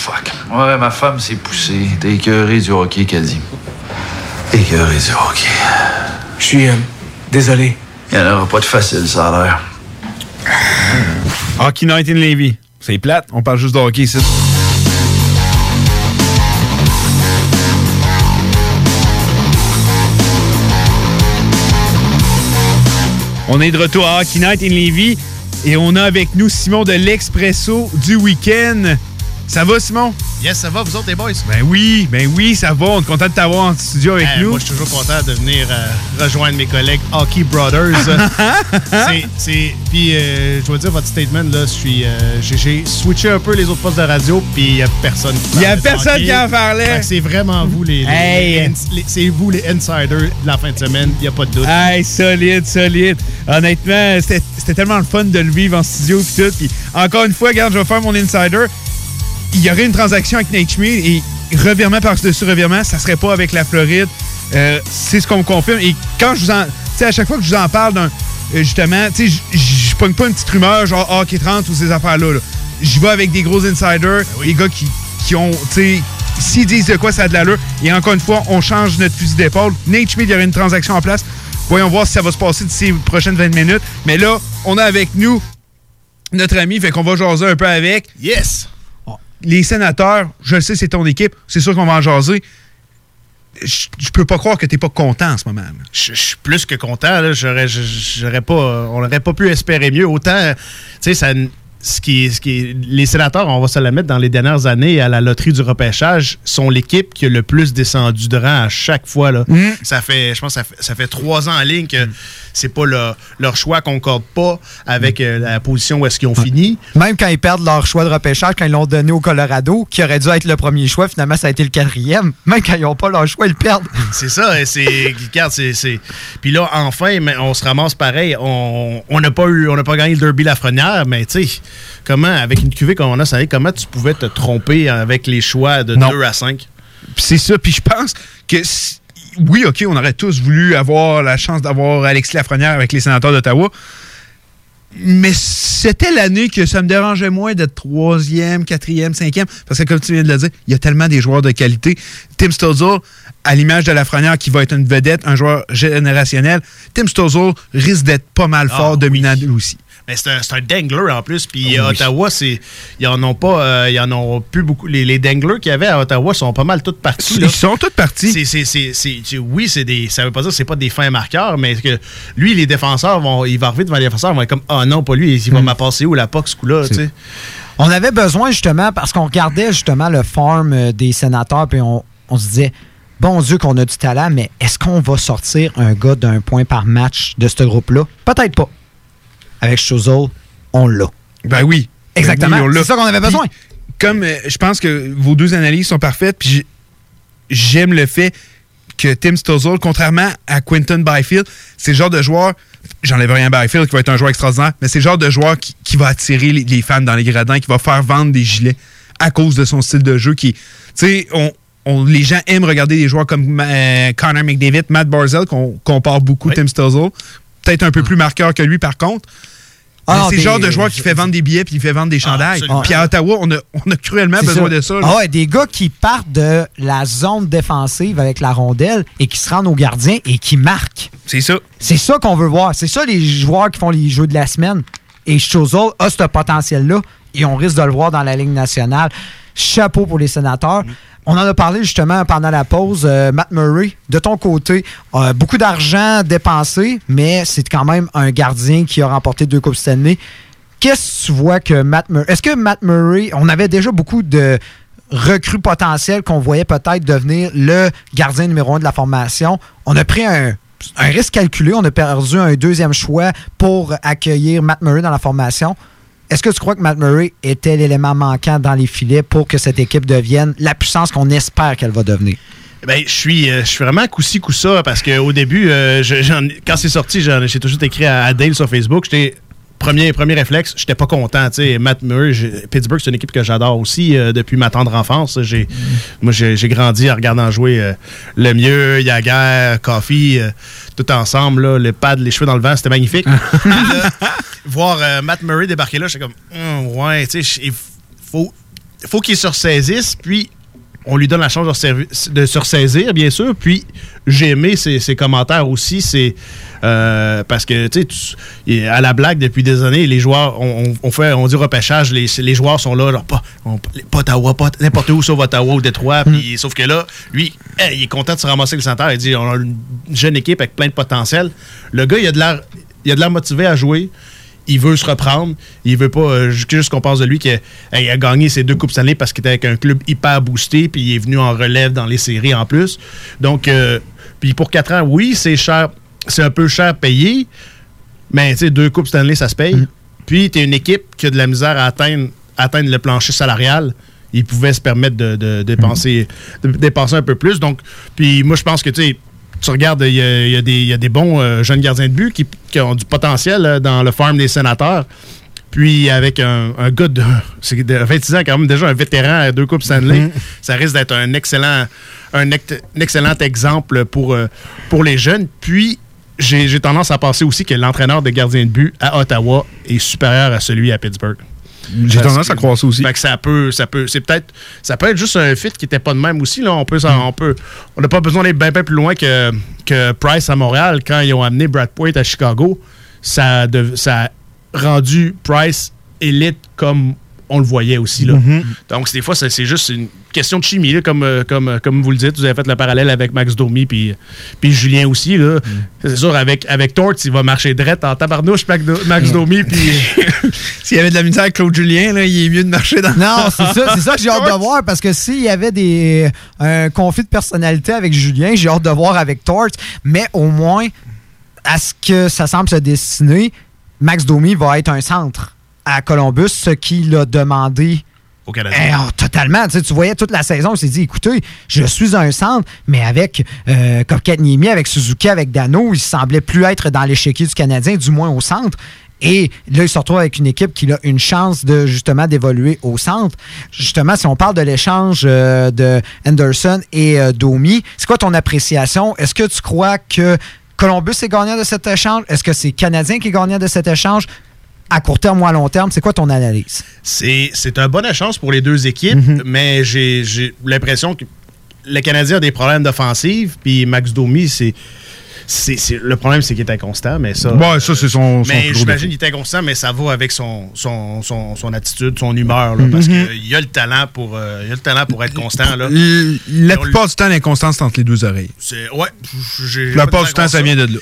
S28: Fuck. Ouais, ma femme s'est poussée. T'es écœuré du hockey, qu'elle dit. Écœuré du hockey.
S30: Je suis euh, désolé.
S28: Il n'y en aura pas de facile, ça a l'air.
S2: Hockey Night in Levy. C'est plate, on parle juste de hockey ici. On est de retour à Hockey Night in Levy et on a avec nous Simon de l'Expresso du week-end. Ça va, Simon?
S39: Yes, ça va, vous autres, les boys?
S2: Ben oui, ben oui, ça va. On est content de t'avoir en studio avec
S39: Eh,
S2: nous.
S39: Moi, je suis toujours content de venir euh, rejoindre mes collègues Hockey Brothers. <laughs> C'est- Puis, euh, je dois dire, votre statement, là, euh, j'ai- switché un peu les autres postes de radio, puis il n'y a personne qui
S2: Il y a personne
S39: hockey.
S2: qui en parlait.
S39: C'est vraiment vous, les, les-
S2: Hey.
S39: les ins- les- c'est vous, les insiders de la fin de semaine, il n'y a pas de doute.
S2: Hey, solide, solide. Honnêtement, c'était tellement le fun de le vivre en studio et tout. Puis encore une fois, regarde, je vais faire mon insider. Il y aurait une transaction avec Nate Schmidt et revirement par-dessus revirement, ça serait pas avec la Floride. Euh, c'est ce qu'on me confirme. Et quand je vous en. Tu sais, à chaque fois que je vous en parle d'un. euh, justement, tu sais, je- je pogne pas une petite rumeur genre Hockey 30 ou ces affaires-là. là. J'y vais avec des gros insiders, des gars qui, qui ont. Tu sais, s'ils disent de quoi ça a de l'allure. Et encore une fois, on change notre fusil d'épaule. Nate Schmidt, il y aurait une transaction en place. Voyons voir si ça va se passer d'ici les prochaines 20 minutes. Mais là, on a avec nous notre ami, fait qu'on va jaser un peu avec.
S39: Yes!
S2: Les sénateurs, je le sais, c'est ton équipe. C'est sûr qu'on va en jaser. Je, je peux pas croire que t'es pas content en ce moment.
S39: Je je suis plus que content. là. J'aurais, j'aurais pas, on n'aurait pas pu espérer mieux. Autant, tu sais, ça. Ce qui, ce qui les sénateurs, on va se la mettre dans les dernières années à la loterie du repêchage, sont l'équipe qui a le plus descendu de rang à chaque fois. Là.
S2: Mm.
S39: Ça fait, je pense, ça fait, ça fait trois ans en ligne que c'est pas le- leur choix concorde pas avec euh, la position où est-ce qu'ils ont fini.
S3: Même quand ils perdent leur choix de repêchage, quand ils l'ont donné au Colorado, qui aurait dû être le premier choix, finalement, ça a été le quatrième. <laughs> Même quand ils n'ont pas leur choix, ils le perdent. <laughs>
S39: C'est ça, c'est. Regarde, c'est. c'est- Puis là, enfin, mais on se ramasse pareil. On n'a pas eu. On n'a pas gagné le Derby Lafrenière, mais tu sais, comment, avec une cuvée comme on a, ça comment tu pouvais te tromper avec les choix de 2 à 5?
S2: Puis c'est ça. Puis je pense que si- oui, OK, on aurait tous voulu avoir la chance d'avoir Alexis Lafrenière avec les sénateurs d'Ottawa. Mais c'était l'année que ça me dérangeait moins d'être troisième, quatrième, cinquième. Parce que, comme tu viens de le dire, il y a tellement des joueurs de qualité. Tim Stozol, à l'image de Lafrenière, qui va être une vedette, un joueur générationnel, Tim Stozol risque d'être pas mal fort, dominant lui aussi.
S39: Mais c'est un, dangler en plus. Puis
S2: Oui.
S39: Ottawa, c'est. Ils en ont pas. euh, ils en ont plus beaucoup. Les, les danglers qu'il y avait à Ottawa sont pas mal toutes partis.
S2: Ils sont toutes partis.
S39: Oui, c'est des. Ça veut pas dire que c'est pas des fins marqueurs, mais que lui, les défenseurs vont. Il va arriver devant les défenseurs, ils vont être comme Ah non, pas lui, il va m'apasser où la POC ce coup-là, tu sais.
S3: On avait besoin justement, parce qu'on regardait justement le farm euh, des sénateurs, puis on, on se disait, bon Dieu qu'on a du talent, mais est-ce qu'on va sortir un gars d'un point par match de ce groupe-là? Peut-être pas. Avec Chuzol, on l'a.
S2: Ben oui.
S3: Exactement.
S2: Ben oui.
S3: C'est ça qu'on avait besoin.
S2: Puis, comme euh, je pense que vos deux analyses sont parfaites, puis j'ai- j'aime le fait que Tim Stozol, contrairement à Quinton Byfield, c'est le genre de joueur, j'enlève rien à Byfield qui va être un joueur extraordinaire, mais c'est le genre de joueur qui, qui va attirer les, les fans dans les gradins, qui va faire vendre des gilets à cause de son style de jeu qui, tu sais, on, on- les gens aiment regarder des joueurs comme euh, Connor McDavid, Matt Barzell, qu'on compare beaucoup Tim Stozol, peut-être un peu plus marqueur que lui par contre.
S3: Ah,
S2: c'est le genre de joueur qui fait vendre des billets puis il fait vendre des chandails.
S3: absolument.
S2: Puis à Ottawa, on a, on a cruellement besoin
S3: ça.
S2: de ça.
S3: Ah ouais, des gars qui partent de la zone défensive avec la rondelle et qui se rendent au gardien et qui marquent.
S2: C'est ça.
S3: C'est ça qu'on veut voir. C'est ça les joueurs qui font les jeux de la semaine. Et Chozol a ce potentiel-là et on risque de le voir dans la Ligue nationale. Chapeau pour les sénateurs. On en a parlé justement pendant la pause. Euh, Matt Murray, de ton côté, euh, beaucoup d'argent dépensé, mais c'est quand même un gardien qui a remporté deux Coupes Stanley. Qu'est-ce que tu vois que Matt Murray. Est-ce que Matt Murray. On avait déjà beaucoup de recrues potentielles qu'on voyait peut-être devenir le gardien numéro un de la formation? On a pris un, un risque calculé. On a perdu un deuxième choix pour accueillir Matt Murray dans la formation. Est-ce que tu crois que Matt Murray était l'élément manquant dans les filets pour que cette équipe devienne la puissance qu'on espère qu'elle va devenir?
S39: Ben, je suis, euh, je vraiment coussi coussa parce qu'au début, euh, quand c'est sorti, j'ai tout de suite écrit à, à sur Facebook. Premier, premier réflexe, j'étais pas content. Matt Murray, Pittsburgh, c'est une équipe que j'adore aussi euh, depuis ma tendre enfance. J'ai, Moi, j'ai grandi en regardant jouer euh, le mieux, Yager, Coffee, euh, tout ensemble. Là, le pad, les cheveux dans le vent, c'était magnifique. <laughs> Là, voir Matt Murray débarquer là, j'étais comme, Hum, ouais, tu sais, il faut, faut qu'il se ressaisisse, puis on lui donne la chance de se ressaisir, bien sûr. Puis j'ai aimé ses, ses commentaires aussi. C'est euh, parce que tu sais, à la blague depuis des années, les joueurs, on, fait, on dit repêchage, les, les joueurs sont là, genre, pas, on- pas Ottawa, pas n'importe où sauf Ottawa ou Détroit. Puis sauf que là, lui, hey, il est content de se ramasser le centre. Il dit, on a une jeune équipe avec plein de potentiel. Le gars, il a de l'air, il a de l'air motivé à jouer. Il veut se reprendre. Il veut pas euh, ju- juste qu'on pense de lui qu'il a, gagné ses deux Coupes Stanley parce qu'il était avec un club hyper boosté, puis il est venu en relève dans les séries en plus. Donc, euh, puis pour 4 ans, oui, c'est cher. C'est un peu cher payé, mais tu sais, deux Coupes Stanley, ça se paye.
S2: Mm.
S39: Puis, tu es une équipe qui a de la misère à atteindre, atteindre le plancher salarial. Ils pouvaient se permettre de, de dépenser, de dépenser un peu plus. Donc, puis moi, je pense que tu sais, tu regardes, il y a, il y a des, il y a des bons euh, jeunes gardiens de but qui, qui ont du potentiel euh, dans le farm des sénateurs. Puis avec un, un gars de, <laughs> c'est de 26 ans, quand même déjà un vétéran à deux Coupes Stanley,
S2: Mhm.
S39: ça risque d'être un excellent, un, ect- un excellent exemple pour, euh, pour les jeunes. Puis j'ai j'ai tendance à penser aussi que l'entraîneur de gardien de but à Ottawa est supérieur à celui à Pittsburgh.
S2: J'ai tendance à croire ça aussi.
S39: Fait que ça peut, ça peut, c'est peut-être, ça peut être juste un fit qui était pas de même aussi. Là, on peut, on peut, on n'a pas besoin d'être bien, bien plus loin que, que Price à Montréal quand ils ont amené Brad Point à Chicago. Ça, de- ça a rendu Price élite comme on le voyait aussi. Là.
S2: Mhm.
S39: Donc, c'est- des fois, c'est juste une question de chimie, là, comme, euh, comme, euh, comme vous le dites. Vous avez fait le parallèle avec Max Domi puis puis Julien aussi. là. C'est sûr, avec, avec Torts, il va marcher drette en tabarnouche, Max, Do- Max Domi. Puis <laughs>
S2: S'il y avait de la misère avec Claude Julien, là, il est mieux de marcher dans
S3: Non, <laughs> c'est ça, c'est ça que j'ai hâte de voir parce que s'il y avait des un conflit de personnalité avec Julien, j'ai hâte de voir avec Tort, mais au moins à ce que ça semble se dessiner, Max Domi va être un centre à Columbus, ce qu'il a demandé
S39: au Canada.
S3: eh, oh, totalement. Tu, sais, tu voyais toute la saison, il s'est dit écoutez, je suis un centre, mais avec euh, avec Suzuki, avec Dano, il semblait plus être dans l'échiquier du Canadien, du moins au centre. Et là, il se retrouve avec une équipe qui a une chance de justement d'évoluer au centre. Justement, si on parle de l'échange euh, de Anderson et euh, Domi, c'est quoi ton appréciation? Est-ce que tu crois que Columbus est gagnant de cet échange? Est-ce que c'est Canadien qui est gagnant de cet échange? À court terme ou à long terme, c'est quoi ton analyse?
S39: C'est c'est un bon échange pour les deux équipes,
S2: Mhm.
S39: mais j'ai j'ai l'impression que le Canadien a des problèmes d'offensive, puis Max Domi, c'est. c'est- c'est- le problème, c'est qu'il est inconstant, mais ça.
S2: Ouais, ça, c'est son- son
S39: Mais j'imagine qu'il est inconstant, mais ça va avec son, son, son, son attitude, son humeur, là,
S2: Mhm.
S39: parce qu'il a le talent pour, euh, il a le talent pour être constant. Là.
S2: La plupart du temps, l'inconstance c'est entre les deux oreilles.
S39: Ouais, j'ai-
S2: La plupart du temps, ça vient de là.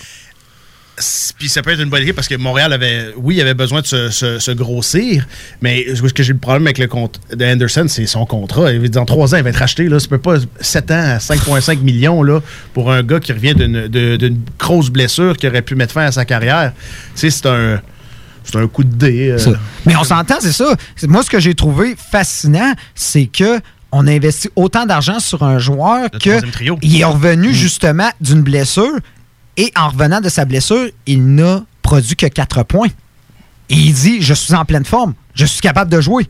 S39: Puis ça peut être une bonne équipe parce que Montréal avait, oui, il avait besoin de se, se- se grossir, mais ce que j'ai le problème avec le compte de Anderson, c'est son contrat. Dans trois ans, il va être racheté. Là. Ça peut pas 7 ans à 5,5 millions là, pour un gars qui revient d'une grosse blessure qui aurait pu mettre fin à sa carrière. Tu sais, c'est un, c'est un coup de dé. euh.
S3: Mais on s'entend, c'est ça. Moi, ce que j'ai trouvé fascinant, c'est que on a investi autant d'argent sur un joueur que il est revenu justement d'une blessure et en revenant de sa blessure, il n'a produit que 4 points. Et il dit Je suis en pleine forme, je suis capable de jouer.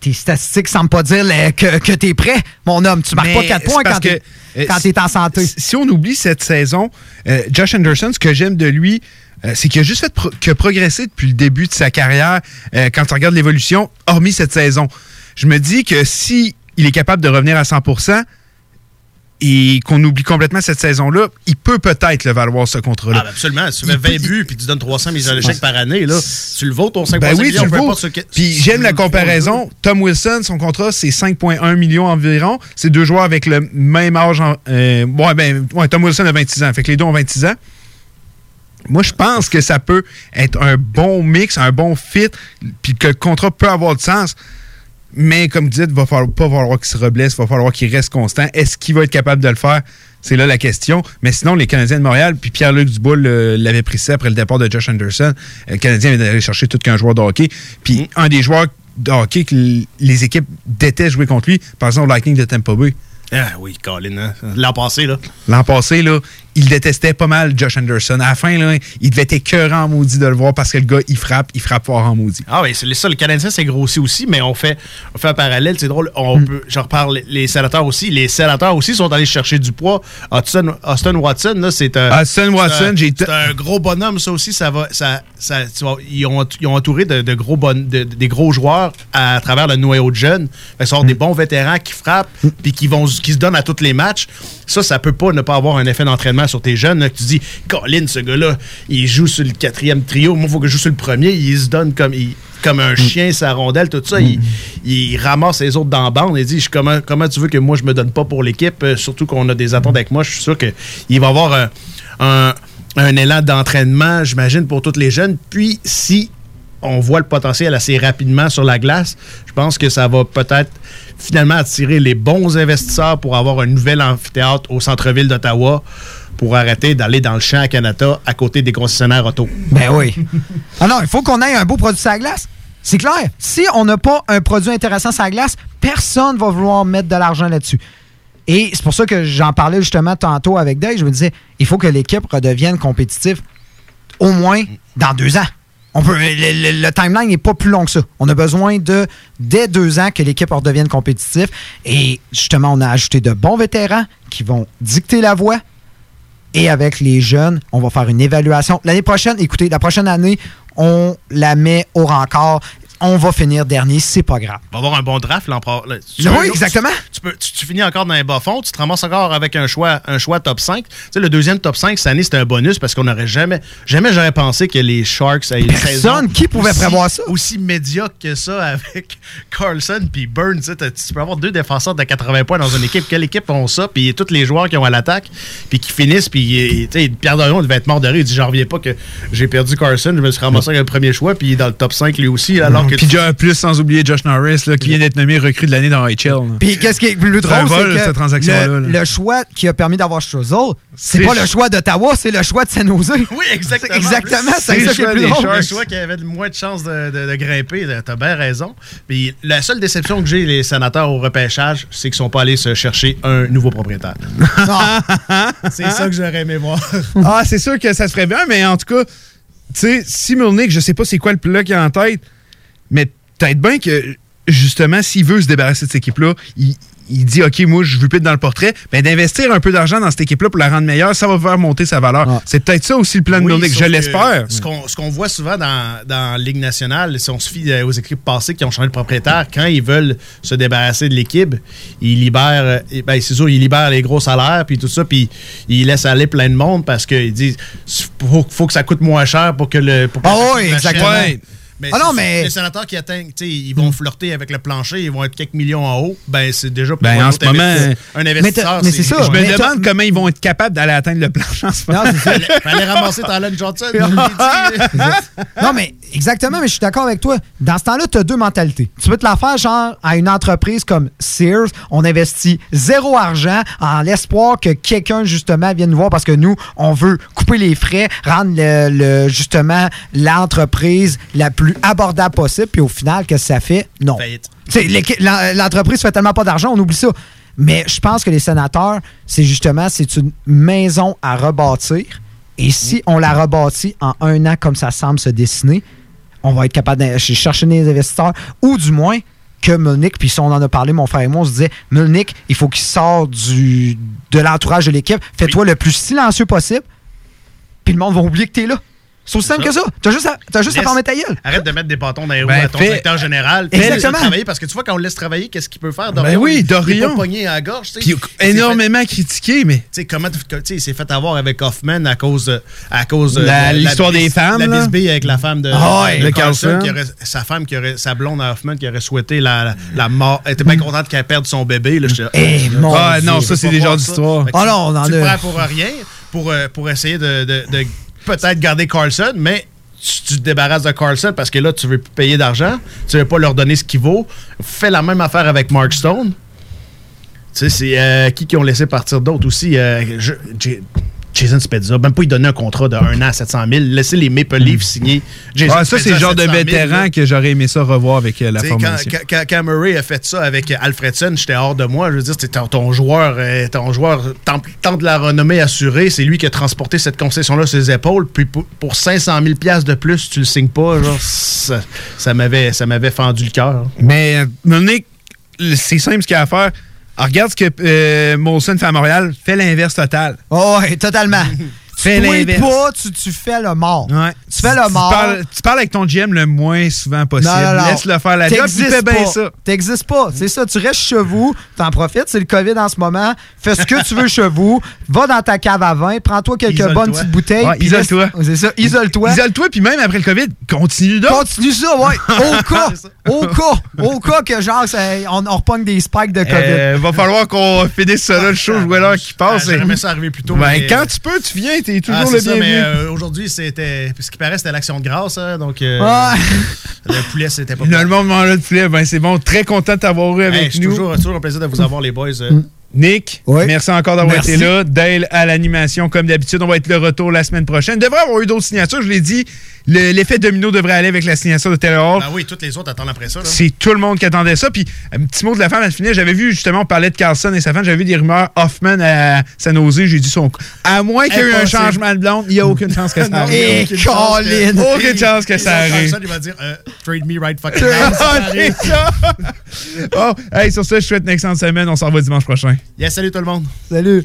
S3: Tes statistiques semblent pas dire que, que tu es prêt, mon homme. Tu marques
S2: Mais
S3: pas 4
S2: c'est
S3: points quand tu
S2: que, euh,
S3: es en santé.
S2: Si on oublie cette saison, euh, Josh Anderson, ce que j'aime de lui, euh, c'est qu'il a juste fait pro- que progresser depuis le début de sa carrière. quand tu regardes l'évolution, hormis cette saison, je me dis que si il est capable de revenir à 100 et qu'on oublie complètement cette saison-là, il peut peut-être le valoir ce contrat-là.
S39: Ah, ben absolument. Si tu fais 20 buts puis tu donnes 300 mises à l'échec par année, là, tu le vaux ton 5
S2: Ben oui, tu
S39: millions,
S2: le
S39: peu
S2: vaux.
S39: que-
S2: Puis j'aime
S39: tu
S2: la
S39: le
S2: comparaison. Tom Wilson, son contrat, c'est 5,1 millions environ. C'est deux joueurs avec le même âge. en- euh, ouais, ben, ouais, Tom Wilson a 26 ans. Fait que les deux ont 26 ans. Moi, je pense que ça peut être un bon mix, un bon fit, puis que le contrat peut avoir du sens. Mais comme vous dites, il va falloir, pas falloir qu'il se reblesse, il va falloir qu'il reste constant. Est-ce qu'il va être capable de le faire? C'est là la question. Mais sinon, les Canadiens de Montréal, puis Pierre-Luc Dubois le- l'avait précisé après le départ de Josh Anderson, euh, le Canadien vient d'aller chercher tout qu'un joueur de hockey. Puis un des joueurs de hockey que les équipes détestent jouer contre lui, par exemple, le Lightning de Tampa Bay.
S39: Ah oui, Colin. hein? L'an passé, là.
S2: L'an passé, là, il détestait pas mal Josh Anderson. À la fin, là, il devait être écœurant en maudit de le voir parce que le gars, il frappe, il frappe fort en maudit.
S39: Ah oui, c'est ça. Le Canadien s'est grossi aussi, mais on fait, on fait un parallèle. C'est drôle. On
S2: Hmm.
S39: peut, je reparle les sénateurs aussi. Les sénateurs aussi sont allés chercher du poids. Austin, Austin Watson, là, c'est un.
S2: Austin Watson,
S39: c'est un-
S2: j'ai
S39: C'est un gros bonhomme, ça aussi. Ça va, ça, ça, tu vois, ils, ont, ils ont entouré de, de gros de- de- des gros joueurs à, travers le noyau de jeunes. Ils sont
S2: Hmm.
S39: des bons vétérans qui frappent puis qui, vont, qui se donnent à tous les matchs. Ça, ça peut pas ne pas avoir un effet d'entraînement sur tes jeunes. là, que tu dis, Colin, ce gars-là, il joue sur le quatrième trio. Moi, il faut que je joue sur le premier. Il se donne comme, il- comme un chien, sa rondelle, tout ça. Il, il ramasse les autres dans la bande et dit je- comment, comment tu veux que moi, je me donne pas pour l'équipe, euh, surtout qu'on a des attentes avec moi. Je suis sûr qu'il va avoir un, un- un élan d'entraînement, j'imagine, pour tous les jeunes. Puis, si on voit le potentiel assez rapidement sur la glace, je pense que ça va peut-être finalement attirer les bons investisseurs pour avoir un nouvel amphithéâtre au centre-ville d'Ottawa pour arrêter d'aller dans le champ à Canada à côté des concessionnaires auto.
S3: Ben oui. <laughs> Ah non, il faut qu'on ait un beau produit la glace. C'est clair. Si on n'a pas un produit intéressant sur la glace, personne va vouloir mettre de l'argent là-dessus. Et c'est pour ça que j'en parlais justement tantôt avec Dave. Je me disais, il faut que l'équipe redevienne compétitive au moins dans deux ans. On peut, le timeline n'est pas plus long que ça. On a besoin de, dès deux ans, que l'équipe redevienne compétitive. Et justement, on a ajouté de bons vétérans qui vont dicter la voie. Et avec les jeunes, on va faire une évaluation. L'année prochaine, écoutez, la prochaine année, on la met au rencard. On va finir dernier, c'est pas grave.
S39: On va avoir un bon draft l'an
S3: Oui, exactement.
S39: Tu, peux- tu- tu finis encore dans les bas fonds, tu te ramasses encore avec un choix, un choix top 5. Tu sais, le deuxième top 5 cette année, c'était un bonus parce qu'on n'aurait jamais, jamais j'aurais pensé que les Sharks aient une
S3: Personne
S39: saison
S3: qui pouvait
S39: aussi-
S3: prévoir ça.
S39: Aussi médiocre que ça avec <laughs> Carlson puis Burns. Tu peux avoir deux défenseurs de 80 points dans une équipe. Quelle équipe ont ça? Puis tous les joueurs qui ont à l'attaque, puis qui finissent, puis tu sais, Pierre Dorion devait être mort de rire. Il dit J'en reviens pas que j'ai perdu Carlson, je me suis ramassé avec le premier choix, puis il est dans le top 5 lui aussi. Alors que
S2: Puis déjà, plus sans oublier Josh Norris, là, qui vient d'être nommé recrue de l'année dans HL.
S3: Puis qu'est-ce qui est plus drôle,
S2: vol,
S3: c'est que
S2: cette transaction-là,
S3: le,
S2: là.
S3: le choix qui a permis d'avoir Struzzel, c'est
S2: C'est
S3: pas le choix d'Ottawa, c'est le choix de San Jose. <laughs>
S39: Oui, exactement.
S3: Exactement, c'est
S39: le
S3: ça qui est plus drôle.
S39: Le choix qui avait le moins de chances de, de- de grimper. T'as bien raison. Puis la seule déception que j'ai, les sénateurs au repêchage, c'est qu'ils sont pas allés se chercher un nouveau propriétaire. <laughs> c'est ça que j'aurais aimé voir. <laughs>
S2: Ah, c'est sûr que ça se ferait bien, mais en tout cas, tu sais, si Mulnick, je sais pas c'est quoi le plan qu'il a en tête, mais peut-être bien que, justement, s'il veut se débarrasser de cette équipe-là, il, il dit, OK, moi, je veux plus être dans le portrait, ben d'investir un peu d'argent dans cette équipe-là pour la rendre meilleure, ça va faire monter sa valeur. C'est peut-être ça aussi le plan de
S39: Oui,
S2: je l'espère.
S39: Ce qu'on ce qu'on voit souvent dans, dans la Ligue nationale, si on se fie euh, aux équipes passées qui ont changé de propriétaire, quand ils veulent se débarrasser de l'équipe, ils libèrent, euh, ben, c'est sûr, ils libèrent les gros salaires, puis tout ça, puis ils laissent aller plein de monde parce qu'ils disent faut, faut que ça coûte moins cher pour que le. Pour que
S3: Ah oui, exactement.
S39: Mais
S3: Ah non, mais-
S39: Les sénateurs qui atteignent, tu sais, ils vont flirter avec le plancher, ils vont être quelques millions en haut, ben c'est déjà pour
S2: Ben,
S39: un
S2: en
S39: autre
S2: ce moment,
S39: investi- un investisseur.
S2: Je me
S39: Mais
S2: demande comment ils vont être capables d'aller atteindre le plancher en ce moment.
S39: Fallait fallait ramasser Talon Johnson. <laughs> je l'ai dit.
S3: non, mais exactement, mais je suis d'accord avec toi. Dans ce temps-là, tu as deux mentalités. Tu peux te la faire, genre, à une entreprise comme Sears. On investit zéro argent en l'espoir que quelqu'un, justement, vienne nous voir parce que nous, on veut couper les frais, rendre, le, le- justement, l'entreprise la plus abordable possible. Puis au final, qu'est-ce que ça fait? Non. Tu L'entreprise fait tellement pas d'argent, on oublie ça. Mais je pense que les sénateurs, c'est justement, c'est une maison à rebâtir. Et si on la rebâtit en un an comme ça semble se dessiner, on va être capable de chercher des investisseurs ou du moins que Mulnick, puis si on en a parlé, mon frère et moi, on se disait, Mulnick, il faut qu'il sorte du, de l'entourage de l'équipe. Fais-toi le plus silencieux possible, puis le monde va oublier que t'es là. C'est aussi simple que ça. T'as juste à, t'as juste à fermer ta gueule.
S39: Arrête de mettre des bâtons dans les roues
S2: Ben,
S39: à ton directeur général.
S3: Exactement.
S39: Travailler parce que tu vois, quand on le laisse travailler, qu'est-ce qu'il peut faire?
S2: Ben oui,
S39: il- Il est
S2: Dorion.
S39: pas pogné à la gorge.
S2: Puis
S39: Il
S2: énormément critiqué, mais.
S39: Tu sais, comment tu sais, il s'est fait avoir avec Hoffman à cause de, à cause de-
S2: La-
S39: de
S2: l'histoire des femmes,
S39: La bisbille avec la femme de,
S2: Ah ouais,
S39: de Carlson,
S2: Carlson.
S39: qui aurait- sa femme qui aurait, sa blonde à Hoffman qui aurait souhaité la, la, la mort. Elle était bien contente qu'elle perde son bébé. Là,
S3: Eh,
S39: oh,
S3: mon
S2: Ah,
S39: Dieu,
S2: non, ça, c'est des genres d'histoire.
S3: Ah non, on en
S39: tu
S3: a-
S39: le prends pour rien, pour, euh, pour essayer de peut-être garder Carlson, mais tu, te débarrasses de Carlson parce que là, tu veux plus payer d'argent, tu veux pas leur donner ce qu'il vaut. Fais la même affaire avec Mark Stone. Tu sais, c'est euh, qui qui ont laissé partir d'autres aussi? euh, Jason Spezza, même pas lui donner un contrat de 1 an à 700 000. Laisser les Maple Leafs signer Jason
S2: Ah, ça, c'est le genre de
S39: 700 000,
S2: vétéran que j'aurais aimé ça revoir avec euh, la formation.
S39: quand- quand- quand Murray a fait ça avec Alfredson, j'étais hors de moi. Je veux dire, c'était ton, ton joueur, euh, ton joueur tant, de la renommée assurée, c'est lui qui a transporté cette concession-là sur ses épaules. Puis pour, pour 500 000 piastres de plus, tu le signes pas. Genre, ça, ça m'avait, fendu le cœur.
S2: Mais, euh, Monique, c'est simple ce qu'il y a à faire. Alors, regarde ce que euh, Molson fait à Montréal. Fais l'inverse total.
S3: Oh, ouais, totalement. <laughs>
S2: Fais l'inverse.
S3: pas, tu, tu fais le mort.
S2: Ouais.
S3: Tu fais le mort.
S2: parles, tu parles avec ton GM le moins souvent possible.
S3: Non, non, non.
S2: Laisse-le faire la job, fais bien
S3: pas.
S2: ça.
S3: T'existes pas. C'est ça. Tu restes chez vous, t'en profites, c'est le COVID en ce moment. Fais ce que tu veux chez vous. Va dans ta cave à vin, prends-toi quelques bonnes petites bouteilles.
S2: Ouais, isole-toi.
S3: laisse- C'est ça, isole-toi.
S2: Isole-toi, puis même après le COVID, continue donc.
S3: Continue ça, ouais. <laughs> Au cas, au cas, au cas que genre, ça- on, on repogne des spikes de COVID.
S2: Euh, va falloir qu'on finisse ça là, le show, je vois l'heure qui passe.
S39: Ah, j'aurais aimé ça arriver plus tôt,
S2: Ben,
S39: mais-
S2: quand tu peux, tu viens, t'es c'est toujours
S39: Ah,
S2: le
S39: c'est ça,
S2: bienvenu.
S39: mais euh, aujourd'hui, c'était. Ce qui paraît, c'était l'action de grâce, hein, donc. euh,
S2: Ouais. <laughs>
S39: Le poulet, c'était pas.
S2: Finalement, moment-là de poulet, ben c'est bon. Très content de t'avoir eu avec
S39: Hey, c'est
S2: nous.
S39: toujours, toujours un plaisir de vous avoir, les boys. euh.
S2: Nick, merci encore d'avoir été là. Dale à l'animation, comme d'habitude. On va être le retour la semaine prochaine. Devrait avoir eu d'autres signatures, je l'ai dit. Le- L'effet domino devrait aller avec la signature de Taylor Hall.
S39: Ben oui, toutes les autres attendent après ça.
S2: C'est tout le monde qui attendait ça. Puis, un petit mot de la femme, elle finit. J'avais vu, justement, on parlait de Carlson et sa femme. J'avais vu des rumeurs Hoffman à San Jose. J'ai dit son. À moins qu'il y ait eu un changement de blonde, il n'y <laughs> a aucune chance que ça arrive.
S39: a aucune chance que-
S2: Aucune chance que ça
S39: Carlson,
S2: arrive.
S39: il va dire euh, Trade me right fucking now. ça
S2: Ah,
S39: arrive.
S2: c'est ça. Bon, hey, sur ça, je souhaite une excellente semaine. On s'en va dimanche prochain.
S39: Yes, salut tout le monde.
S3: Salut.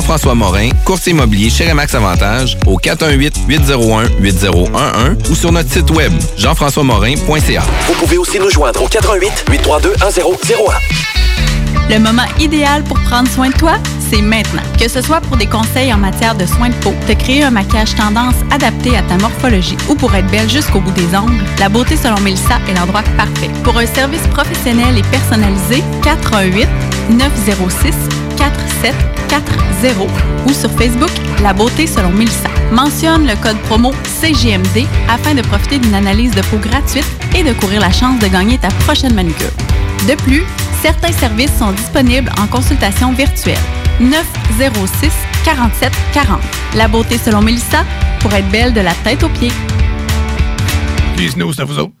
S40: Jean-François Morin, courtier immobilier chez Remax Avantage, au 418-801-8011 ou sur notre site web, jean-françois-morin.ca.
S16: Vous pouvez aussi nous joindre au 88 832 1001.
S10: Le moment idéal pour prendre soin de toi, c'est maintenant. Que ce soit pour des conseils en matière de soins de peau, te créer un maquillage tendance adapté à ta morphologie ou pour être belle jusqu'au bout des ongles, la beauté selon Mélissa est l'endroit parfait. Pour un service professionnel et personnalisé, 418 906 4740 ou sur Facebook La beauté selon Mélissa. Mentionne le code promo CGMD afin de profiter d'une analyse de peau gratuite et de courir la chance de gagner ta prochaine manucure. De plus, certains services sont disponibles en consultation virtuelle. 906 47 40. La beauté selon Mélissa pour être belle de la tête aux pieds.
S14: À vous autres.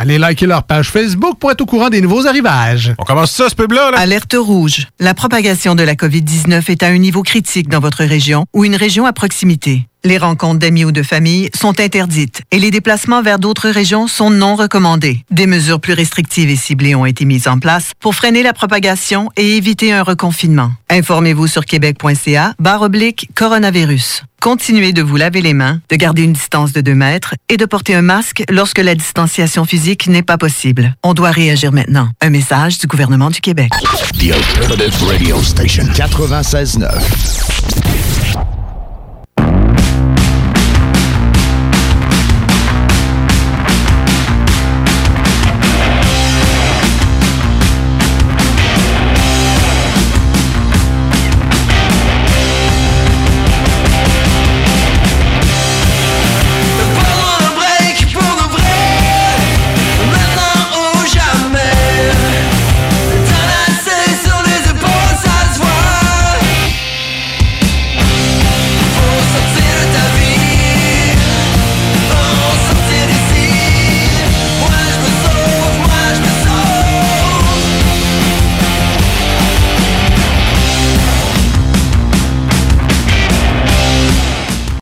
S13: Allez liker leur page Facebook pour être au courant des nouveaux arrivages.
S14: On commence ça, ce pub-là?
S12: Alerte rouge. La propagation de la COVID-19 est à un niveau critique dans votre région ou une région à proximité. Les rencontres d'amis ou de famille sont interdites et les déplacements vers d'autres régions sont non recommandés. Des mesures plus restrictives et ciblées ont été mises en place pour freiner la propagation et éviter un reconfinement. Informez-vous sur québec.ca barre oblique coronavirus. Continuez de vous laver les mains, de garder une distance de 2 mètres et de porter un masque lorsque la distanciation physique n'est pas possible. On doit réagir maintenant. Un message du gouvernement du Québec.
S41: The Alternative Radio Station 96.9.